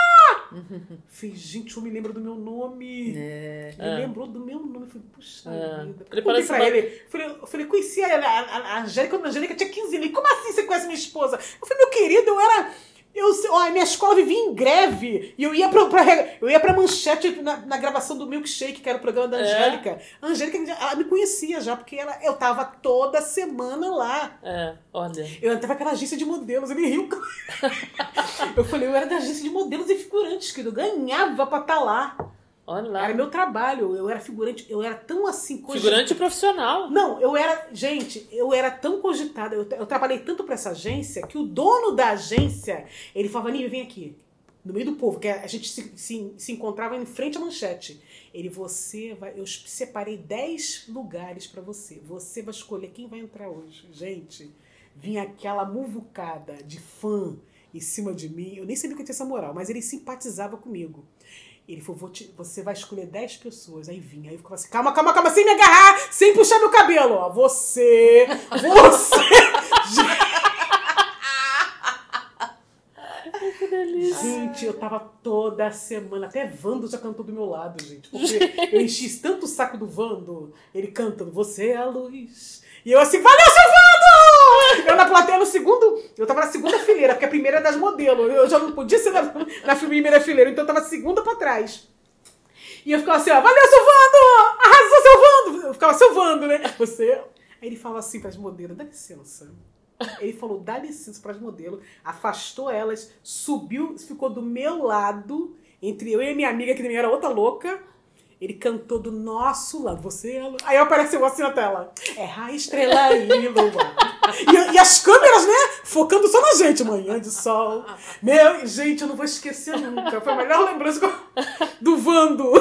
Fiz, gente, eu me lembro do meu nome. É. Ele É. lembrou do meu nome. Eu falei, puxa É. vida. Ele Eu parece pra uma- ele. Falei, eu falei, conheci a, a, a, Angélica, quando a Angélica tinha 15 anos. Como assim você conhece minha esposa? Eu falei, meu querido, eu era. Eu, ó, a minha escola vivia em greve. E eu ia pra, pra- eu ia pra manchete na, na gravação do Milkshake, que era o programa da É? Angélica. A Angélica, ela me conhecia já, porque ela, eu tava toda semana lá. É, olha. Eu entrava pela agência de modelos, ele riu. eu falei, eu era da agência de modelos e figurantes, querido. Eu ganhava pra estar lá. Olha lá. Era meu trabalho, eu era figurante, eu era tão assim Figurante profissional. Não, eu era, gente, eu era tão cogitada, eu, eu trabalhei tanto pra essa agência que o dono da agência, ele falava, Nívia, vem aqui. No meio do povo, que a gente se, se, se encontrava em frente à manchete. Ele, você vai. Eu separei 10 lugares pra você. Você vai escolher quem vai entrar hoje. Gente, vinha aquela muvucada de fã em cima de mim. Eu nem sabia que eu tinha essa moral, mas ele simpatizava comigo. Ele falou, te- você vai escolher 10 pessoas. Aí vinha, aí eu ficava assim, calma, calma, calma, sem me agarrar, sem puxar meu cabelo. Ó, você, você. Gente, eu tava toda semana, até Vando já cantou do meu lado, gente. Porque eu enchi tanto o saco do Vando, ele cantando, você é a luz. E eu assim, valeu, seu Vando! Eu na plateia no segundo, eu tava na segunda fileira, porque a primeira é das modelos. Eu já não podia ser na, na primeira fileira, então eu tava segunda pra trás. E eu ficava assim, ó, valeu, seu Vando! Arrasou, seu Vando! Eu ficava, seu Vando, né? Você... Aí ele falava assim pras modelos, dá licença. Ele falou, dá licença pras modelos, afastou elas, subiu, ficou do meu lado, entre eu e minha amiga, que também era outra louca. Ele cantou do nosso lado, você é. Aí apareceu assim na tela. É a estrela e lua. E, e as câmeras, né? Focando só na gente. Manhã de sol. Meu, gente, eu não vou esquecer nunca. Foi a melhor lembrança que do Vando.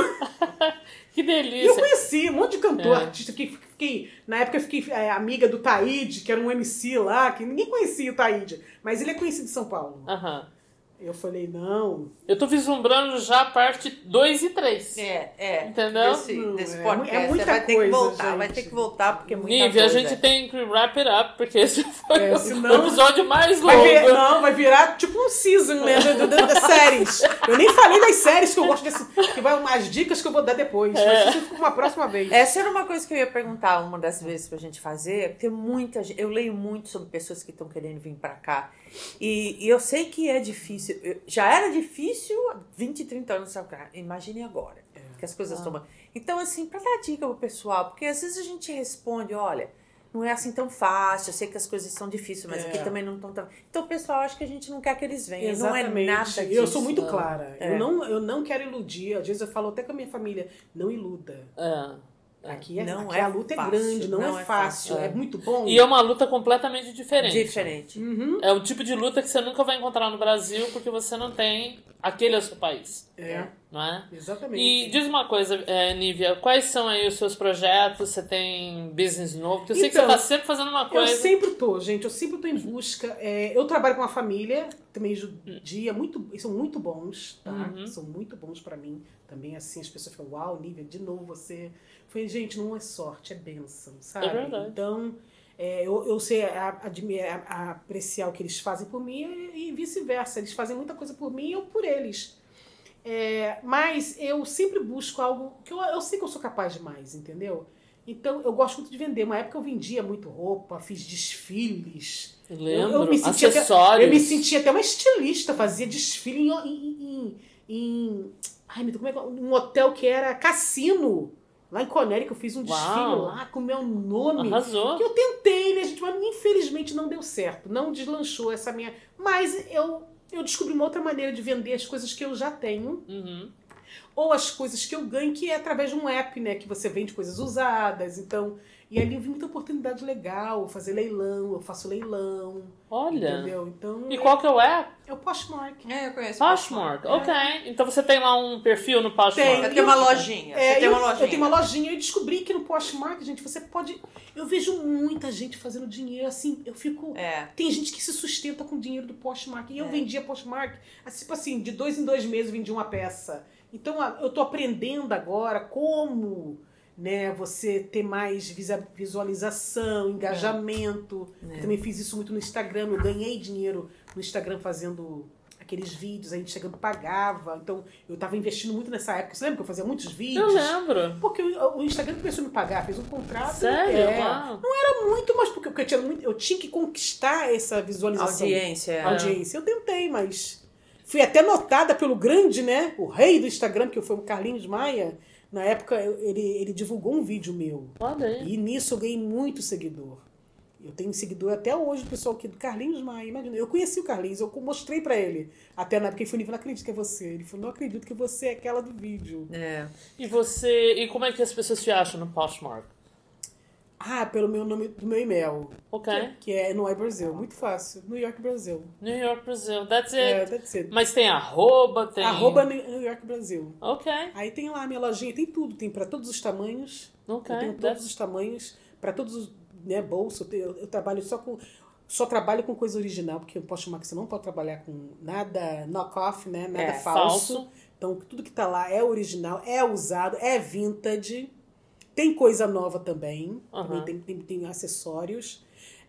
Que E eu delícia. conheci um monte de cantor, É. artista. Fiquei, fiquei- na época eu fiquei é, amiga do Taíde, que era um MC lá, que ninguém conhecia o Taíde. Mas ele é conhecido em São Paulo. Aham. Eu falei, não. Eu tô vislumbrando já a parte 2 e 3. É, é. Entendeu? Desse, Não, desse é podcast. mu- é muita vai ter coisa, que voltar, vai gente. ter que voltar, porque é muita Nívia, a coisa. gente tem que wrap it up, porque esse foi É, o- senão- o episódio mais Vai longo. vir- não, vai virar tipo um season, né? do- do- Das séries. Eu nem falei das séries que eu gosto desse. Que vai umas dicas que eu vou dar depois. Mas isso fica uma próxima vez. Essa era uma coisa que eu ia perguntar uma das vezes pra gente fazer, porque muita gente, eu leio muito sobre pessoas que estão querendo vir pra cá. E, e eu sei que é difícil. Eu- já era difícil há 20, 30 anos atrás. Imagine agora. Que as coisas Ah. tomam. Então, assim, pra dar dica pro pessoal, porque às vezes a gente responde, olha. Não é assim tão fácil, eu sei que as coisas são difíceis, mas É. aqui também não estão tão. Então o pessoal acha que a gente não quer que eles venham. Exatamente. Não é nada disso. eu sou muito não. clara. É. Eu, não, eu não quero iludir. Às vezes eu falo até com a minha família, não iluda. É. Aqui, é, Não aqui é a luta fácil, é grande, não, não é é fácil. fácil. É. muito bom. E é uma luta completamente diferente. Diferente. Uhum. É o tipo de luta que você nunca vai encontrar no Brasil porque você não tem aquele é o seu país, É, não é? exatamente. E diz uma coisa, é, Nívia, quais são aí os seus projetos? Você tem business novo? Porque eu sei que Então, você tá sempre fazendo uma Eu coisa. sempre tô, gente. Eu sempre tô em busca. É, eu trabalho com uma família, também judia, muito, são muito bons, tá? Uhum. São muito bons pra mim. Também assim, as pessoas falam, uau, Nívia, de novo você. Falei, gente, não é sorte, é bênção, sabe? É verdade. Então, é, eu, eu sei a- a- a- apreciar o que eles fazem por mim e, e vice-versa. Eles fazem muita coisa por mim e eu por eles. É, mas eu sempre busco algo que eu, eu sei que eu sou capaz de mais, entendeu? Então, eu gosto muito de vender. Uma época eu vendia muito roupa, fiz desfiles. Lembro. Eu- eu me sentia até- Acessórios. Eu me sentia até uma estilista, fazia desfile em. em, em, em- ai, meu Deus, como é que é? Um hotel que era cassino. Lá em Conérica, eu fiz um desfile Uau. lá com o meu nome. Arrasou. Que eu tentei, né, gente? Mas infelizmente não deu certo. Não deslanchou essa minha. Mas eu, eu descobri uma outra maneira de vender as coisas que eu já tenho. Uhum. Ou as coisas que eu ganho, que é através de um app, né? Que você vende coisas usadas. Então. E ali eu vi muita oportunidade legal, fazer leilão, eu faço leilão. Olha. Entendeu? Então. E qual que é o app? É o Poshmark. É, eu conheço. Poshmark. É. Ok. Então você tem lá um perfil no Poshmark. Tem. Eu tenho uma lojinha. É, Você tem eu, uma lojinha. eu tenho uma lojinha e descobri que no Poshmark, gente, você pode. Eu vejo muita gente fazendo dinheiro assim. Eu fico. É. Tem gente que se sustenta com o dinheiro do Poshmark. E eu É. vendia Poshmark, assim, tipo assim, de dois em dois meses eu vendia uma peça. Então eu tô aprendendo agora como né, você ter mais visualização, engajamento. É. Eu também fiz isso muito no Instagram. Eu ganhei dinheiro no Instagram fazendo aqueles vídeos. A Instagram pagava. Então eu tava investindo muito nessa época. Você lembra que eu fazia muitos Eu vídeos? lembro. Porque o, o Instagram começou a me pagar, fez um contrato. Sério? É, Uau. muito, mas porque eu tinha, muito, eu tinha que conquistar essa visualização. Audiência. é. Audiência. Eu tentei, mas fui até notada pelo grande, né? O rei do Instagram, que foi o Carlinhos Maia. Na época, ele, ele divulgou um vídeo meu. Olha aí. E nisso eu ganhei muito seguidor. Eu tenho seguidor até hoje, o pessoal aqui do Carlinhos Maia. Imagina, eu conheci o Carlinhos, eu mostrei pra ele. Até na época ele falou, "Nível, não acredito que é você. Ele falou, não acredito que você é aquela do vídeo. É. E você. E como é que as pessoas te acham no Poshmark? Ah, pelo meu nome, do meu e-mail. Ok. Que é no Brasil. Muito fácil. New York, Brasil. New York, Brasil. That's it. É, that's it. Mas tem arroba, tem. Arroba New York, Brasil. Ok. Aí tem lá a minha lojinha, tem tudo, tem pra todos os tamanhos. Ok. Eu tenho todos That's- os tamanhos, pra todos os, né, bolso, eu, tenho- eu- eu trabalho só com só trabalho com coisa original, porque eu posso chamar que você não pode trabalhar com nada knock-off, né, nada É, falso. falso. Então tudo que tá lá é original, é usado, é vintage. Tem coisa nova também, Aham. também tem, tem, tem acessórios.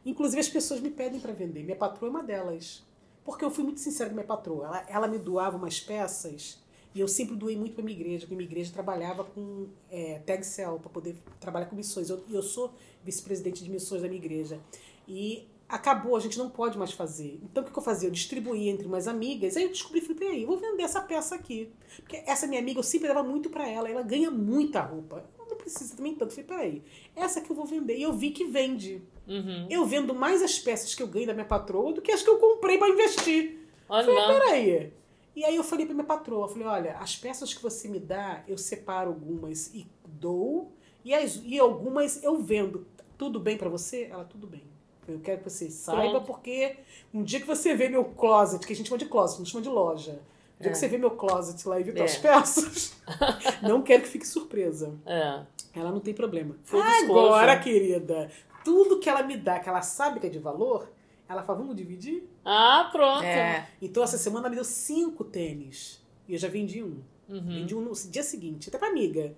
Inclusive as pessoas me pedem pra vender. Minha patroa é uma delas. Porque eu fui muito sincera com minha patroa. Ela, ela me doava umas peças e eu sempre doei muito pra minha igreja, porque minha igreja trabalhava com é, tag cell para poder trabalhar com missões. Eu, eu sou vice-presidente de missões da minha igreja. E acabou, a gente não pode mais fazer. Então o que, que eu fazia? Eu distribuía entre umas amigas. Aí eu descobri, falei, peraí, eu vou vender essa peça aqui. Porque essa minha amiga, eu sempre dava muito pra ela. Ela ganha muita roupa. Precisa também tanto. Eu falei, peraí, essa que eu vou vender. E eu vi que vende. Uhum. Eu vendo mais as peças que eu ganho da minha patroa do que as que eu comprei pra investir. Olha Falei, peraí. E aí eu falei pra minha patroa, falei, olha, as peças que você me dá, eu separo algumas e dou, e, as, e algumas eu vendo. Tudo bem pra você? Ela, tudo bem. Eu quero que você saiba, Pronto. porque um dia que você vê meu closet, que a gente chama de closet, não chama de loja. O dia que você vê meu closet lá e vê É. tuas peças, não quero que fique surpresa. É. Ela não tem problema. Disclosure. Agora, querida, tudo que ela me dá, que ela sabe que é de valor, ela fala, vamos dividir? Ah, pronto. É. Então, essa semana ela me deu cinco tênis. E eu já vendi um. Uhum. Vendi um no dia seguinte, até pra amiga.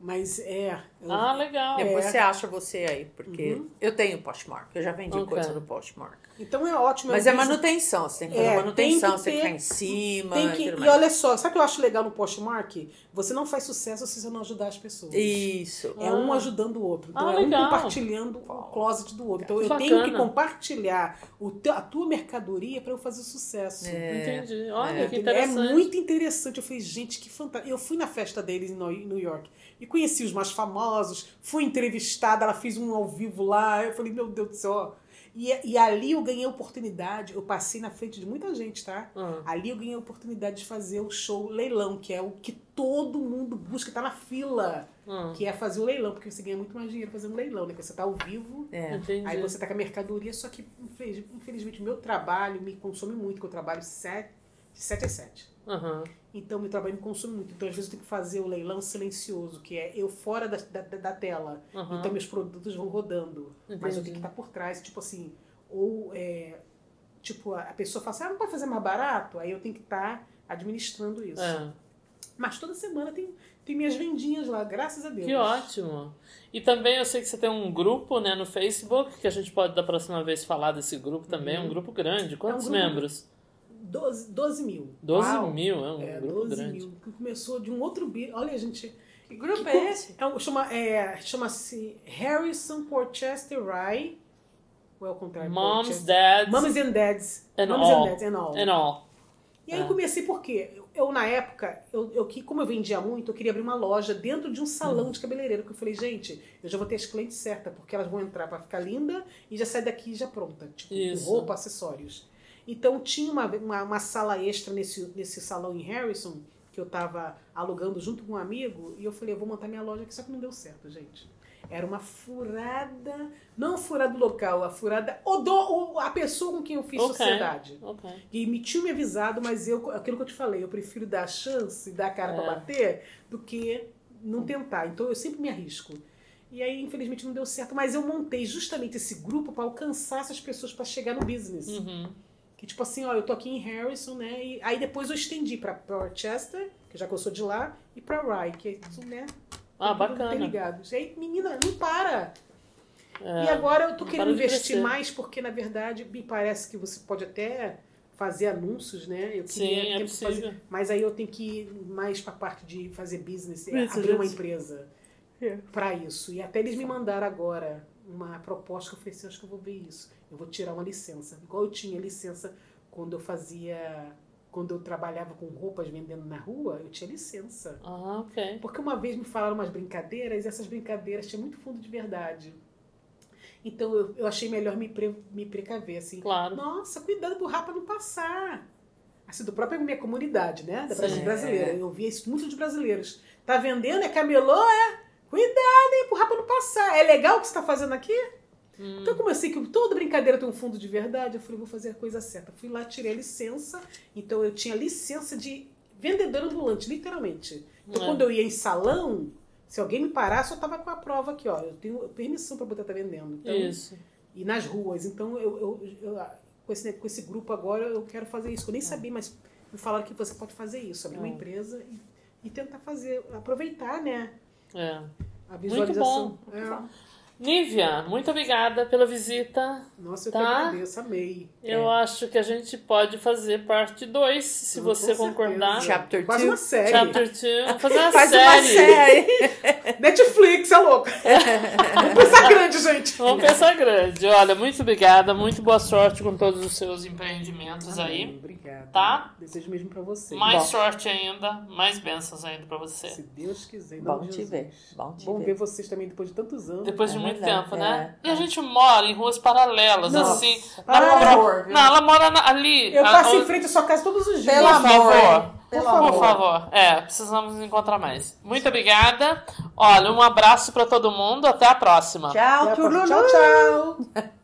Mas é. Eu- Ah, legal. Depois É. você acha você aí, porque Uhum. eu tenho Poshmark, eu já vendi Ok. coisa no Poshmark. Então é ótimo. Mas eu é manutenção, você tem que fazer É, manutenção, tem que você tem que ter- ficar em cima. Tem que, e e olha só, sabe o que eu acho legal no Postmark? Você não faz sucesso se você não ajudar as pessoas. Isso. É um ajudando o outro. Então Ah, é um legal. compartilhando o closet do outro. Então Que eu tenho que bacana. compartilhar o teu- a tua mercadoria para eu fazer sucesso. Entendi. Olha, É. que É interessante. muito interessante. Eu falei, gente, que fantástico. Eu fui na festa deles em New York e conheci os mais famosos. Fui entrevistada, ela fez um ao vivo lá. Eu falei, meu Deus do céu. E, e ali eu ganhei a oportunidade. Eu passei na frente de muita gente, tá? Ah, Ali eu ganhei a oportunidade de fazer o show leilão, que é o que todo mundo busca, tá na fila, ah, que é fazer o leilão, porque você ganha muito mais dinheiro fazendo leilão, né? Porque você tá ao vivo, É. aí você tá com a mercadoria, só que infeliz- infelizmente o meu trabalho me consome muito, porque eu trabalho sete, de 7 às 7. Aham. Então meu trabalho me consome muito. Então às vezes eu tenho que fazer o leilão silencioso, que é eu fora da, da, da tela. Aham. Então meus produtos vão rodando. Mas eu Entendi. tenho que estar por trás, tipo assim, ou é, tipo, a a pessoa fala assim, ah, não pode fazer mais barato? Aí eu tenho que estar administrando isso. É. Mas toda semana tem, tem minhas vendinhas lá, graças a Deus. Que ótimo. E também eu sei que você tem um grupo né, no Facebook, que a gente pode da próxima vez falar desse grupo também. É um grupo grande. Quantos grupo- membros? 12, 12 mil. 12 Uau. mil, é um É, grupo 12 grande. mil. Que começou de um outro bi. Olha, gente. Que grupo que é esse? É chama, é, chama-se Harrison Porchester Rye. Ou é o contrário? Moms, Porchester? dads, Moms and Dads. And Moms all. and Dads and all. and all. E aí É. eu comecei por quê? Eu, na época, eu, eu, que- como eu vendia muito, eu queria abrir uma loja dentro de um salão Hum. de cabeleireiro. Que eu falei, gente, eu já vou ter as clientes certas, porque elas vão entrar pra ficar linda e já sai daqui já pronta. Tipo, Isso. roupa, acessórios. Então tinha uma, uma, uma sala extra nesse, nesse salão em Harrison, que eu tava alugando junto com um amigo, e eu falei, eu vou montar minha loja aqui, só que não deu certo, gente. Era uma furada, não a furada local, a furada, o do, o- a pessoa com quem eu fiz Ok. sociedade. Ok. E me tinha me avisado, mas eu, aquilo que eu te falei, eu prefiro dar a chance, dar a cara É. pra bater, do que não tentar. Então eu sempre me arrisco. E aí, infelizmente, não deu certo. Mas eu montei justamente esse grupo pra alcançar essas pessoas pra chegar no business. Uhum. Que tipo assim, ó, eu tô aqui em Harrison, né? E aí depois eu estendi pra Rochester, que já que eu sou de lá, e pra Rye, que é tudo, né? Ah, bacana. interligados. E aí, menina, não para. É. E agora eu tô querendo para investir crescer. mais, porque na verdade me parece que você pode até fazer anúncios, né? Eu Sim, queria é tempo possível. fazer, mas aí eu tenho que ir mais pra parte de fazer business, é, Business. abrir uma empresa É. pra isso. E até eles me mandaram agora uma proposta que eu falei assim, acho que eu vou ver isso. Eu vou tirar uma licença. Igual eu tinha licença quando eu fazia, quando eu trabalhava com roupas vendendo na rua, eu tinha licença. Ah, ok. Porque uma vez me falaram umas brincadeiras e essas brincadeiras tinham muito fundo de verdade. Então eu, eu achei melhor me, pre, me precaver, assim. Claro. Nossa, cuidado pro rapa não passar. Assim, do próprio minha comunidade, né? Da Sim. Brasil brasileira. Eu via isso muito de brasileiros. Tá vendendo, é camelô, é? Cuidado, hein, pro rapa não passar. É legal o que você tá fazendo aqui? Hum. Então, como eu sei que toda brincadeira tem um fundo de verdade, eu falei, vou fazer a coisa certa. Fui lá, tirei a licença. Então, eu tinha licença de vendedora ambulante, literalmente. Então, É. quando eu ia em salão, se alguém me parasse, eu tava com a prova aqui, ó. Eu tenho permissão para poder estar vendendo. Então, Isso. E nas ruas. Então, eu, eu, eu- com, esse, com esse grupo agora, eu quero fazer isso. Eu nem sabia, mas me falaram que você pode fazer isso. Abrir uma É. empresa e, e tentar fazer, aproveitar, né? É. A visualização. bom. É. Nívia, muito obrigada pela visita. Nossa, eu Tá. que agradeço, amei. Eu acho que a gente pode fazer parte 2, se você certeza. concordar. Chapter Quase two. uma série. Chapter 2. Vamos fazer uma Faz série. uma série. Netflix, é louca. Coisa grande, gente. Vamos pensar grande. Olha, muito obrigada, muito boa sorte com todos os seus empreendimentos Amém, aí. Obrigado. Tá? Desejo mesmo pra você. Mais Bom. sorte ainda, mais bênçãos ainda pra você. Se Deus quiser. Bom te ver. Bom te Bom ver. ver vocês também depois de tantos anos. Depois de É muito verdade, tempo, né? é, E a é. gente mora em ruas paralelas, Nossa. assim. Ah, Na- favor, viu? Não, ela mora na- ali. Eu a- passo em frente à sua casa todos os dias. Pelo Por amor. favor. Pelo Por amor. favor. É, precisamos nos encontrar mais. Muito obrigada. Olha, um abraço pra todo mundo. Até a próxima. Tchau, tururu. Tchau, tchau.